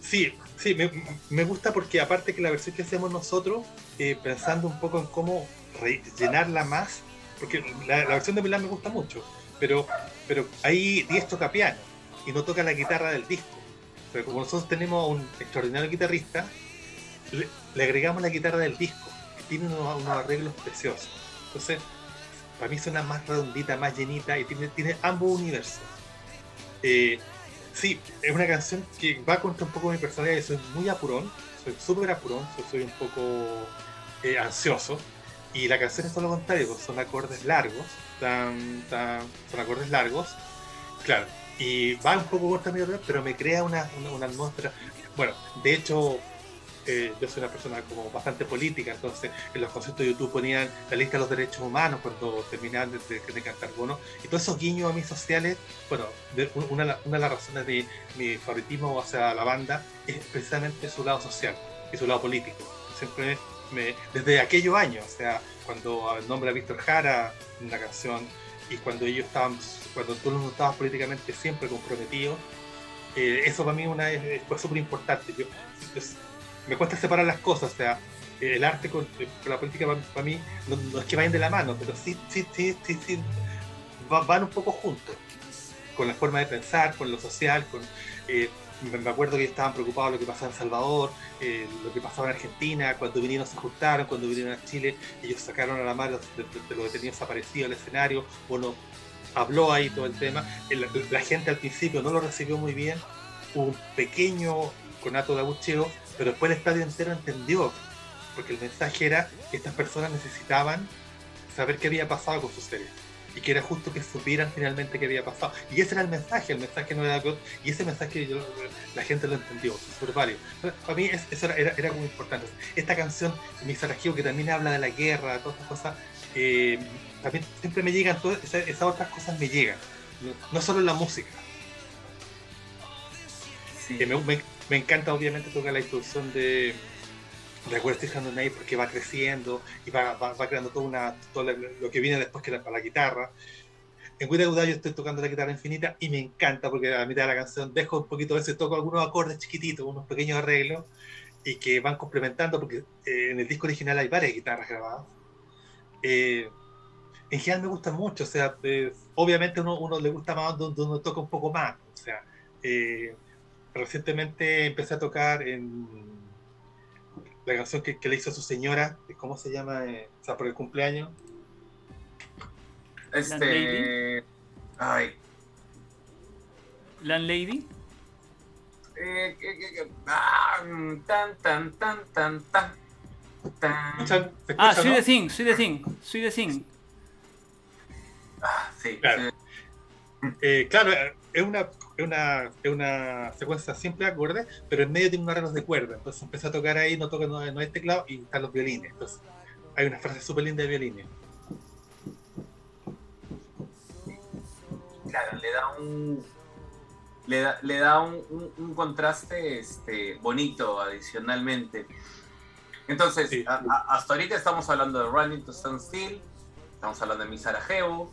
Sí, sí, me, me gusta porque aparte que la versión que hacemos nosotros, eh, pensando un poco en cómo rellenarla más, porque la, versión de Milán me gusta mucho, pero, pero ahí Diez toca piano y no toca la guitarra del disco. Pero como nosotros tenemos a un extraordinario guitarrista, le, le agregamos la guitarra del disco, que tiene unos, unos arreglos preciosos. Entonces, para mí suena más redondita, más llenita y tiene, ambos universos. Eh, sí, es una canción que va contra un poco mi personalidad. Soy muy apurón, soy súper apurón, soy, soy un poco eh, ansioso. Y la canción es todo lo contrario, pues son acordes largos, tan- son acordes largos, claro. Y va un poco contra mi orden, pero me crea una, una, una atmósfera. Bueno, de hecho, eh, yo soy una persona como bastante política, entonces en los conciertos de YouTube ponían la lista de los derechos humanos cuando terminaban de, de- de cantar Bono, y todos esos guiños a mis sociales, bueno, de- una, de una de las razones de mi favoritismo hacia la banda es precisamente su lado social y su lado político. Siempre me, desde aquellos años, o sea, cuando nombra a Víctor Jara una canción y cuando ellos estaban, cuando tú no estabas políticamente siempre comprometido, eh, eso para mí una, fue súper importante. Yo, es- me cuesta separar las cosas, o sea, el arte con, con la política para, mí no, es que vayan de la mano, pero sí, sí, sí, sí, sí va- van un poco juntos, con la forma de pensar, con lo social, con... eh, me acuerdo que estaban preocupados de lo que pasaba en Salvador, eh, lo que pasaba en Argentina, cuando vinieron se juntaron, cuando vinieron a Chile, ellos sacaron a la mar de, de- de los detenidos desaparecidos al escenario, uno habló ahí todo el tema, la gente al principio no lo recibió muy bien, hubo un pequeño conato de abucheo, pero después el estadio entero entendió, porque el mensaje era que estas personas necesitaban saber qué había pasado con sus seres y que era justo que supieran finalmente qué había pasado. Y ese era el mensaje, el mensaje no era y ese mensaje yo- la gente lo entendió, súper válido. Para mí es- eso era, era, era muy importante. Esta canción, Mi Sarajevo, que también habla de la guerra, todas estas cosas, eh, también siempre me llegan, todas esas, otras cosas me llegan, no, no solo la música. Sí. Que me, me- me encanta obviamente tocar la introducción de Still Hand Night porque va creciendo y va, va, va creando todo, una, todo lo- que viene después que la, para la guitarra. En Auda yo estoy tocando la guitarra infinita y me encanta porque a la mitad de la canción dejo un poquito a veces toco algunos acordes chiquititos, unos pequeños arreglos y que van complementando porque eh, en el disco original hay varias guitarras grabadas. Eh, en general me gusta mucho, o sea, eh, obviamente uno, uno le gusta más donde uno toca un poco más, o sea, eh, recientemente empecé a tocar en la canción que, que le hizo a su señora, ¿cómo se llama? Eh, o sea, por el cumpleaños. Este. Ay. Landlady. Eh, que- que- que- ah, tan, tan, tan, tan, tan. tan. ¿Escuchan? ¿Se Ah, Soy no? the Thing, Soy the Thing, Soy the Thing. Ah, sí, Claro. sí. Eh, claro, eh, es una, es, una, es una secuencia simple de acordes, pero en medio tiene unos arreglos de cuerda. Entonces empecé a tocar ahí, no toca no, no hay teclado y están los violines. Entonces hay una frase súper linda de violines. Claro, le da un. Le da, le da un, un- un contraste este, bonito adicionalmente. Entonces, Sí. a- a- hasta ahorita estamos hablando de Running to Stand Still, estamos hablando de Mi Sarajevo.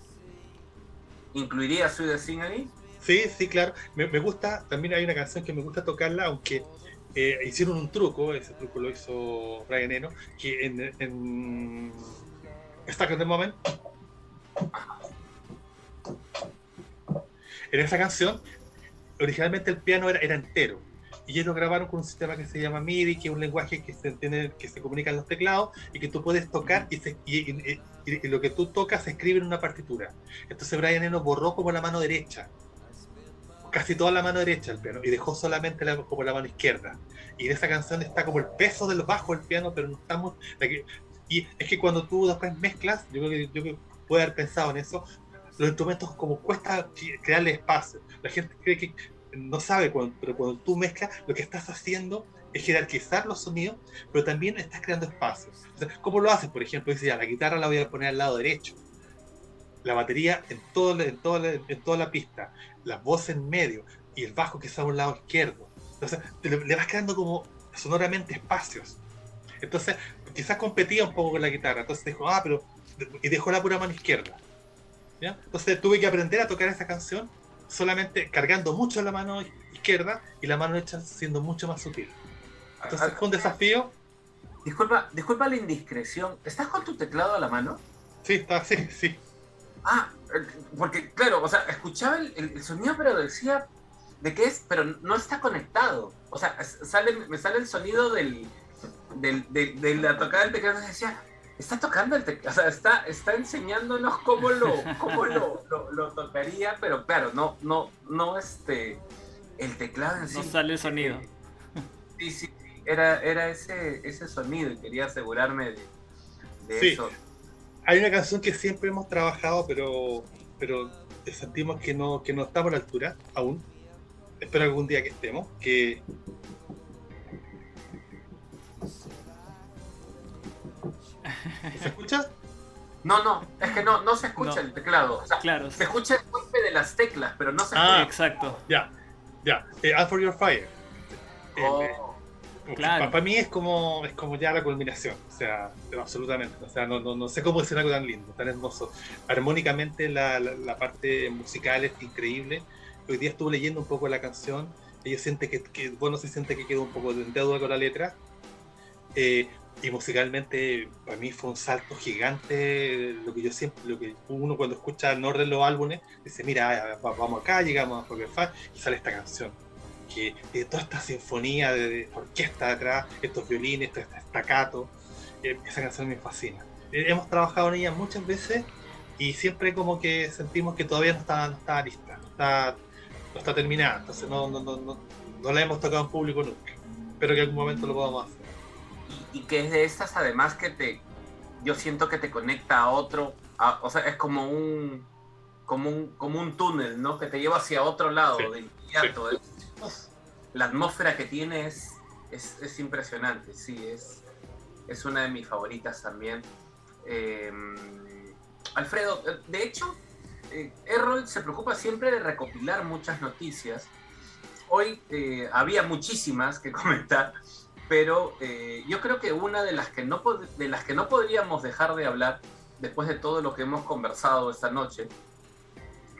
¿Incluiría the Thing ahí? Sí, sí, claro. Me, gusta, también hay una canción que me gusta tocarla, aunque eh, hicieron un truco, ese truco lo hizo Brian Eno, que en, en Stuck in the Moment, en esa canción, originalmente el piano era, entero. Y ellos lo grabaron con un sistema que se llama MIDI, que es un lenguaje que se entiende, que se comunica en los teclados y que tú puedes tocar y, se- y- y lo que tú tocas se escribe en una partitura. Entonces Brian Eno borró como la mano derecha casi toda la mano derecha del piano y dejó solamente la, como la mano izquierda. Y en esa canción está como el peso del bajo del piano, pero no estamos. y es que cuando tú después mezclas, yo creo que yo que puedo haber pensado en eso, los instrumentos como cuesta crearle espacio. La gente cree que no sabe, cuando, pero cuando tú mezclas, lo que estás haciendo es jerarquizar los sonidos, pero también estás creando espacio. O sea, ¿Cómo lo haces? Por ejemplo, dice, ya, la guitarra la voy a poner al lado derecho, la batería en, todo, en, toda la, en toda la pista, las voces en medio y el bajo que está a un lado izquierdo. Entonces, te le, vas creando como sonoramente espacios. Entonces, quizás competía un poco con la guitarra. Entonces dijo, ah, pero. Y dejó la pura mano izquierda. ¿Ya? Entonces tuve que aprender a tocar esa canción solamente cargando mucho la mano izquierda y la mano derecha siendo mucho más sutil. Entonces fue un desafío. Disculpa, disculpa la indiscreción. ¿Estás con tu teclado a la mano? Sí, está, sí, sí. Ah, eh, porque claro, o sea, escuchaba el, el- el sonido, pero decía de qué es, pero no está conectado. O sea, sale, me sale el sonido del, del, de, de la tocada del teclado. y decía, está tocando el teclado, o sea, está, está enseñándonos cómo lo, cómo lo, lo, lo tocaría, pero claro, no, no, no este, el teclado en sí. No sale el sonido. Sí, sí, sí, era, era ese, ese sonido y quería asegurarme de, de Sí. eso. Hay una canción que siempre hemos trabajado, pero, pero sentimos que no, que no estamos a la altura aún. Espero algún día que estemos. Que ¿Se escucha? No, no, es que no, no se escucha No. el teclado. O sea, Claro, se escucha el golpe de las teclas, pero no se Ah. escucha. exacto. Ya, ya. Eh, All for Your Fire. Eh, Oh, eh, Claro. Para mí es como, es como ya la culminación, o sea, absolutamente. O sea, no, no, no sé cómo decir algo tan lindo, tan hermoso. Armónicamente la, la, la parte musical es increíble. Hoy día estuve leyendo un poco la canción. Ella siente que, que bueno, se siente que quedó un poco de deuda con la letra. Eh, y musicalmente para mí fue un salto gigante lo que yo siempre lo que uno cuando escucha en orden los álbumes dice mira va- vamos acá llegamos a Poker y sale esta canción que toda esta sinfonía de, de orquesta detrás estos violines este staccato eh, esa canción me fascina. Eh, hemos trabajado en ella muchas veces y siempre como que sentimos que todavía no está, no está lista no está, no está terminada entonces no, no, no, no, no la hemos tocado en público nunca. Espero que en algún momento lo podamos hacer. Y, y que es de estas además que te yo siento que te conecta a otro a- o sea es como un como un como un túnel no que te lleva hacia otro lado Sí, de inmediato Es- uf, la atmósfera que tiene es, es, es impresionante sí es es una de mis favoritas también. Eh, Alfredo eh, de hecho eh, Errol se preocupa siempre de recopilar muchas noticias. Hoy había muchísimas que comentar pero yo creo que una de las que no de las que no podríamos dejar de hablar después de todo lo que hemos conversado esta noche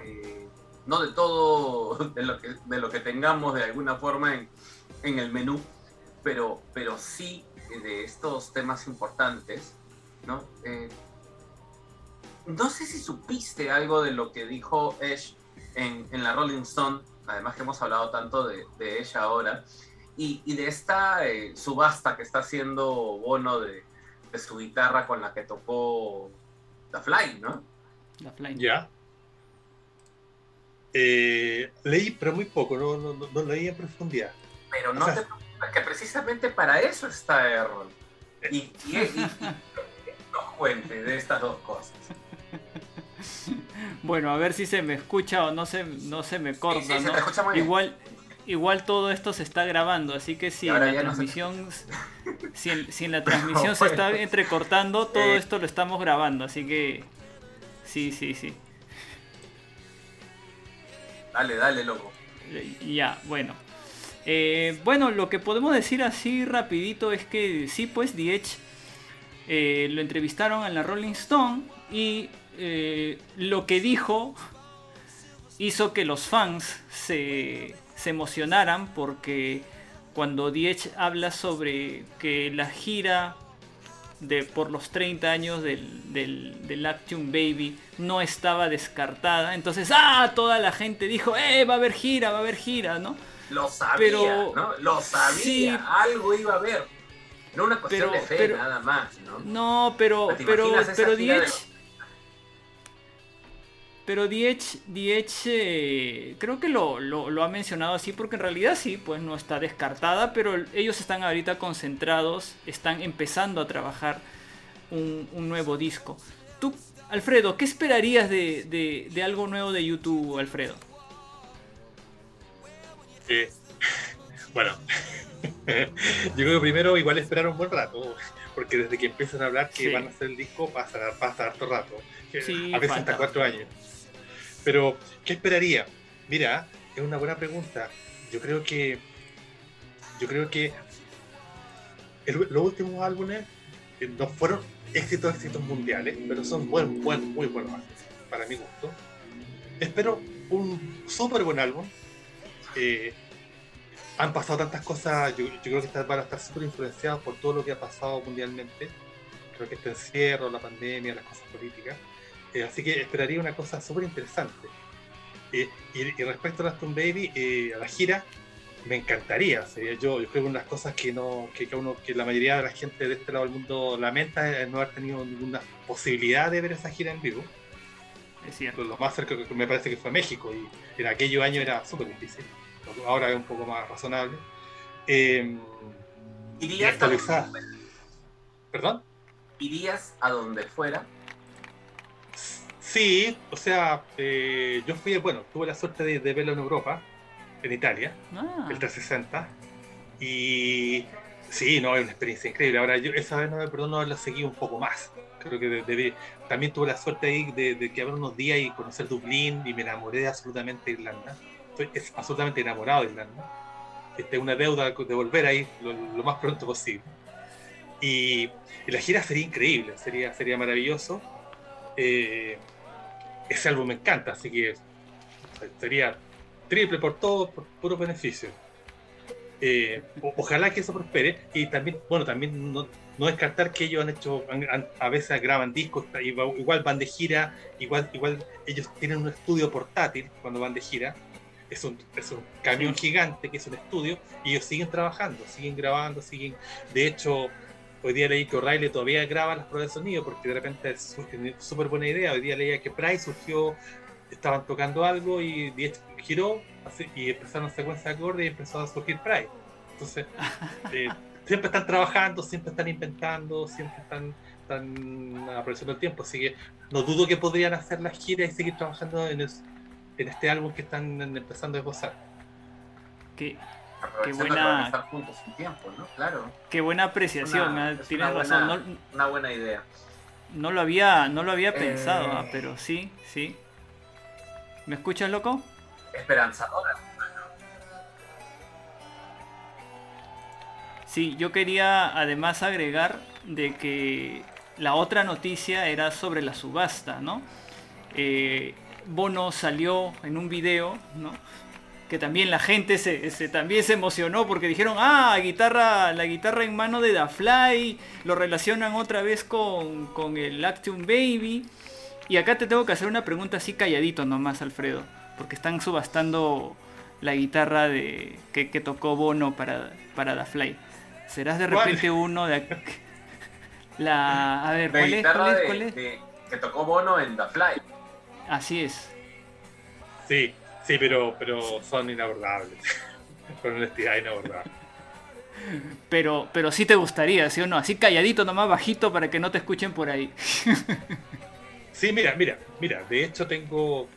eh, no de todo de lo que de lo que tengamos de alguna forma en, en el menú pero pero sí de estos temas importantes no Eh, no sé si supiste algo de lo que dijo Ash en, en la Rolling Stone además que hemos hablado tanto de, de ella ahora y, y de esta eh, subasta que está haciendo Bono de, de su guitarra con la que tocó The Fly, ¿no? La Fly. Ya. Eh, leí, pero muy poco, no, no, no- no leí en profundidad. Pero no O sea- te preocupes, que precisamente para eso está Errol. Y, y, y- y- que nos cuente de estas dos cosas. Bueno, a ver si se me escucha o no se, no se me corta, Sí, sí, se ¿no? te escucha muy bien. Igual, igual todo esto se está grabando, así que si en la no se- transmisión, si en, si en la transmisión se está Bueno. entrecortando, todo Eh. esto lo estamos grabando, así que sí, sí, sí. Dale, dale, loco. Ya, bueno. Eh, bueno, lo que podemos decir así rapidito es que sí, pues The eh, lo entrevistaron en la Rolling Stone y eh, lo que dijo hizo que los fans se, se emocionaran porque cuando Edge habla sobre que la gira de, por los 30 años del, del, del Action Baby no estaba descartada. Entonces, ¡ah! Toda la gente dijo, ¡eh! Va a haber gira, va a haber gira, ¿no? Lo sabía, Pero- ¿no? Lo sabía. Sí. Algo iba a haber. Era una cuestión Pero- de fe, pero- nada más, ¿no? No, pero, ¿Te pero, esa pero pero The Edge, eh, creo que lo, lo- lo ha mencionado así porque en realidad sí, pues no está descartada, pero ellos están ahorita concentrados, están empezando a trabajar un, un nuevo disco. Tú, Alfredo, ¿qué esperarías de, de- de algo nuevo de YouTube, Alfredo? Eh, bueno, yo creo que primero igual esperar un buen rato, porque desde que empiezan a hablar que Sí. van a hacer el disco pasa, pasa harto rato, Sí, a veces falta. hasta cuatro años. Pero, ¿qué esperaría? Mira, es una buena pregunta. Yo creo que, yo creo que los últimos álbumes eh, no fueron éxitos, éxitos mundiales, pero son buen, buen, muy buenos álbumes, para mi gusto. Espero un súper buen álbum. Eh, han pasado tantas cosas, yo, creo que van a estar súper influenciados por todo lo que ha pasado mundialmente. Creo que este encierro, la pandemia, las cosas políticas. Eh, así que esperaría una cosa súper interesante. Eh, y, y respecto a Aston Baby, eh, a la gira, me encantaría. Sería yo, yo creo que una de las cosas que, no, que, que uno, que la mayoría de la gente de este lado del mundo lamenta es no haber tenido ninguna posibilidad de ver esa gira en vivo. Es cierto. Lo más cerca que me parece que fue México y en aquellos años era súper difícil. Ahora es un poco más razonable. Eh, ¿Irías a, donde, ¿Perdón? irías a donde fuera? Sí, o sea, eh, yo fui, bueno, tuve la suerte de, de verlo en Europa, en Italia, Ah, el 360. Y sí, no, es una experiencia increíble. Ahora, yo esa vez no me perdono haberla seguido un poco más. Creo que de- debí- también tuve la suerte ahí de, de que haber unos días y conocer Dublín y me enamoré absolutamente de Irlanda. Estoy es- absolutamente enamorado de Irlanda. este, una deuda de volver ahí lo, lo más pronto posible. Y, y la gira sería increíble, sería, sería maravilloso. Eh, ese álbum me encanta, así que sería triple por todo, por puro beneficio. Eh, ojalá que eso prospere y también, bueno, también no, no descartar que ellos han hecho, han- a veces graban discos, igual, van de gira, igual, igual ellos tienen un estudio portátil cuando van de gira, es un, es un camión gigante que es un estudio y ellos siguen trabajando, siguen grabando, siguen, de hecho, hoy día leí que O'Reilly todavía graba las pruebas de sonido porque de repente surge una súper buena idea, hoy día leía que Price surgió, estaban tocando algo y giró y empezaron secuencia de acordes y empezó a surgir Price. Entonces, eh, siempre están trabajando, siempre están inventando, siempre están, están aprovechando el tiempo, así que no dudo que podrían hacer las giras y seguir trabajando en, el- en este álbum que están empezando a esbozar. Qué, buena- estar juntos un tiempo, ¿no? Claro, qué buena apreciación, Una- es tienes razón. buena- No, una buena idea. no lo había, no lo había Eh. pensado, ah, pero sí, sí. ¿Me escuchas, loco? Esperanzadora. Sí, yo quería además agregar de que la otra noticia era sobre la subasta, ¿no? Eh, Bono salió en un video, ¿no? Que también la gente se, se- también se emocionó porque dijeron, ah, guitarra, la guitarra en mano de Da Fly, lo relacionan otra vez con, con el Action Baby. Y acá te tengo que hacer una pregunta así calladito nomás, Alfredo, porque están subastando la guitarra de, que, que tocó Bono para, para Da Fly. ¿Serás de ¿Cuál? repente uno de... La... A ver, La ¿cuál es? ¿Cuál es? de- ¿Cuál es? de- que tocó Bono en The Fly. Así es. Sí, sí, pero, pero son inabordables. Con honestidad inabordable. Pero, pero sí te gustaría, ¿sí o no? Así calladito nomás, bajito, para que no te escuchen por ahí. Sí, mira, mira, mira, de hecho tengo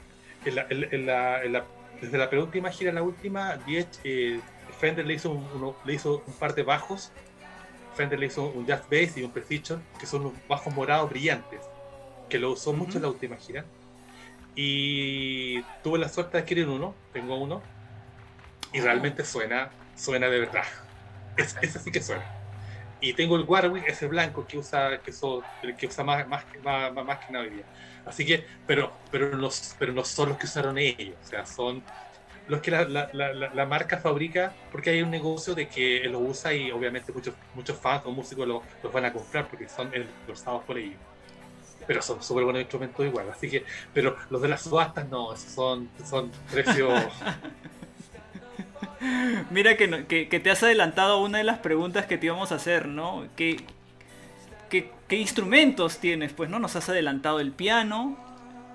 en la, en- en la- en la- desde la penúltima gira a la última, Diez, eh, Fender le hizo, un, uno- le hizo un par de bajos, Fender le hizo un jazz bass y un precision, que son unos bajos morados brillantes, que lo usó mucho en la última gira. Y tuve la suerte de adquirir uno, tengo uno, y realmente suena, suena de verdad. Es, ese sí que suena. Y tengo el Warwick, ese blanco que usa, que uso- el que usa más, más, más, más, que nada hoy día. Así que, pero, pero, no, pero no son los que usaron ellos, o sea, son los que la, la, la, la- marca fabrica, porque hay un negocio de que él lo usa y obviamente muchos, muchos fans o músicos lo- los van a comprar porque son endorsados por ellos. Pero son súper buenos instrumentos igual, así que, pero los de las subastas no, esos son, son precios. Mira que, que, te has adelantado una de las preguntas que te íbamos a hacer, ¿no? ¿Qué, qué, qué instrumentos tienes? Pues, ¿no? Nos has adelantado el piano,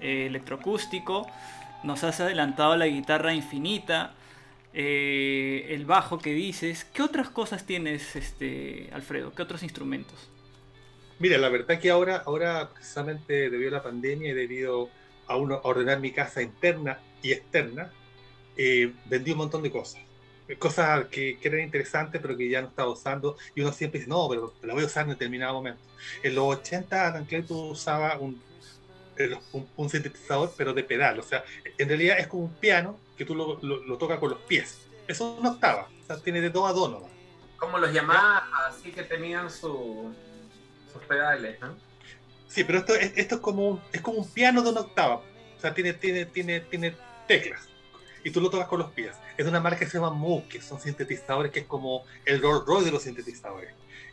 eh, electroacústico, nos has adelantado la guitarra infinita, eh, el bajo que dices. ¿Qué otras cosas tienes, este, Alfredo? ¿Qué otros instrumentos? Mira, la verdad que ahora, ahora precisamente debido a la pandemia y debido a, uno, a ordenar mi casa interna y externa, eh, vendí un montón de cosas. Cosas que, que eran interesantes pero que ya no estaba usando y uno siempre dice, no, pero la voy a usar en determinado momento. En los 80 Adam Clayton usaba un, el- un, un sintetizador pero de pedal, o sea, en realidad es como un piano que tú lo, lo, lo tocas con los pies. Eso es una octava, o sea, tiene de dos a dos nomás. Como los llamadas así que tenían su, pedales, ¿no? Sí, pero esto, es- esto es, como un, es como un piano de una octava. O sea, tiene, tiene, tiene, tiene teclas. Y tú lo tocas con los pies. Es una marca que se llama Moog, que son sintetizadores que es como el Rolls Royce de los sintetizadores.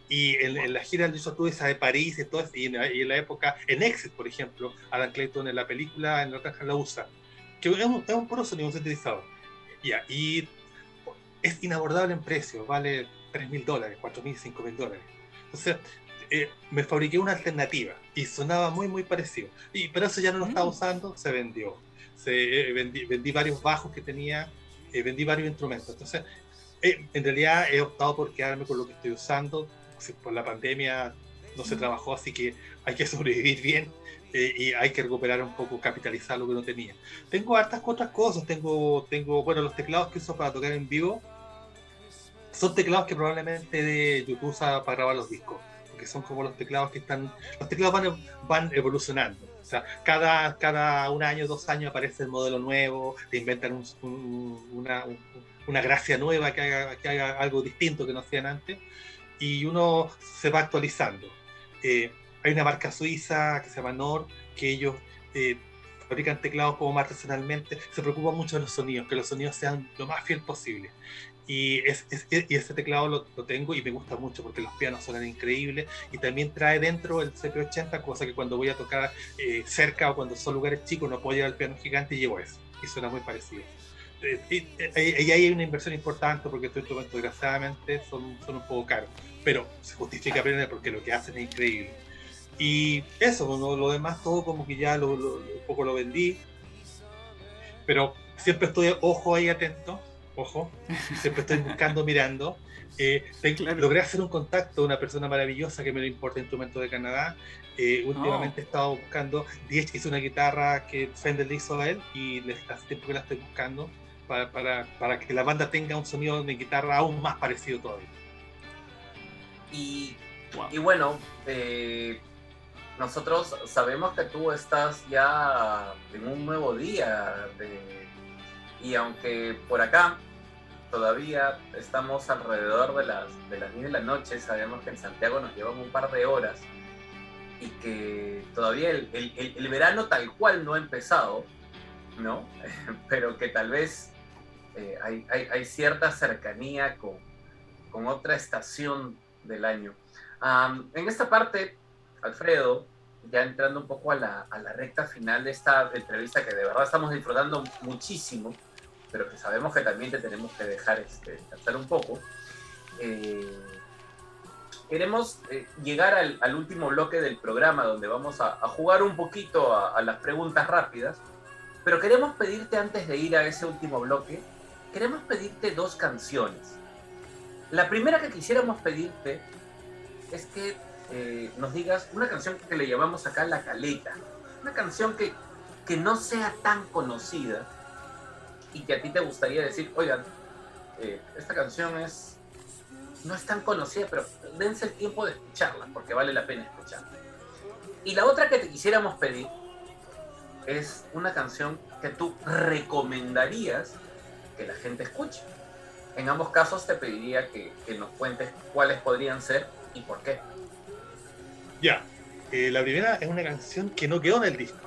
Y en, en la gira de Tour esa de París y todo eso, y en, y en la época, en Exit, por ejemplo, Adam Clayton en la película, en la otra la usa. Que es un, es un puro sonido, un sintetizador. Ya, y es inabordable en precio, vale 3 mil dólares, 4 mil, 5 mil dólares. Entonces, eh, me fabriqué una alternativa y sonaba muy, muy parecido. Y, pero eso ya no lo estaba Mm. usando, se vendió. Se, eh, vendí, vendí varios bajos que tenía, eh, vendí varios instrumentos. Entonces, eh, en realidad he optado por quedarme con lo que estoy usando. Por la pandemia no se trabajó, así que hay que sobrevivir bien eh, y hay que recuperar un poco, capitalizar lo que no tenía. Tengo hartas otras cosas. Tengo, tengo, bueno, los teclados que uso para tocar en vivo son teclados que probablemente de YouTube usa para grabar los discos porque son como los teclados que están, los teclados van, van evolucionando. O sea, cada, cada un año, dos años aparece el modelo nuevo, te inventan un- un- una, un- una gracia nueva que haga, que haga algo distinto que no hacían antes, y uno se va actualizando. Eh, hay una marca suiza que se llama Nord, que ellos eh, fabrican teclados como más artesanalmente, se preocupan mucho de los sonidos, que los sonidos sean lo más fiel posible. Y, es, es- y ese teclado lo, lo tengo y me gusta mucho porque los pianos suenan increíbles y también trae dentro el CP80, cosa que cuando voy a tocar eh, cerca o cuando son lugares chicos no puedo llevar el piano gigante y llevo eso. Y suena muy parecido. Eh, Y, y- y ahí hay una inversión importante porque estos instrumentos desgraciadamente son, son un poco caros, pero se justifica aprender porque lo que hacen es increíble. Y eso, lo, lo demás todo como que ya lo, lo- un poco lo vendí, pero siempre estoy ojo ahí atento, ojo, siempre estoy buscando, mirando. Eh, te- Claro. Logré hacer un contacto de una persona maravillosa que me lo importa instrumentos de Canadá. Eh, últimamente he estado buscando, Diez hizo una guitarra que Fender le hizo a él y hace tiempo que la estoy buscando para, para, para que la banda tenga un sonido de guitarra aún más parecido todavía. Y, Wow. y bueno, eh, nosotros sabemos que tú estás ya en un nuevo día de- y aunque por acá todavía estamos alrededor de las, de las 10 de la noche, sabemos que en Santiago nos llevan un par de horas y que todavía el, el- el- verano tal cual no ha empezado, ¿no? Pero que tal vez eh, hay, hay- hay cierta cercanía con, con otra estación del año. Am, en esta parte, Alfredo, ya entrando un poco a la, a la recta final de esta entrevista que de verdad estamos disfrutando muchísimo, pero que sabemos que también te tenemos que dejar este, descansar un poco. eh, queremos eh, llegar al, al último bloque del programa donde vamos a, a jugar un poquito a, a las preguntas rápidas, pero queremos pedirte antes de ir a ese último bloque, queremos pedirte dos canciones. La primera que quisiéramos pedirte es que eh, nos digas una canción que le llamamos acá La Caleta. Una canción que, que no sea tan conocida y que a ti te gustaría decir, oigan, eh, esta canción es no es tan conocida, pero dense el tiempo de escucharla, porque vale la pena escucharla. Y la otra que te quisiéramos pedir es una canción que tú recomendarías que la gente escuche. En ambos casos te pediría que, nos cuentes cuáles podrían ser y por qué. Ya, eh, la primera es una canción que no quedó en el disco.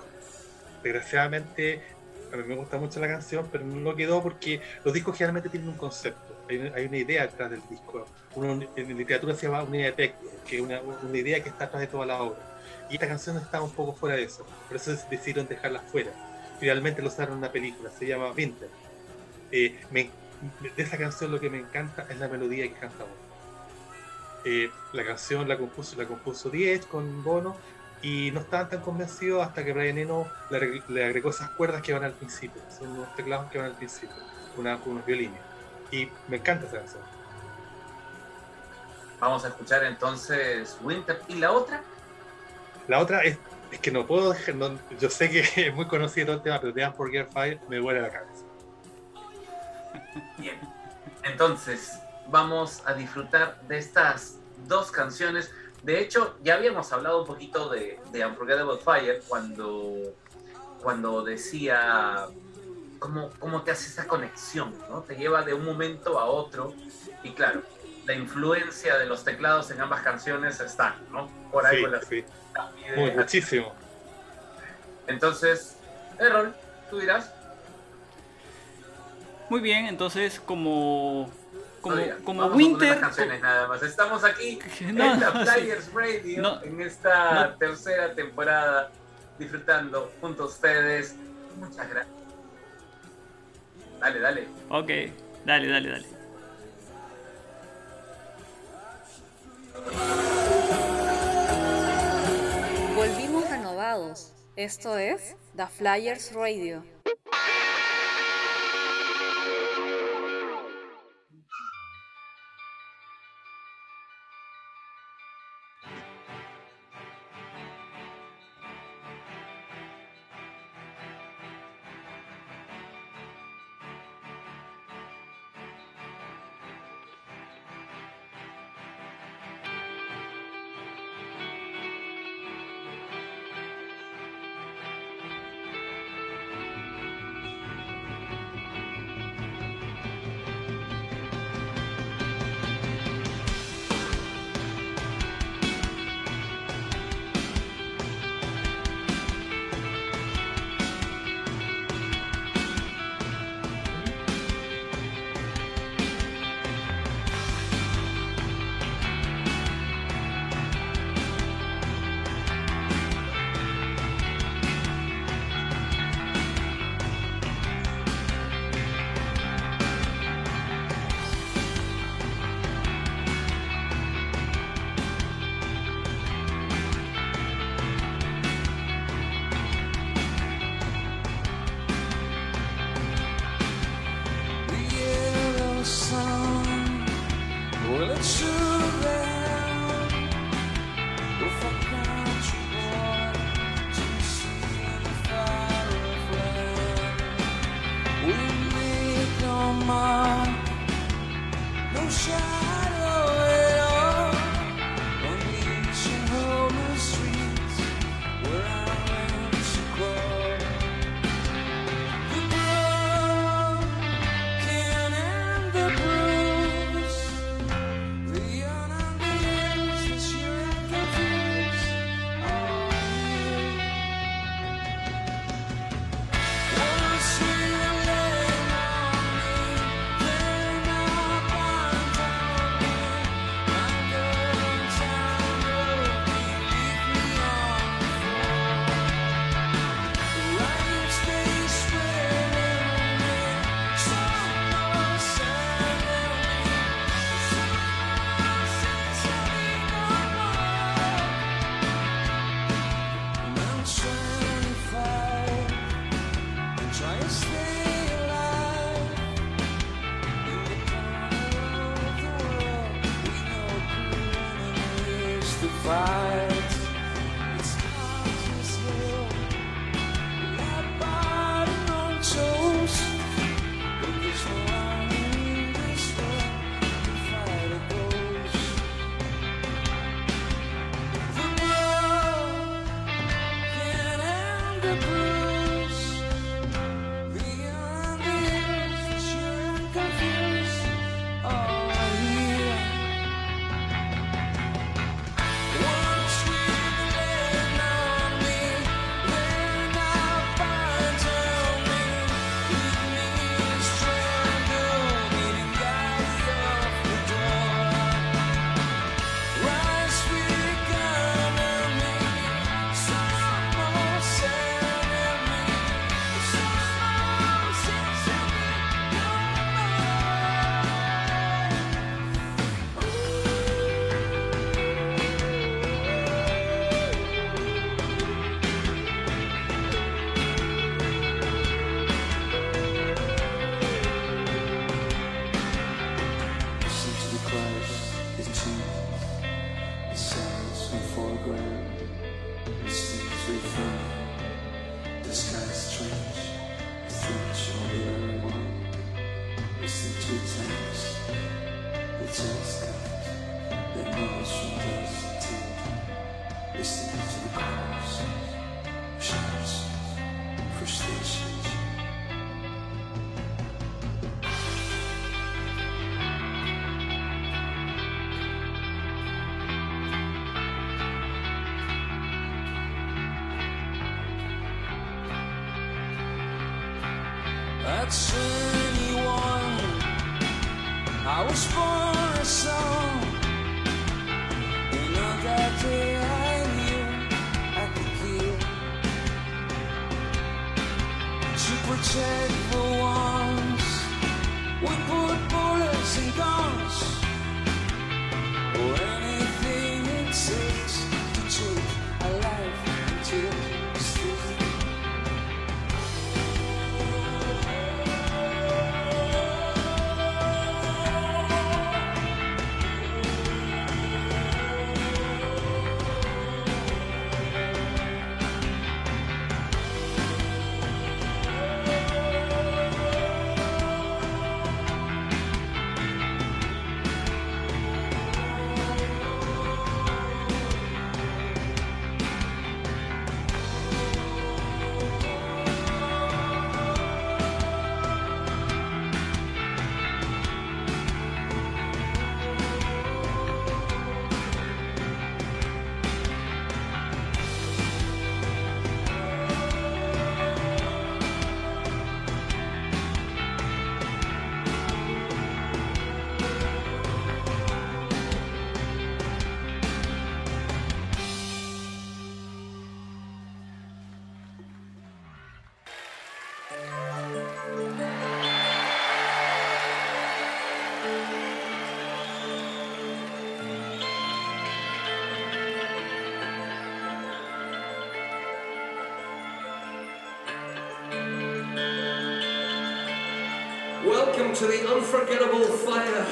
Desgraciadamente, a mí me gusta mucho la canción, pero no quedó porque los discos generalmente tienen un concepto, hay, hay una idea detrás del disco. Uno, en literatura se llama una idea de texto, que es una, una idea que está atrás de toda la obra. Y esta canción está un poco fuera de eso, por eso decidieron dejarla fuera. Finalmente lo usaron en una película, se llama Winter. Eh, me- de esa canción lo que me encanta es la melodía que canta Bono. Eh, la canción la compuso, la compuso Diez con Bono y no estaban tan convencidos hasta que Brian Eno le, agre- le agregó esas cuerdas que van al principio, son unos teclados que van al principio, una, unos violines. Y me encanta esa canción. Vamos a escuchar entonces Winter. ¿Y la otra? La otra es, es que no puedo dejar, no- yo sé que es muy conocido el tema, pero de Unforget Fire me duele la cabeza. Bien. Entonces, vamos a disfrutar de estas dos canciones. De hecho, ya habíamos hablado un poquito de, de Unforgettable Fire cuando, cuando decía cómo, cómo te hace esa conexión, ¿no? Te lleva de un momento a otro. Y claro, la influencia de los teclados en ambas canciones está, ¿no? Por ahí Sí, con las sí, muy, muchísimo. Entonces, Errol, tú dirás. Muy bien, entonces como como, vamos Winter canciones nada más. Estamos aquí No, en la no, sí. Players Radio No, en esta no. tercera temporada disfrutando junto a ustedes. Muchas gracias. Dale, dale. Ok, dale, dale, dale. Volvimos renovados. Esto es The Flyers Radio. To the unforgettable fire.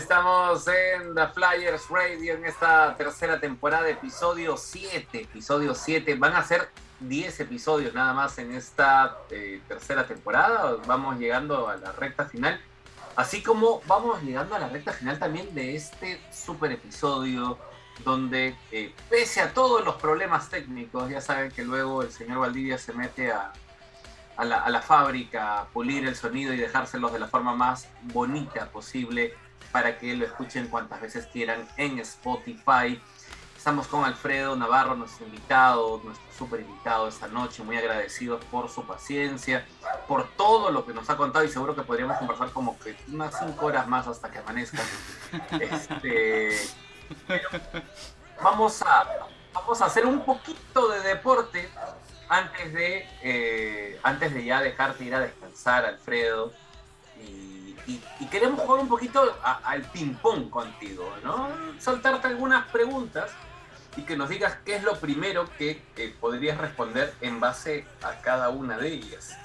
Estamos en The Flyers Radio en esta tercera temporada, episodio 7. Episodio 7. Van a ser 10 episodios nada más en esta eh, tercera temporada. Vamos llegando a la recta final. Así como vamos llegando a la recta final también de este super episodio donde eh, pese a todos los problemas técnicos, ya saben que luego el señor Valdivia se mete a, a la, a la fábrica pulir el sonido y dejárselos de la forma más bonita posible para que lo escuchen cuantas veces quieran en Spotify. Estamos con Alfredo Navarro, nuestro invitado, nuestro super invitado esta noche, muy agradecidos por su paciencia, por todo lo que nos ha contado y seguro que podríamos conversar como que unas cinco horas más hasta que amanezca. Este, vamos a, vamos a hacer un poquito de deporte antes de, eh, antes de ya dejarte ir a descansar, Alfredo. Y, y- y queremos jugar un poquito a- al ping-pong contigo, ¿no? Soltarte algunas preguntas y que nos digas qué es lo primero que podrías responder en base a cada una de ellas.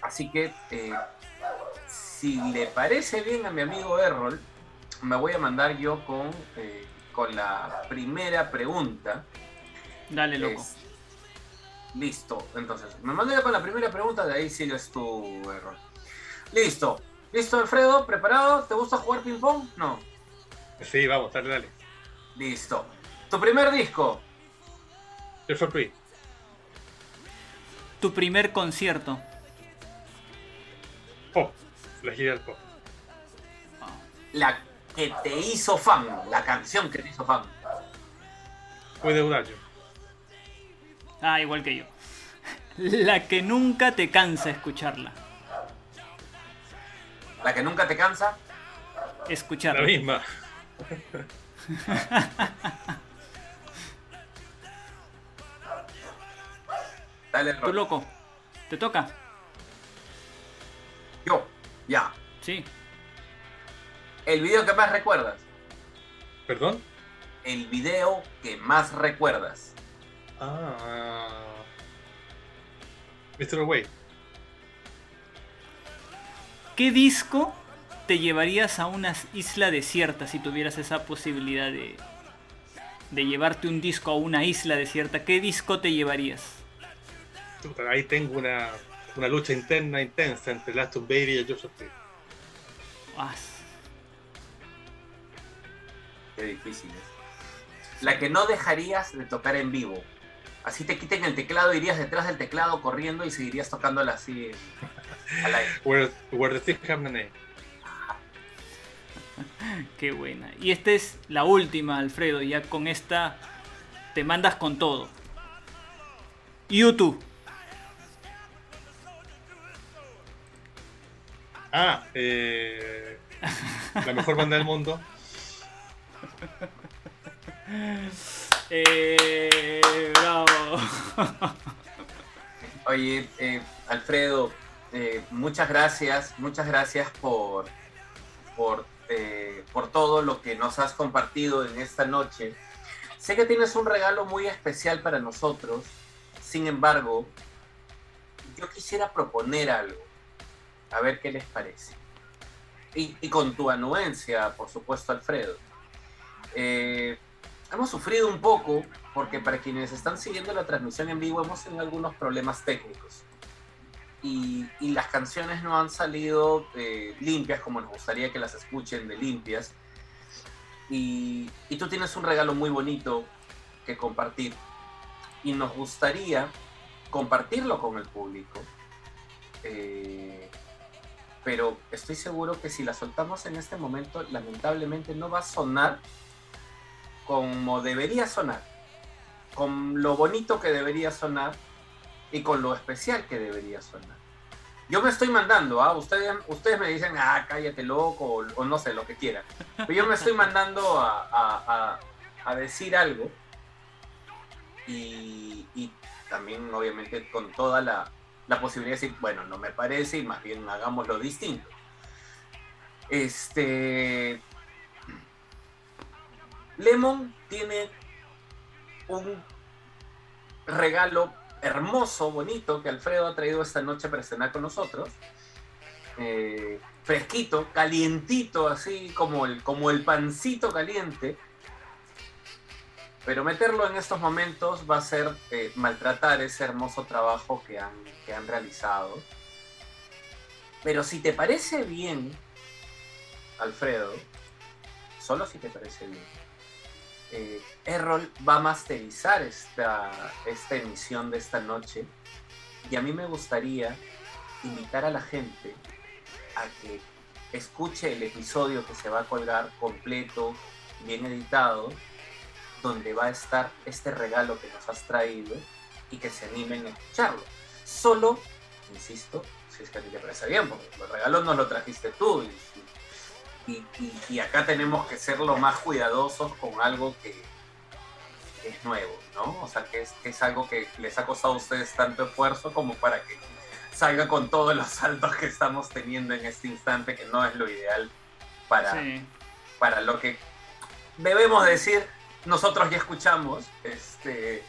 Así que, eh, si le parece bien a mi amigo Errol, me voy a mandar yo con, eh, con la primera pregunta. Dale, loco. Es- Listo. Entonces, me mandé con la primera pregunta, de ahí sigues tu error. Listo. ¿Listo, Alfredo? ¿Preparado? ¿Te gusta jugar ping-pong? No. Sí, vamos, dale, dale. Listo. ¿Tu primer disco? Tears for Free. Tu primer concierto. Pop. La gira del pop. La que te hizo fan. La canción que te hizo fan. Puede dudar yo. Ah, igual que yo. La que nunca te cansa escucharla. La que nunca te cansa. Escucharla. La misma. Dale, Tú loco. ¿Te toca? Yo. Ya. Sí. El video que más recuerdas. ¿Perdón? El video que más recuerdas. Ah. Mr. Away. ¿Qué disco te llevarías a una isla desierta si tuvieras esa posibilidad de, de llevarte un disco a una isla desierta? ¿Qué disco te llevarías? Ahí tengo una, una lucha interna intensa entre Aston Baby y Joseph Tree. Ah, Qué difícil es. La que no dejarías de tocar en vivo. Así te quiten el teclado, irías detrás del teclado corriendo y seguirías tocándola así al aire. Where, where the Name. qué buena. Y esta es la última, Alfredo. Ya con esta te mandas con todo. YouTube. Ah, eh, la mejor banda del mundo. Eh, bravo. Oye, eh, Alfredo, eh, muchas gracias, muchas gracias por, por, eh, por todo lo que nos has compartido en esta noche. Sé que tienes un regalo muy especial para nosotros, sin embargo, yo quisiera proponer algo, a ver qué les parece. Y, y con tu anuencia, por supuesto, Alfredo. Eh, hemos sufrido un poco porque para quienes están siguiendo la transmisión en vivo hemos tenido algunos problemas técnicos. Y, y las canciones no han salido eh, limpias como nos gustaría que las escuchen de limpias. Y, y tú tienes un regalo muy bonito que compartir. Y nos gustaría compartirlo con el público. Eh, pero estoy seguro que si la soltamos en este momento lamentablemente no va a sonar como debería sonar, con lo bonito que debería sonar y con lo especial que debería sonar. Yo me estoy mandando, ¿ah? ustedes, ustedes me dicen, ah, cállate loco, o, no sé, lo que quieran. Pero yo me estoy mandando a, a- a- a decir algo y, y también obviamente con toda la, la posibilidad de decir, bueno, no me parece y más bien hagámoslo distinto. Este, Lemon tiene un regalo hermoso, bonito, que Alfredo ha traído esta noche para cenar con nosotros. Eh, fresquito, calientito, así como el, como el pancito caliente. Pero meterlo en estos momentos va a ser eh, maltratar ese hermoso trabajo que han, que han realizado. Pero si te parece bien, Alfredo, solo si te parece bien, eh, Errol va a masterizar esta, esta emisión de esta noche y a mí me gustaría invitar a la gente a que escuche el episodio que se va a colgar completo, bien editado, donde va a estar este regalo que nos has traído y que se animen a escucharlo. Solo, insisto, si es que a ti te parece bien, porque los regalos nos lo trajiste tú y, y- y- y acá tenemos que ser lo más cuidadosos con algo que, es nuevo, ¿no? O sea, que es, que es algo que les ha costado a ustedes tanto esfuerzo como para que salga con todos los saltos que estamos teniendo en este instante, que no es lo ideal para, Sí. para lo que debemos decir, nosotros ya escuchamos, este,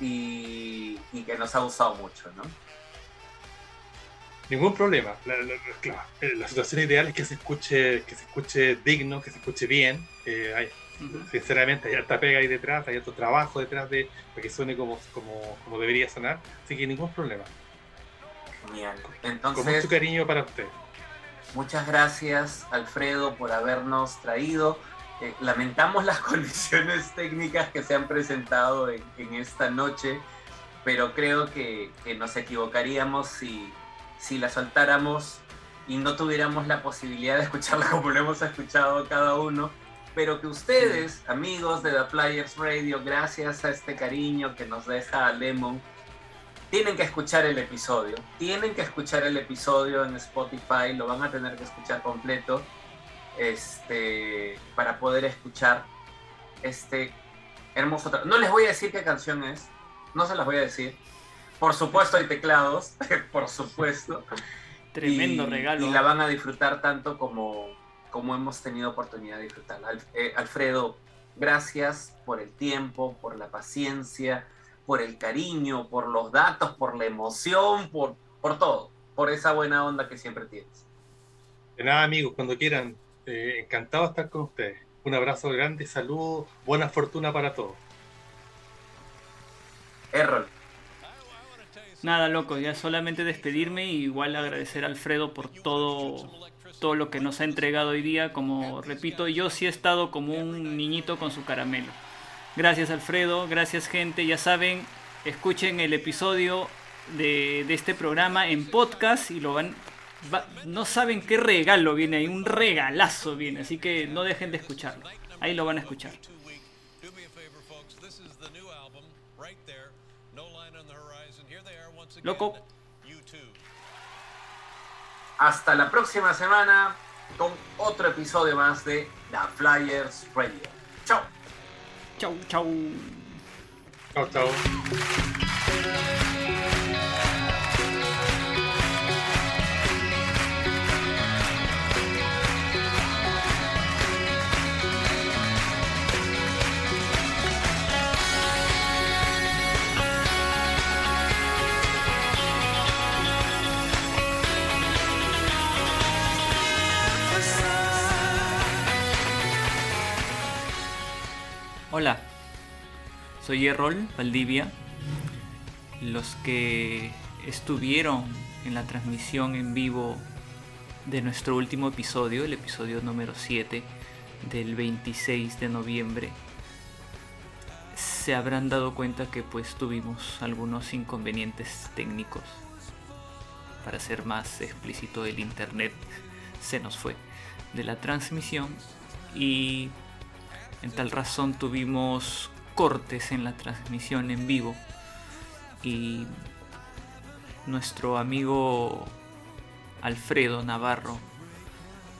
y, y que nos ha gustado mucho, ¿no? Ningún problema. La, la- la- claro, eh, la situación ideal es que se escuche, que se escuche digno, que se escuche bien. Eh, hay- Sinceramente, hay harta pega ahí detrás, hay harto trabajo detrás de para que suene como, como, como debería sonar. Así que ningún problema. Genial. Con Entonces, mucho cariño para usted. Muchas gracias, Alfredo, por habernos traído. Eh, lamentamos las condiciones técnicas que se han presentado en, en esta noche, pero creo que, que nos equivocaríamos si, si la soltáramos y no tuviéramos la posibilidad de escucharla como lo hemos escuchado cada uno. Pero que ustedes, amigos de The Players Radio, gracias a este cariño que nos deja Lemon, tienen que escuchar el episodio. Tienen que escuchar el episodio en Spotify, lo van a tener que escuchar completo este, para poder escuchar este hermoso No les voy a decir qué canción es, no se las voy a decir. Por supuesto hay teclados, por supuesto. Tremendo Y- regalo. Y la van a disfrutar tanto como, como hemos tenido oportunidad de disfrutarla. Al- eh, Alfredo, gracias por el tiempo, por la paciencia, por el cariño, por los datos, por la emoción, por, por todo, por esa buena onda que siempre tienes. De nada, amigos, cuando quieran, eh, encantado de estar con ustedes. Un abrazo grande, salud, buena fortuna para todos. Errol, Nada, loco, ya solamente despedirme y igual agradecer a Alfredo por todo, todo lo que nos ha entregado hoy día. Como repito, yo sí he estado como un niñito con su caramelo. Gracias Alfredo, gracias gente, ya saben, escuchen el episodio de, de este programa en podcast y lo van... va- no saben qué regalo viene ahí, un regalazo viene, así que no dejen de escucharlo. Ahí lo van a escuchar. Do me a favor, folks. This is the new album right there. No line on the horizon. Here they are once again. Loco. U2. hasta la próxima semana con otro episodio más de The Flyers Radio. Chao. Chau, chau. Chao, chao. Hola, soy Errol Valdivia. Los que estuvieron en la transmisión en vivo de nuestro último episodio, el episodio número 7 del 26 de noviembre, se habrán dado cuenta que pues tuvimos algunos inconvenientes técnicos. Para ser más explícito, el internet se nos fue de la transmisión y en tal razón tuvimos cortes en la transmisión en vivo y nuestro amigo Alfredo Navarro,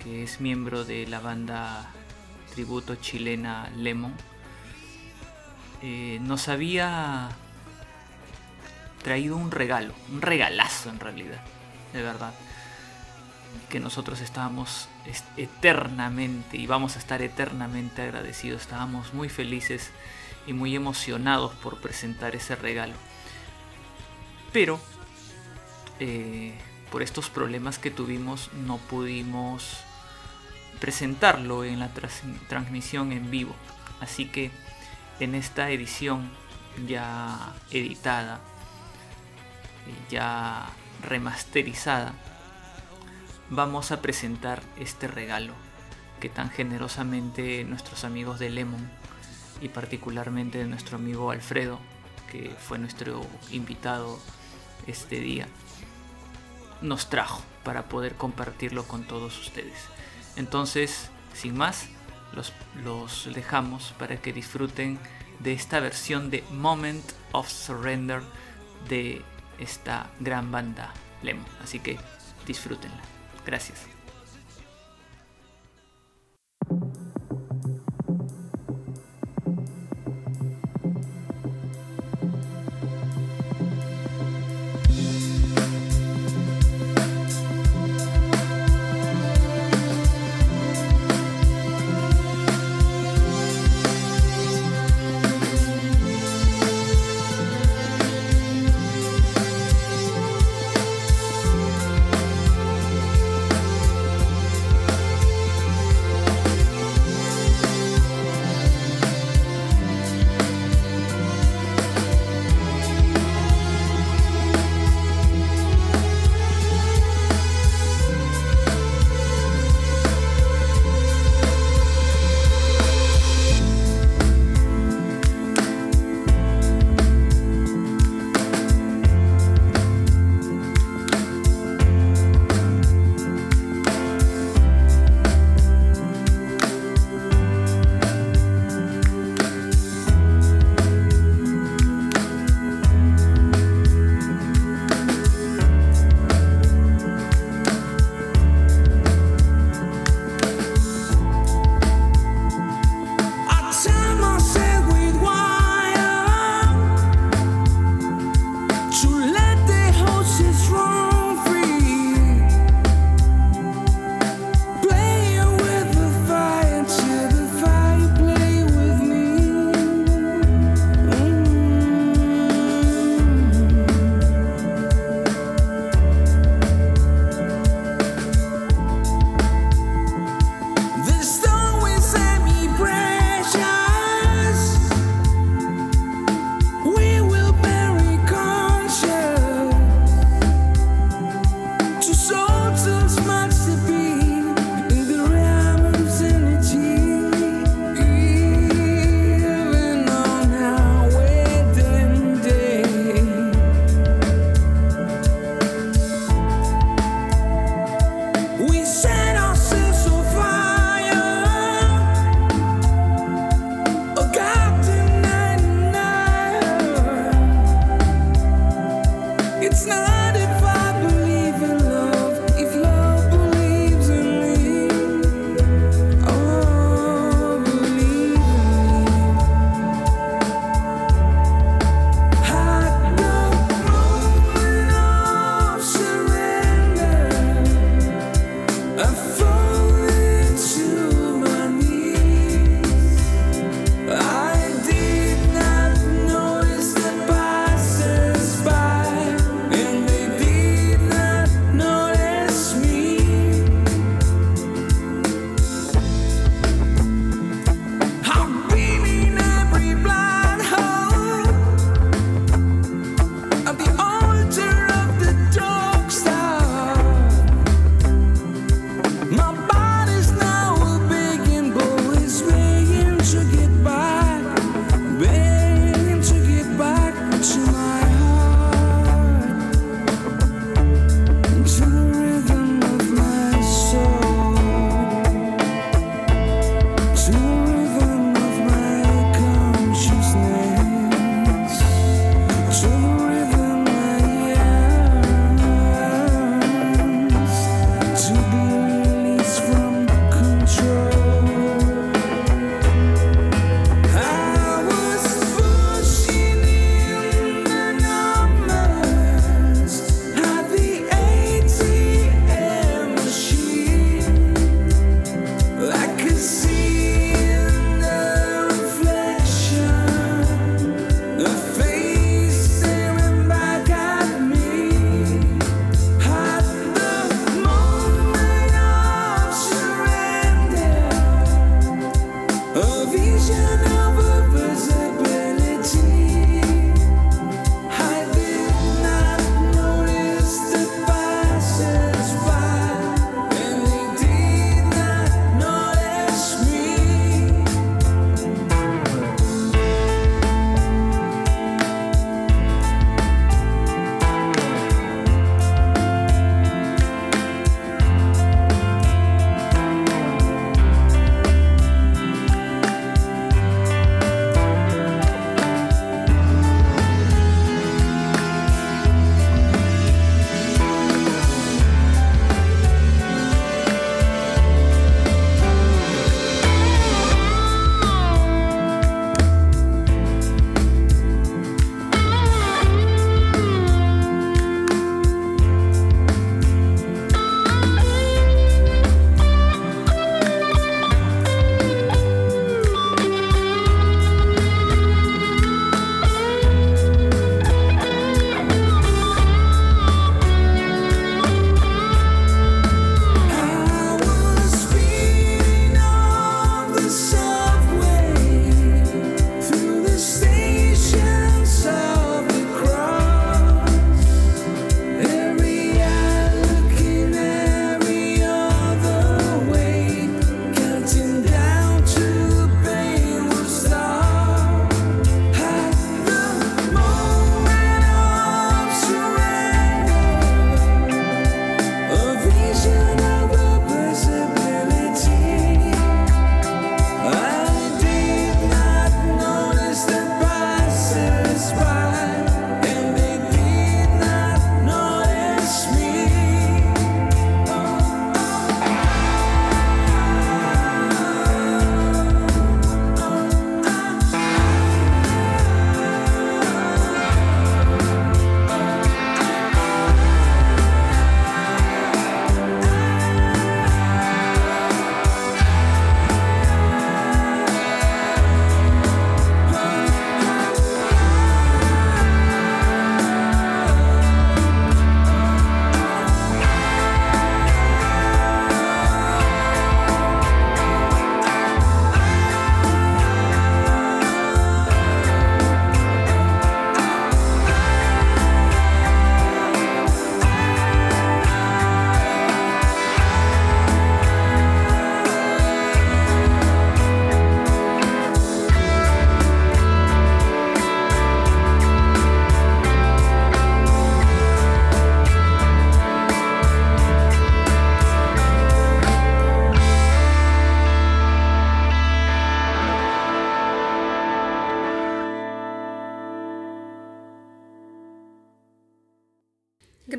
que es miembro de la banda tributo chilena Lemon, eh, nos había traído un regalo, un regalazo en realidad, de verdad que nosotros estábamos est- eternamente y vamos a estar eternamente agradecidos. Estábamos muy felices y muy emocionados por presentar ese regalo. Pero eh, por estos problemas que tuvimos no pudimos presentarlo en la transmisión en vivo. Así que en esta edición ya editada, ya remasterizada, vamos a presentar este regalo que tan generosamente nuestros amigos de Lemon y particularmente nuestro amigo Alfredo, que fue nuestro invitado este día, nos trajo para poder compartirlo con todos ustedes. Entonces, sin más, los, los dejamos para que disfruten de esta versión de Moment of Surrender de esta gran banda Lemon. Así que disfrútenla. Gracias.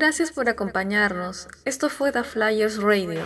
Gracias por acompañarnos. Esto fue The Flyers Radio.